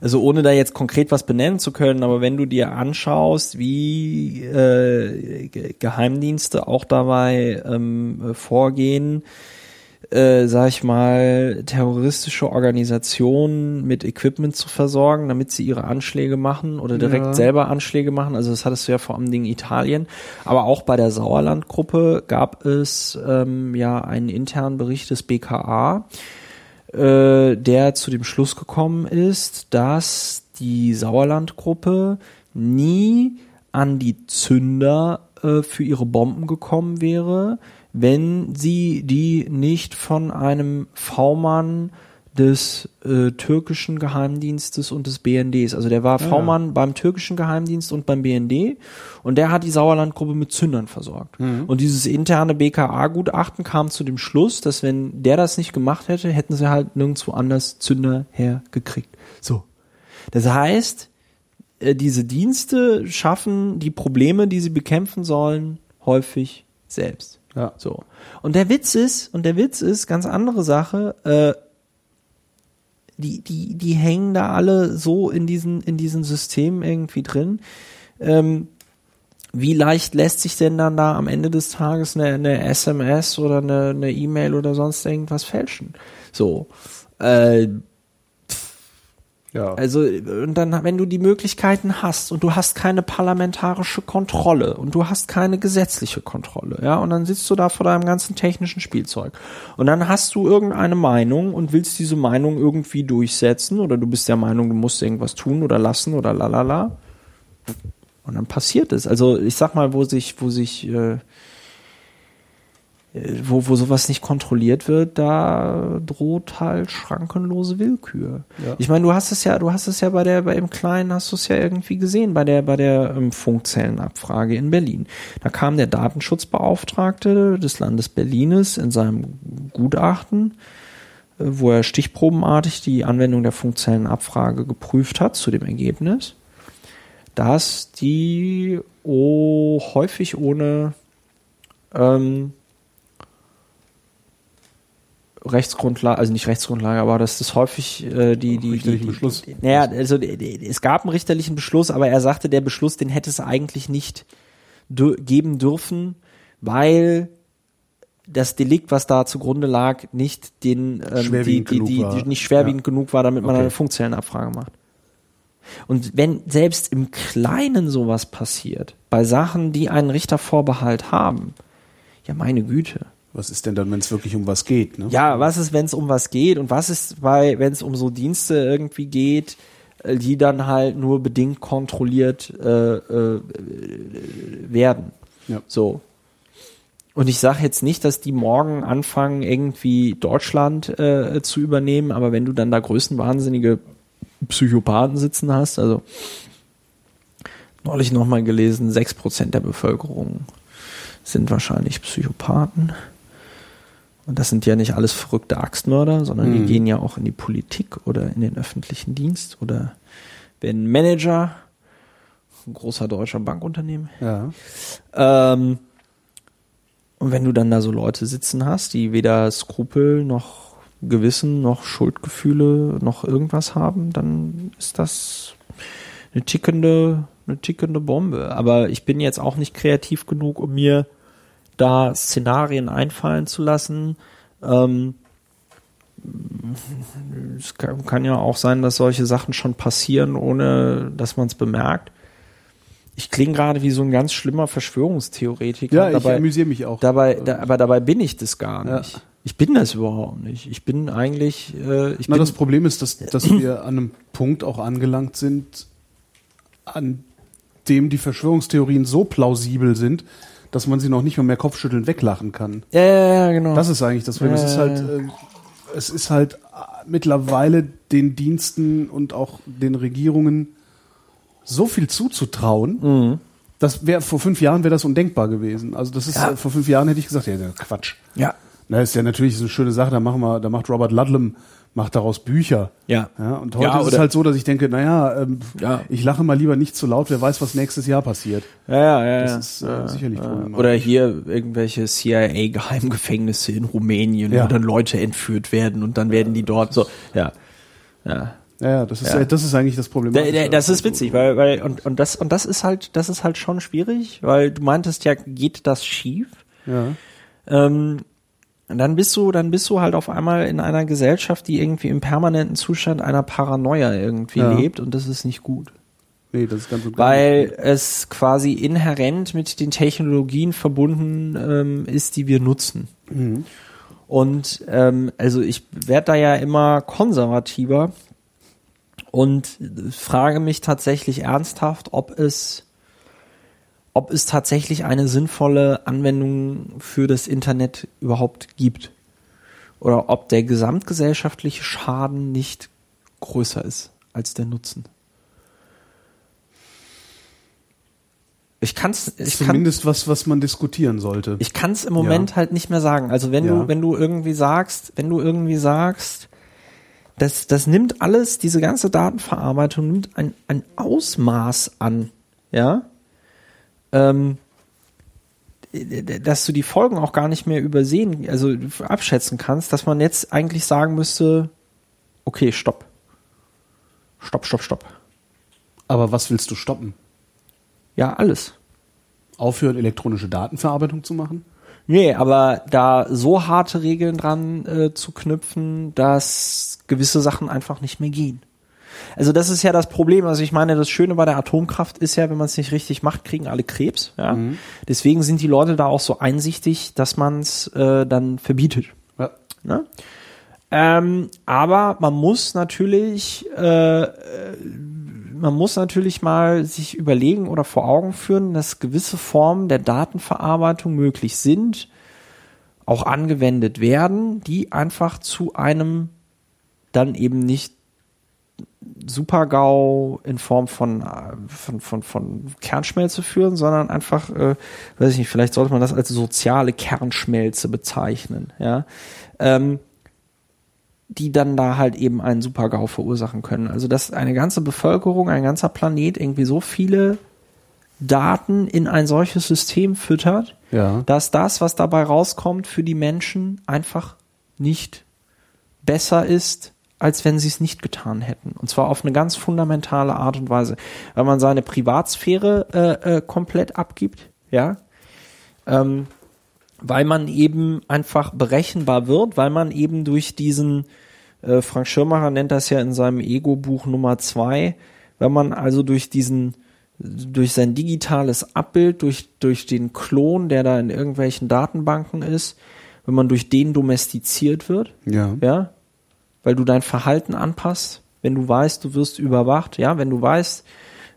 also ohne da jetzt konkret was benennen zu können, aber wenn du dir anschaust, wie äh, Ge- Geheimdienste auch dabei ähm, äh, vorgehen, äh, sag ich mal, terroristische Organisationen mit Equipment zu versorgen, damit sie ihre Anschläge machen oder direkt Ja. selber Anschläge machen. Also das hattest du ja vor allem Dingen Italien. Aber auch bei der Sauerlandgruppe gab es ähm, ja einen internen Bericht des BKA, äh, der zu dem Schluss gekommen ist, dass die Sauerlandgruppe nie an die Zünder äh, für ihre Bomben gekommen wäre, wenn sie die nicht von einem V-Mann des äh, türkischen Geheimdienstes und des BNDs. Also der war V-Mann beim türkischen Geheimdienst und beim BND und der hat die Sauerlandgruppe mit Zündern versorgt. Und dieses interne BKA-Gutachten kam zu dem Schluss, dass wenn der das nicht gemacht hätte, hätten sie halt nirgendwo anders Zünder hergekriegt. So. Das heißt, äh, diese Dienste schaffen die Probleme, die sie bekämpfen sollen, häufig selbst. Ja. So. Und der Witz ist, und der Witz ist, ganz andere Sache, äh, die, die, die hängen da alle so in diesen, in diesen Systemen irgendwie drin. Ähm, wie leicht lässt sich denn dann da am Ende des Tages eine, eine SMS oder eine E-Mail oder sonst irgendwas fälschen? So. Äh, Ja. also, und dann, wenn du die Möglichkeiten hast und du hast keine parlamentarische Kontrolle und du hast keine gesetzliche Kontrolle, ja, und dann sitzt du da vor deinem ganzen technischen Spielzeug und dann hast du irgendeine Meinung und willst diese Meinung irgendwie durchsetzen oder du bist der Meinung, du musst irgendwas tun oder lassen oder lalala. Und dann passiert es. Also, ich sag mal, wo sich, wo sich, äh, wo, wo sowas nicht kontrolliert wird, da droht halt schrankenlose Willkür. Ja. Ich meine, du hast es ja, du hast es ja bei der, bei im Kleinen hast du es ja irgendwie gesehen, bei der, bei der ähm, Funkzellenabfrage in Berlin. Da kam der Datenschutzbeauftragte des Landes Berlines in seinem Gutachten, äh, wo er stichprobenartig die Anwendung der Funkzellenabfrage geprüft hat, zu dem Ergebnis, dass die oh, häufig ohne ähm, Rechtsgrundlage, also nicht Rechtsgrundlage, aber das häufig äh, die, die, die, Richterlichen die, Beschluss. die naja, also die, die, es gab einen richterlichen Beschluss, aber er sagte, der Beschluss, den hätte es eigentlich nicht geben dürfen, weil das Delikt, was da zugrunde lag, nicht den ähm, die, Schwerwiegend die, genug die, war. die nicht schwerwiegend genug war, damit man Okay. eine Funkzellenabfrage macht. Und wenn selbst im Kleinen sowas passiert, bei Sachen, die einen Richtervorbehalt haben, ja meine Güte. Was ist denn dann, wenn es wirklich um was geht? Ne? Ja, was ist, wenn es um was geht und was ist bei, wenn es um so Dienste irgendwie geht, äh, die dann halt nur bedingt kontrolliert äh, äh, werden. Ja. So. Und ich sage jetzt nicht, dass die morgen anfangen, irgendwie Deutschland äh, zu übernehmen, aber wenn du dann da größenwahnsinnige Psychopathen sitzen hast, also neulich nochmal gelesen, 6% der Bevölkerung sind wahrscheinlich Psychopathen. Und das sind ja nicht alles verrückte Axtmörder, sondern die Mhm. gehen ja auch in die Politik oder in den öffentlichen Dienst oder werden Manager, ein großer deutscher Bankunternehmen. Ja. Ähm, und wenn du dann da so Leute sitzen hast, die weder Skrupel noch Gewissen noch Schuldgefühle noch irgendwas haben, dann ist das eine tickende, eine tickende Bombe. Aber ich bin jetzt auch nicht kreativ genug, um mir da Szenarien einfallen zu lassen. Ähm, es kann, kann ja auch sein, dass solche Sachen schon passieren, ohne dass man es bemerkt. Ich klinge gerade wie so ein ganz schlimmer Verschwörungstheoretiker. Ja, ich dabei, amüsiere mich auch. dabei, da, aber dabei bin ich das gar Ja. nicht. Ich bin das überhaupt nicht. Ich bin eigentlich, äh, ich Na, bin, das Problem ist, dass, dass wir an einem Punkt auch angelangt sind, an dem die Verschwörungstheorien so plausibel sind, dass man sie noch nicht mal mehr kopfschütteln weglachen kann. ja, ja, ja, genau. Das ist eigentlich das Problem. Es ist Ja, halt, ja, äh, es ist halt mittlerweile den Diensten und auch den Regierungen so viel zuzutrauen. Mhm. Das wäre vor fünf Jahren wäre das undenkbar gewesen. Also das ist Ja. äh, vor fünf Jahren hätte ich gesagt, ja, ja, Quatsch. Ja. Na, ist ja natürlich so eine schöne Sache. Da machen wir, da macht Robert Ludlum macht daraus Bücher. Ja. Ja, und heute Ja, ist es halt so, dass ich denke, naja, ähm, Ja. ich lache mal lieber nicht zu laut, wer weiß, was nächstes Jahr passiert. Ja, ja, ja. Das ist äh, sicherlich problematisch. Oder hier irgendwelche CIA-Geheimgefängnisse in Rumänien, wo dann Leute entführt werden und dann werden die dort so, ja. Ja. Ja, das ist, Ja. äh, das ist eigentlich das Problem. Da- da- Das ist witzig, weil, weil, und, und das, und das ist halt, das ist halt schon schwierig, weil du meintest ja, geht das schief? Ja. Ähm, und dann bist du, dann bist du halt auf einmal in einer Gesellschaft, die irgendwie im permanenten Zustand einer Paranoia irgendwie Ja. lebt und das ist nicht gut. Nee, das ist ganz und Weil es quasi inhärent mit den Technologien verbunden ähm, ist, die wir nutzen. Mhm. Und ähm, also ich werde da ja immer konservativer und frage mich tatsächlich ernsthaft, ob es ob es tatsächlich eine sinnvolle Anwendung für das Internet überhaupt gibt. Oder ob der gesamtgesellschaftliche Schaden nicht größer ist als der Nutzen. Ich kann's, ich kann, Zumindest was, was man diskutieren sollte. ich kann's im Moment halt nicht mehr sagen. Also wenn Ja. du, wenn du irgendwie sagst, wenn du irgendwie sagst, das, das nimmt alles, diese ganze Datenverarbeitung nimmt ein, ein Ausmaß an, ja, ähm, dass du die Folgen auch gar nicht mehr übersehen, also abschätzen kannst, dass man jetzt eigentlich sagen müsste, okay, stopp. Stopp, stopp, stopp. Aber was willst du stoppen? Ja, alles. Aufhören, elektronische Datenverarbeitung zu machen? Nee, aber da so harte Regeln dran äh, zu knüpfen, dass gewisse Sachen einfach nicht mehr gehen. Also das ist ja das Problem. Also ich meine, das Schöne bei der Atomkraft ist ja, wenn man es nicht richtig macht, kriegen alle Krebs. Ja? Deswegen sind die Leute da auch so einsichtig, dass man es äh, dann verbietet. Ja. Ne? Ähm, aber man muss natürlich, äh, äh, man muss natürlich mal sich überlegen oder vor Augen führen, dass gewisse Formen der Datenverarbeitung möglich sind, auch angewendet werden, die einfach zu einem dann eben nicht Super-GAU in Form von, äh, von, von, von Kernschmelze führen, sondern einfach, äh, weiß ich nicht, vielleicht sollte man das als soziale Kernschmelze bezeichnen, ja. Ähm, die dann da halt eben einen Super-GAU verursachen können. Also dass eine ganze Bevölkerung, ein ganzer Planet irgendwie so viele Daten in ein solches System füttert, Ja. dass das, was dabei rauskommt, für die Menschen einfach nicht besser ist, als wenn sie es nicht getan hätten. Und zwar auf eine ganz fundamentale Art und Weise. Weil man seine Privatsphäre äh, äh, komplett abgibt, ja. Ähm, weil man eben einfach berechenbar wird, weil man eben durch diesen, äh, Frank Schirmacher nennt das ja in seinem Ego-Buch Nummer zwei, wenn man also durch diesen, durch sein digitales Abbild, durch, durch den Klon, der da in irgendwelchen Datenbanken ist, wenn man durch den domestiziert wird, Ja. ja, weil du dein Verhalten anpasst, wenn du weißt, du wirst überwacht, ja, wenn du weißt,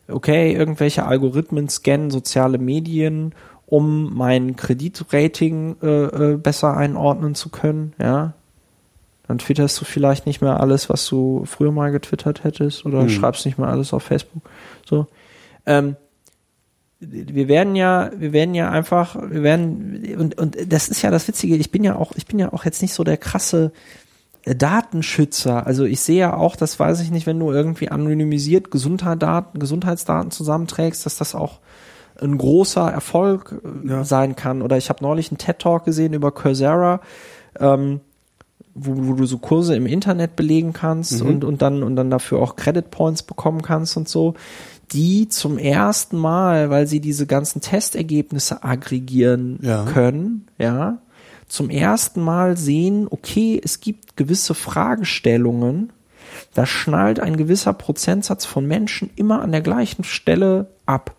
okay, irgendwelche Algorithmen scannen soziale Medien, um mein Kreditrating äh, äh, besser einordnen zu können, ja, dann twitterst du vielleicht nicht mehr alles, was du früher mal getwittert hättest oder Hm. schreibst nicht mehr alles auf Facebook, so. Ähm, wir werden ja, wir werden ja einfach, wir werden, und, und das ist ja das Witzige, ich bin ja auch, ich bin ja auch jetzt nicht so der krasse Datenschützer. Also ich sehe ja auch, das weiß ich nicht, wenn du irgendwie anonymisiert Gesundheitsdaten, Gesundheitsdaten zusammenträgst, dass das auch ein großer Erfolg äh, Ja. sein kann. Oder ich habe neulich einen TED-Talk gesehen über Coursera, ähm, wo, wo du so Kurse im Internet belegen kannst Mhm. und, und dann und dann dafür auch Credit Points bekommen kannst und so, die zum ersten Mal, weil sie diese ganzen Testergebnisse aggregieren Ja. können, ja, zum ersten Mal sehen, okay, es gibt gewisse Fragestellungen, da schnallt ein gewisser Prozentsatz von Menschen immer an der gleichen Stelle ab.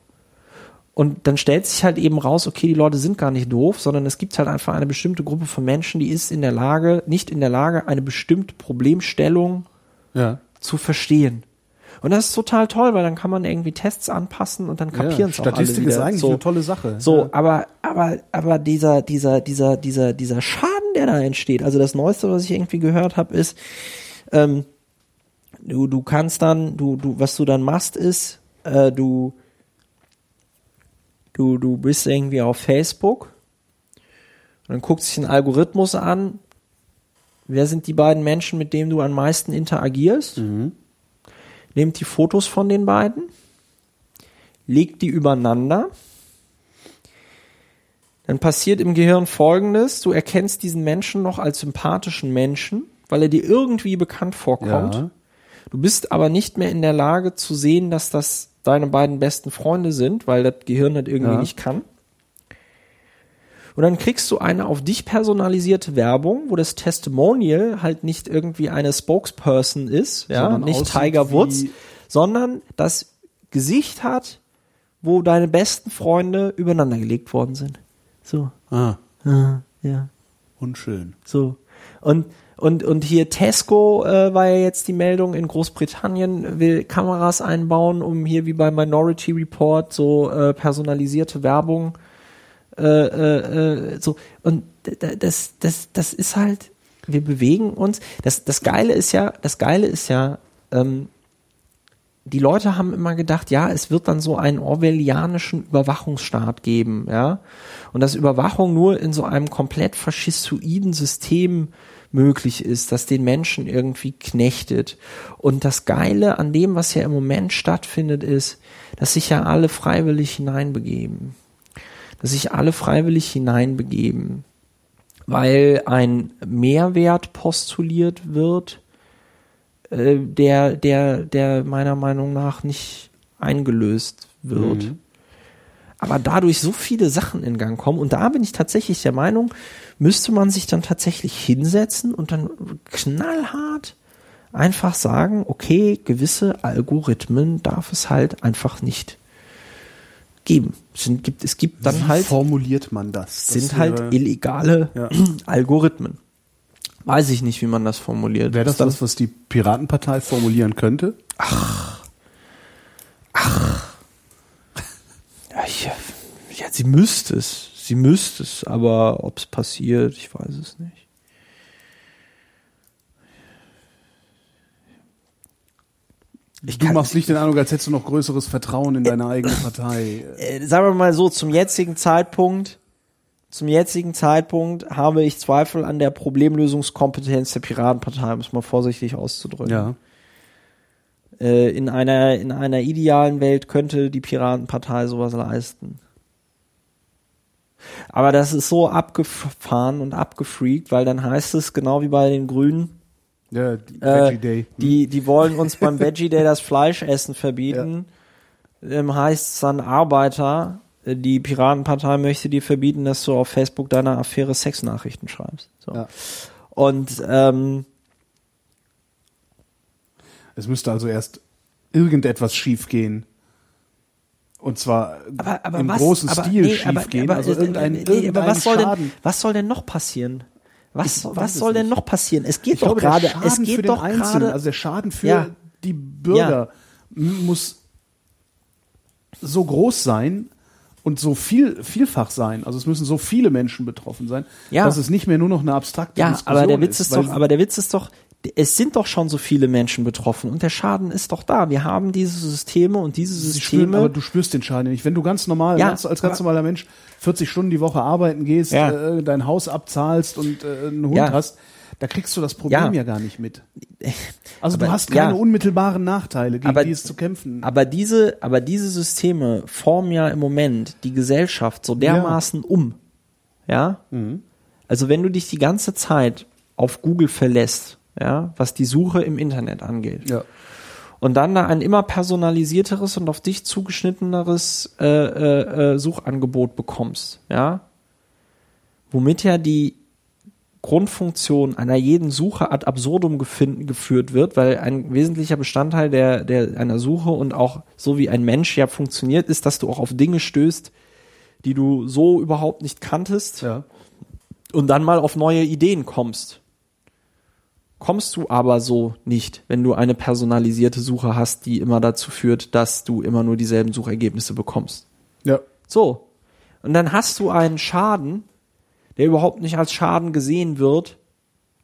Und dann stellt sich halt eben raus, okay, die Leute sind gar nicht doof, sondern es gibt halt einfach eine bestimmte Gruppe von Menschen, die ist in der Lage, nicht in der Lage, eine bestimmte Problemstellung Ja. zu verstehen. Und das ist total toll, weil dann kann man irgendwie Tests anpassen und dann kapieren es auch alle Statistik wieder. ist eigentlich so. eine tolle Sache. So, Ja. aber, aber, aber dieser, dieser, dieser, dieser, dieser Schaden, der da entsteht, also das Neueste, was ich irgendwie gehört habe, ist, ähm, du, du kannst dann, du, du, was du dann machst, ist, äh, du, du, du bist irgendwie auf Facebook und dann guckt sich ein Algorithmus an, wer sind die beiden Menschen, mit denen du am meisten interagierst, nimmt die Fotos von den beiden, legt die übereinander, dann passiert im Gehirn Folgendes, du erkennst diesen Menschen noch als sympathischen Menschen, weil er dir irgendwie bekannt vorkommt. Ja. Du bist aber nicht mehr in der Lage zu sehen, dass das deine beiden besten Freunde sind, weil das Gehirn das irgendwie Ja. nicht kann. Und dann kriegst du eine auf dich personalisierte Werbung, wo das Testimonial halt nicht irgendwie eine Spokesperson ist, ja, Sondern nicht Tiger Woods, sondern das Gesicht hat, wo deine besten Freunde übereinander gelegt worden sind. So, Ah, ja, ja. unschön. So. Und, und, und hier Tesco äh, war ja jetzt die Meldung, in Großbritannien will Kameras einbauen, um hier wie bei Minority Report so äh, personalisierte Werbung äh, äh, äh, so. Und das, das, das ist halt, wir bewegen uns. Das, das Geile ist ja, das Geile ist ja, ähm, die Leute haben immer gedacht, ja, es wird dann so einen orwellianischen Überwachungsstaat geben, ja. Und dass Überwachung nur in so einem komplett faschistoiden System möglich ist, das den Menschen irgendwie knechtet. Und das Geile an dem, was ja im Moment stattfindet, ist, dass sich ja alle freiwillig hineinbegeben. Dass sich alle freiwillig hineinbegeben. Weil ein Mehrwert postuliert wird, äh, der, der, der meiner Meinung nach nicht eingelöst wird. Aber dadurch so viele Sachen in Gang kommen und da bin ich tatsächlich der Meinung, müsste man sich dann tatsächlich hinsetzen und dann knallhart einfach sagen, okay, gewisse Algorithmen darf es halt einfach nicht geben. Es sind, gibt, es gibt dann Wie halt formuliert man das? Das sind halt wäre- illegale Ja. Algorithmen. Weiß ich nicht, wie man das formuliert. Wäre das dann- was, was die Piratenpartei formulieren könnte? Ja, ich, ja, sie müsste es. Sie müsste es, aber ob es passiert, ich weiß es nicht. Ich du machst nicht den Eindruck, als hättest du noch größeres Vertrauen in deine eigene Partei. Äh, sagen wir mal so, zum jetzigen Zeitpunkt, zum jetzigen Zeitpunkt habe ich Zweifel an der Problemlösungskompetenz der Piratenpartei, um es mal vorsichtig auszudrücken. Ja. Äh, in einer, in einer idealen Welt könnte die Piratenpartei sowas leisten. Aber das ist so abgefahren und abgefreakt, weil dann heißt es, genau wie bei den Grünen, Ja, die äh, Veggie Day. die, die wollen uns beim Veggie Day das Fleischessen verbieten. Ähm, heißt es dann Arbeiter, äh, die Piratenpartei möchte dir verbieten, dass du auf Facebook deine Affäre Sexnachrichten schreibst. So. Ja. Und ähm, Es müsste also erst irgendetwas schiefgehen. Und zwar aber, aber im was, großen aber, Stil nee, schiefgehen. aber, also irgendein, nee, irgendein was soll Schaden. denn, was soll denn noch passieren? Was, was soll denn noch passieren? Es geht Ich doch gerade, es für geht den doch gerade, also der Schaden für Ja. die Bürger m- muss so groß sein und so viel vielfach sein. Also es müssen so viele Menschen betroffen sein, Ja. dass es nicht mehr nur noch eine abstrakte ja, Diskussion aber der Witz ist doch, aber der Witz ist doch, es sind doch schon so viele Menschen betroffen und der Schaden ist doch da. Wir haben diese Systeme und diese Sie spüren, Systeme. aber du spürst den Schaden nicht. Wenn du ganz normal, Ja, ganz, als ganz normaler Mensch 40 Stunden die Woche arbeiten gehst, Ja. äh, dein Haus abzahlst und äh, einen Hund Ja. hast, da kriegst du das Problem Ja. gar nicht mit. Also Aber- du hast keine unmittelbaren Nachteile, gegen Aber- die es zu kämpfen. Aber diese, aber diese Systeme formen ja im Moment die Gesellschaft so dermaßen um. Ja? Mhm. Also wenn du dich die ganze Zeit auf Google verlässt, ja, was die Suche im Internet angeht, ja. und dann da ein immer personalisierteres und auf dich zugeschnitteneres äh, äh, äh, Suchangebot bekommst, ja, womit ja die Grundfunktion einer jeden Suche ad absurdum geführt wird, weil ein wesentlicher Bestandteil der, der einer Suche und auch so wie ein Mensch ja funktioniert, ist, dass du auch auf Dinge stößt, die du so überhaupt nicht kanntest ja. und dann mal auf neue Ideen kommst. Kommst du aber so nicht, wenn du eine personalisierte Suche hast, die immer dazu führt, dass du immer nur dieselben Suchergebnisse bekommst. Ja. So. Und dann hast du einen Schaden, der überhaupt nicht als Schaden gesehen wird,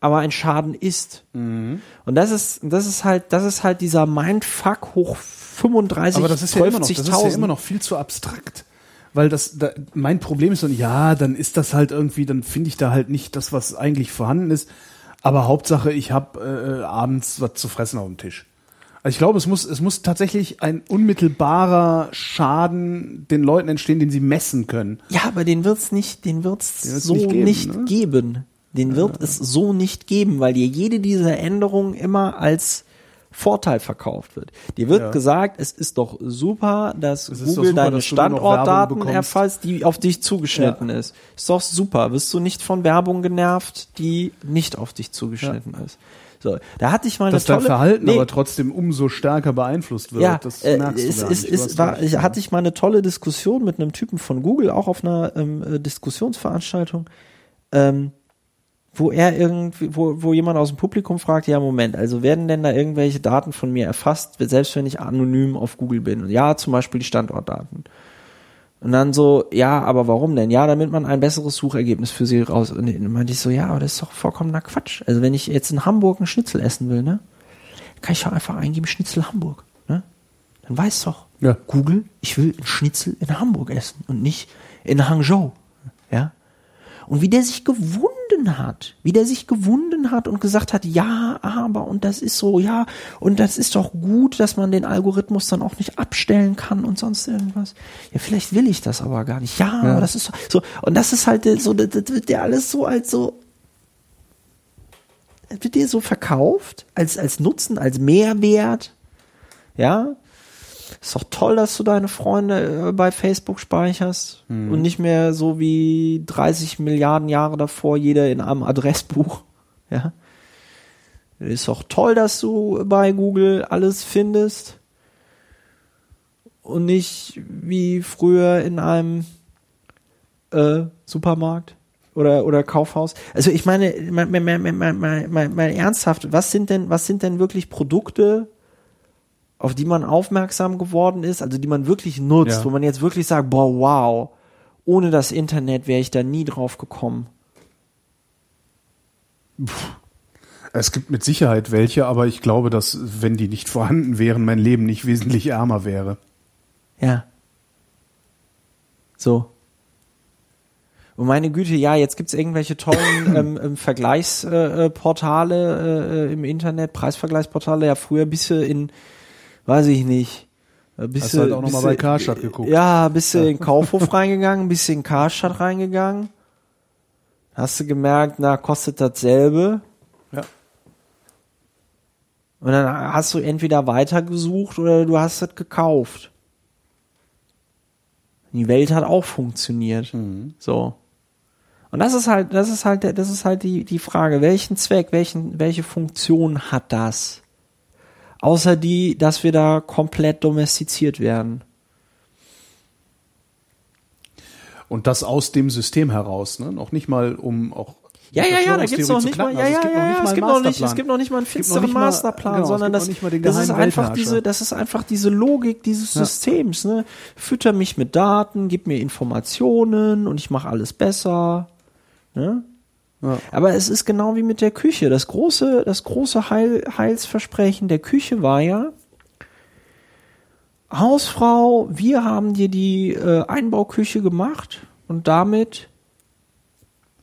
aber ein Schaden ist. Mhm. Und das ist, das ist halt, das ist halt dieser Mindfuck hoch 35, Aber das ist ja immer noch, das ist ja 12.000. immer noch viel zu abstrakt. Weil das, da, mein Problem ist dann, ja, dann ist das halt irgendwie, dann finde ich da halt nicht das, was eigentlich vorhanden ist. Aber Hauptsache, ich habe äh, abends was zu fressen auf dem Tisch. Also ich glaube, es muss, es muss tatsächlich ein unmittelbarer Schaden den Leuten entstehen, den sie messen können. Ja, aber den wird's nicht, den wird's Den wird's so nicht nicht geben, geben. ne? Den wird es so nicht geben, weil dir jede dieser Änderungen immer als Vorteil verkauft wird. Dir wird Ja. gesagt, es ist doch super, dass Es Google super, deine dass Standortdaten erfasst, die auf dich zugeschnitten ist. Ist doch super. Wirst du nicht von Werbung genervt, die nicht auf dich zugeschnitten ist. So, da hatte ich mal Dass eine dein tolle Verhalten Nee, aber trotzdem umso stärker beeinflusst wird. ja, das äh, merkst es, du es, es hast war, ich, hatte ich mal eine tolle Diskussion mit einem Typen von Google, auch auf einer ähm, äh, Diskussionsveranstaltung, ähm, wo er irgendwie, wo, wo jemand aus dem Publikum fragt, ja Moment, also werden denn da irgendwelche Daten von mir erfasst, selbst wenn ich anonym auf Google bin? Und ja, zum Beispiel die Standortdaten. Und dann so, ja, aber warum denn? Ja, damit man ein besseres Suchergebnis für sie raus. Und dann meinte ich so, ja, aber das ist doch vollkommener Quatsch. Also wenn ich jetzt in Hamburg einen Schnitzel essen will, ne, kann ich doch einfach eingeben Schnitzel Hamburg, ne? Dann weiß doch Ja. Google, ich will einen Schnitzel in Hamburg essen und nicht in Hangzhou, ja? Und wie der sich gewunden hat, wie der sich gewunden hat und gesagt hat, ja, aber und das ist so, ja, und das ist doch gut, dass man den Algorithmus dann auch nicht abstellen kann und sonst irgendwas. Ja, vielleicht will ich das aber gar nicht. Ja, aber das ist so, und das ist halt so, das, wird dir alles so als so das wird dir so verkauft als als Nutzen, als Mehrwert. Ja, ist doch toll, dass du deine Freunde äh, bei Facebook speicherst und nicht mehr so wie 30 Milliarden Jahre davor jeder in einem Adressbuch. Ja. Ist doch toll, dass du bei Google alles findest und nicht wie früher in einem äh, Supermarkt oder oder Kaufhaus. Also ich meine, mal, mal, mal, mal, mal, mal ernsthaft, was sind denn was sind denn wirklich Produkte, auf die man aufmerksam geworden ist, also die man wirklich nutzt, Ja. wo man jetzt wirklich sagt, boah, wow, ohne das Internet wäre ich da nie drauf gekommen. Es gibt mit Sicherheit welche, aber ich glaube, dass, wenn die nicht vorhanden wären, mein Leben nicht wesentlich ärmer wäre. Ja. So. Und meine Güte, ja, jetzt gibt's irgendwelche tollen ähm, ähm, Vergleichsportale äh, Portale, äh, im Internet, Preisvergleichsportale. Ja, früher bist du in, weiß ich nicht, äh, bist Hast du halt auch noch bist mal bei Karstadt geguckt. Ja, bist du in den Kaufhof reingegangen, bist du in Karstadt reingegangen. Hast du gemerkt, na, kostet dasselbe. Ja. Und dann hast du entweder weitergesucht oder du hast es gekauft. Die Welt hat auch funktioniert. So. Und das ist halt, das ist halt, das ist halt die, die Frage, welchen Zweck, welchen, welche Funktion hat das? Außer die, dass wir da komplett domestiziert werden. Und das aus dem System heraus, ne? Noch nicht mal, um auch Ja, ja, ja, da gibt's noch nicht mal, ja, Also ja, es gibt noch ja, ja, es gibt noch nicht, es gibt noch nicht mal einen finsteren Masterplan, genau, sondern das, das ist einfach diese, das ist einfach diese Logik dieses Systems, ne? Fütter mich mit Daten, gib mir Informationen und ich mache alles besser, ne? Ja. Aber es ist genau wie mit der Küche. Das große, das große Heil, Heilsversprechen der Küche war ja, Hausfrau, wir haben dir die äh, Einbauküche gemacht und damit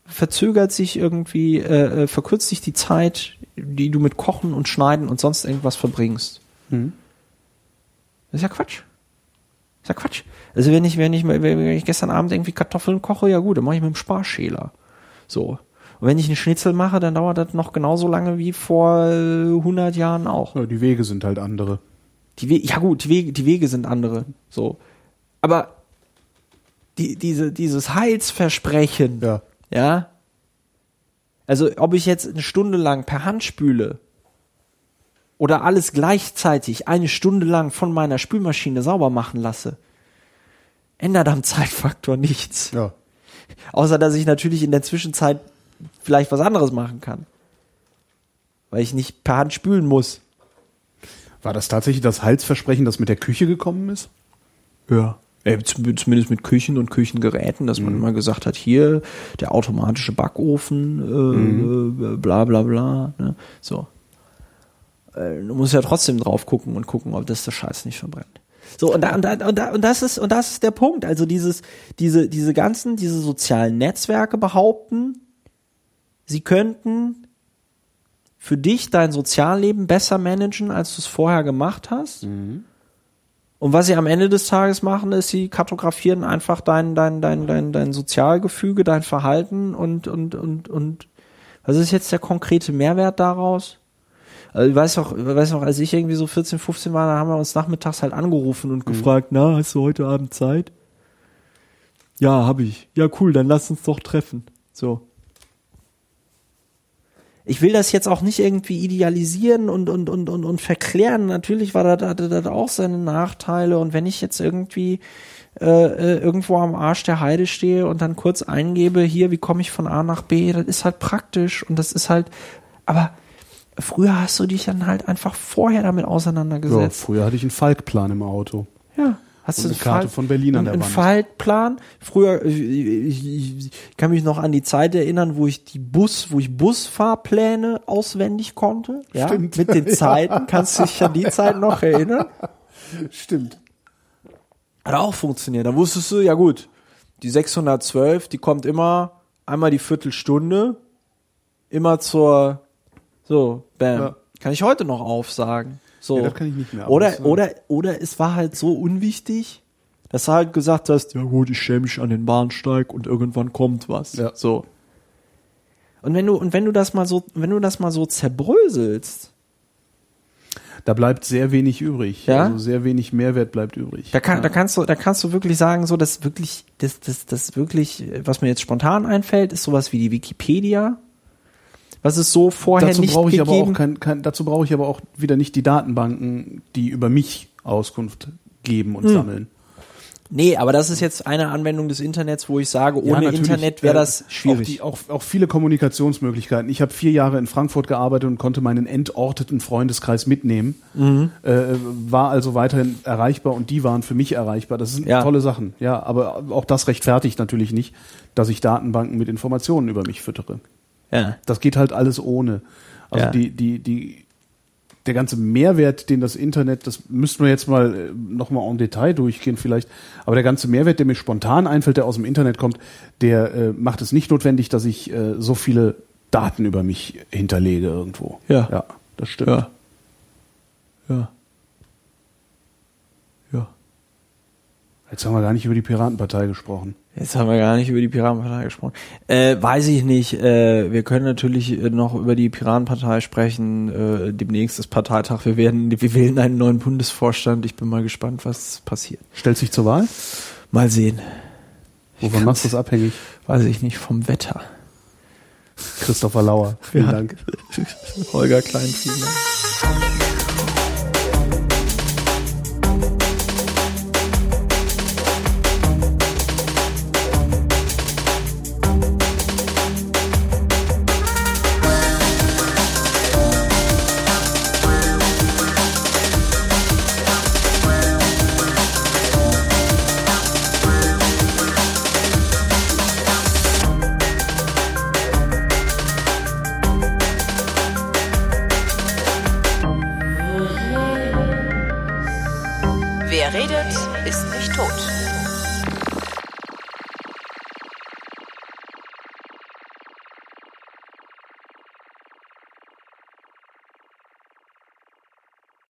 verzögert sich irgendwie, äh, äh, verkürzt sich die Zeit, die du mit Kochen und Schneiden und sonst irgendwas verbringst. Mhm. Das ist ja Quatsch. Das ist ja Quatsch. Also wenn ich, wenn ich, wenn ich gestern Abend irgendwie Kartoffeln koche, ja gut, dann mache ich mit dem Sparschäler. So. Und wenn ich einen Schnitzel mache, dann dauert das noch genauso lange wie vor äh, 100 Jahren auch. Ja, die Wege sind halt andere. Die We ja gut, die Wege, die Wege sind andere. So. Aber die, diese, dieses Heilsversprechen, Ja. ja. Also, ob ich jetzt eine Stunde lang per Hand spüle oder alles gleichzeitig eine Stunde lang von meiner Spülmaschine sauber machen lasse, ändert am Zeitfaktor nichts. Ja. Außer, dass ich natürlich in der Zwischenzeit vielleicht was anderes machen kann. Weil ich nicht per Hand spülen muss. War das tatsächlich das Heilsversprechen, das mit der Küche gekommen ist? Ja. Äh, zum- zumindest mit Küchen und Küchengeräten, dass man immer gesagt hat, hier der automatische Backofen, äh, äh, bla bla bla. Ne? So. Äh, du musst ja trotzdem drauf gucken und gucken, ob das der Scheiß nicht verbrennt. So, und, da, und, da, und, da, und das ist, und das ist der Punkt. Also dieses, diese, diese ganzen, diese sozialen Netzwerke behaupten, sie könnten für dich dein Sozialleben besser managen, als du es vorher gemacht hast. Und was sie am Ende des Tages machen, ist, sie kartografieren einfach dein, dein, dein, dein, dein Sozialgefüge, dein Verhalten und, und, und, und was ist jetzt der konkrete Mehrwert daraus? Also ich weiß auch, ich weiß noch, als ich irgendwie so 14, 15 war, da haben wir uns nachmittags halt angerufen und gefragt, na, hast du heute Abend Zeit? Ja, hab ich. Ja, cool, dann lass uns doch treffen. So. Ich will das jetzt auch nicht irgendwie idealisieren und, und, und, und, und verklären. Natürlich war das, hatte das auch seine Nachteile. Und wenn ich jetzt irgendwie äh, äh, irgendwo am Arsch der Heide stehe und dann kurz eingebe, hier, wie komme ich von A nach B, das ist halt praktisch und das ist halt, aber früher hast du dich dann halt einfach vorher damit Ja, auseinandergesetzt. früher hatte ich einen Falkplan im Auto. Ja. Hast Und du eine Karte von Berlin an der einen Wand. Faltplan? Früher, ich, ich, ich kann mich noch an die Zeit erinnern, wo ich die Bus, wo ich Busfahrpläne auswendig konnte. Ja, Stimmt. mit den Zeiten. Kannst du dich an die Zeit noch erinnern? Stimmt. Hat auch funktioniert. Da wusstest du, ja gut, die 612, die kommt immer einmal die Viertelstunde, immer zur, so, bam. Ja. Kann ich heute noch aufsagen. So. Ja, das kann ich nicht mehr, Oder, oder, oder es war halt so unwichtig, dass du halt gesagt hast, ja gut, ich stelle mich an den Bahnsteig und irgendwann kommt was. Ja. So. Und wenn du, und wenn du das mal so, wenn du das mal so zerbröselst, Da bleibt sehr wenig übrig. Ja? Also sehr wenig Mehrwert bleibt übrig. Da, kann, ja. da kannst du, da kannst du wirklich sagen, so das wirklich, das, das, das wirklich, was mir jetzt spontan einfällt, ist sowas wie die Wikipedia. Was es so vorher dazu nicht brauche ich aber gegeben. auch kein, kein, dazu brauche ich aber auch wieder nicht die Datenbanken, die über mich Auskunft geben Hm. und sammeln. nee, aber das ist jetzt eine Anwendung des Internets, wo ich sage, ohne natürlich, Internet wäre äh, das schwierig. Auch, die, auch, auch viele Kommunikationsmöglichkeiten. Ich habe vier Jahre in Frankfurt gearbeitet und konnte meinen entorteten Freundeskreis mitnehmen. Mhm. Äh, war also weiterhin erreichbar und die waren für mich erreichbar. Das sind Ja. tolle Sachen. Ja, aber auch das rechtfertigt natürlich nicht, dass ich Datenbanken mit Informationen über mich füttere. Ja. Das geht halt alles ohne. Also Ja. die, die, die, der ganze Mehrwert, den das Internet, das müssten wir jetzt mal nochmal en Detail durchgehen vielleicht, aber der ganze Mehrwert, der mir spontan einfällt, der aus dem Internet kommt, der äh, macht es nicht notwendig, dass ich äh, so viele Daten über mich hinterlege irgendwo. Ja. Ja, das stimmt. Ja. Ja. Ja. Jetzt haben wir gar nicht über die Piratenpartei gesprochen. Jetzt haben wir gar nicht über die Piratenpartei gesprochen. Äh, weiß ich nicht. Äh, wir können natürlich äh, noch über die Piratenpartei sprechen. Äh, demnächst ist Parteitag. Wir werden, wir wählen einen neuen Bundesvorstand. Ich bin mal gespannt, was passiert. Stellt sich zur Wahl? Mal sehen. Wovon machst du das abhängig? Weiß ich nicht, vom Wetter. Christopher Lauer. Vielen Ja. Dank. Holger Kleinfiedler. Wer redet,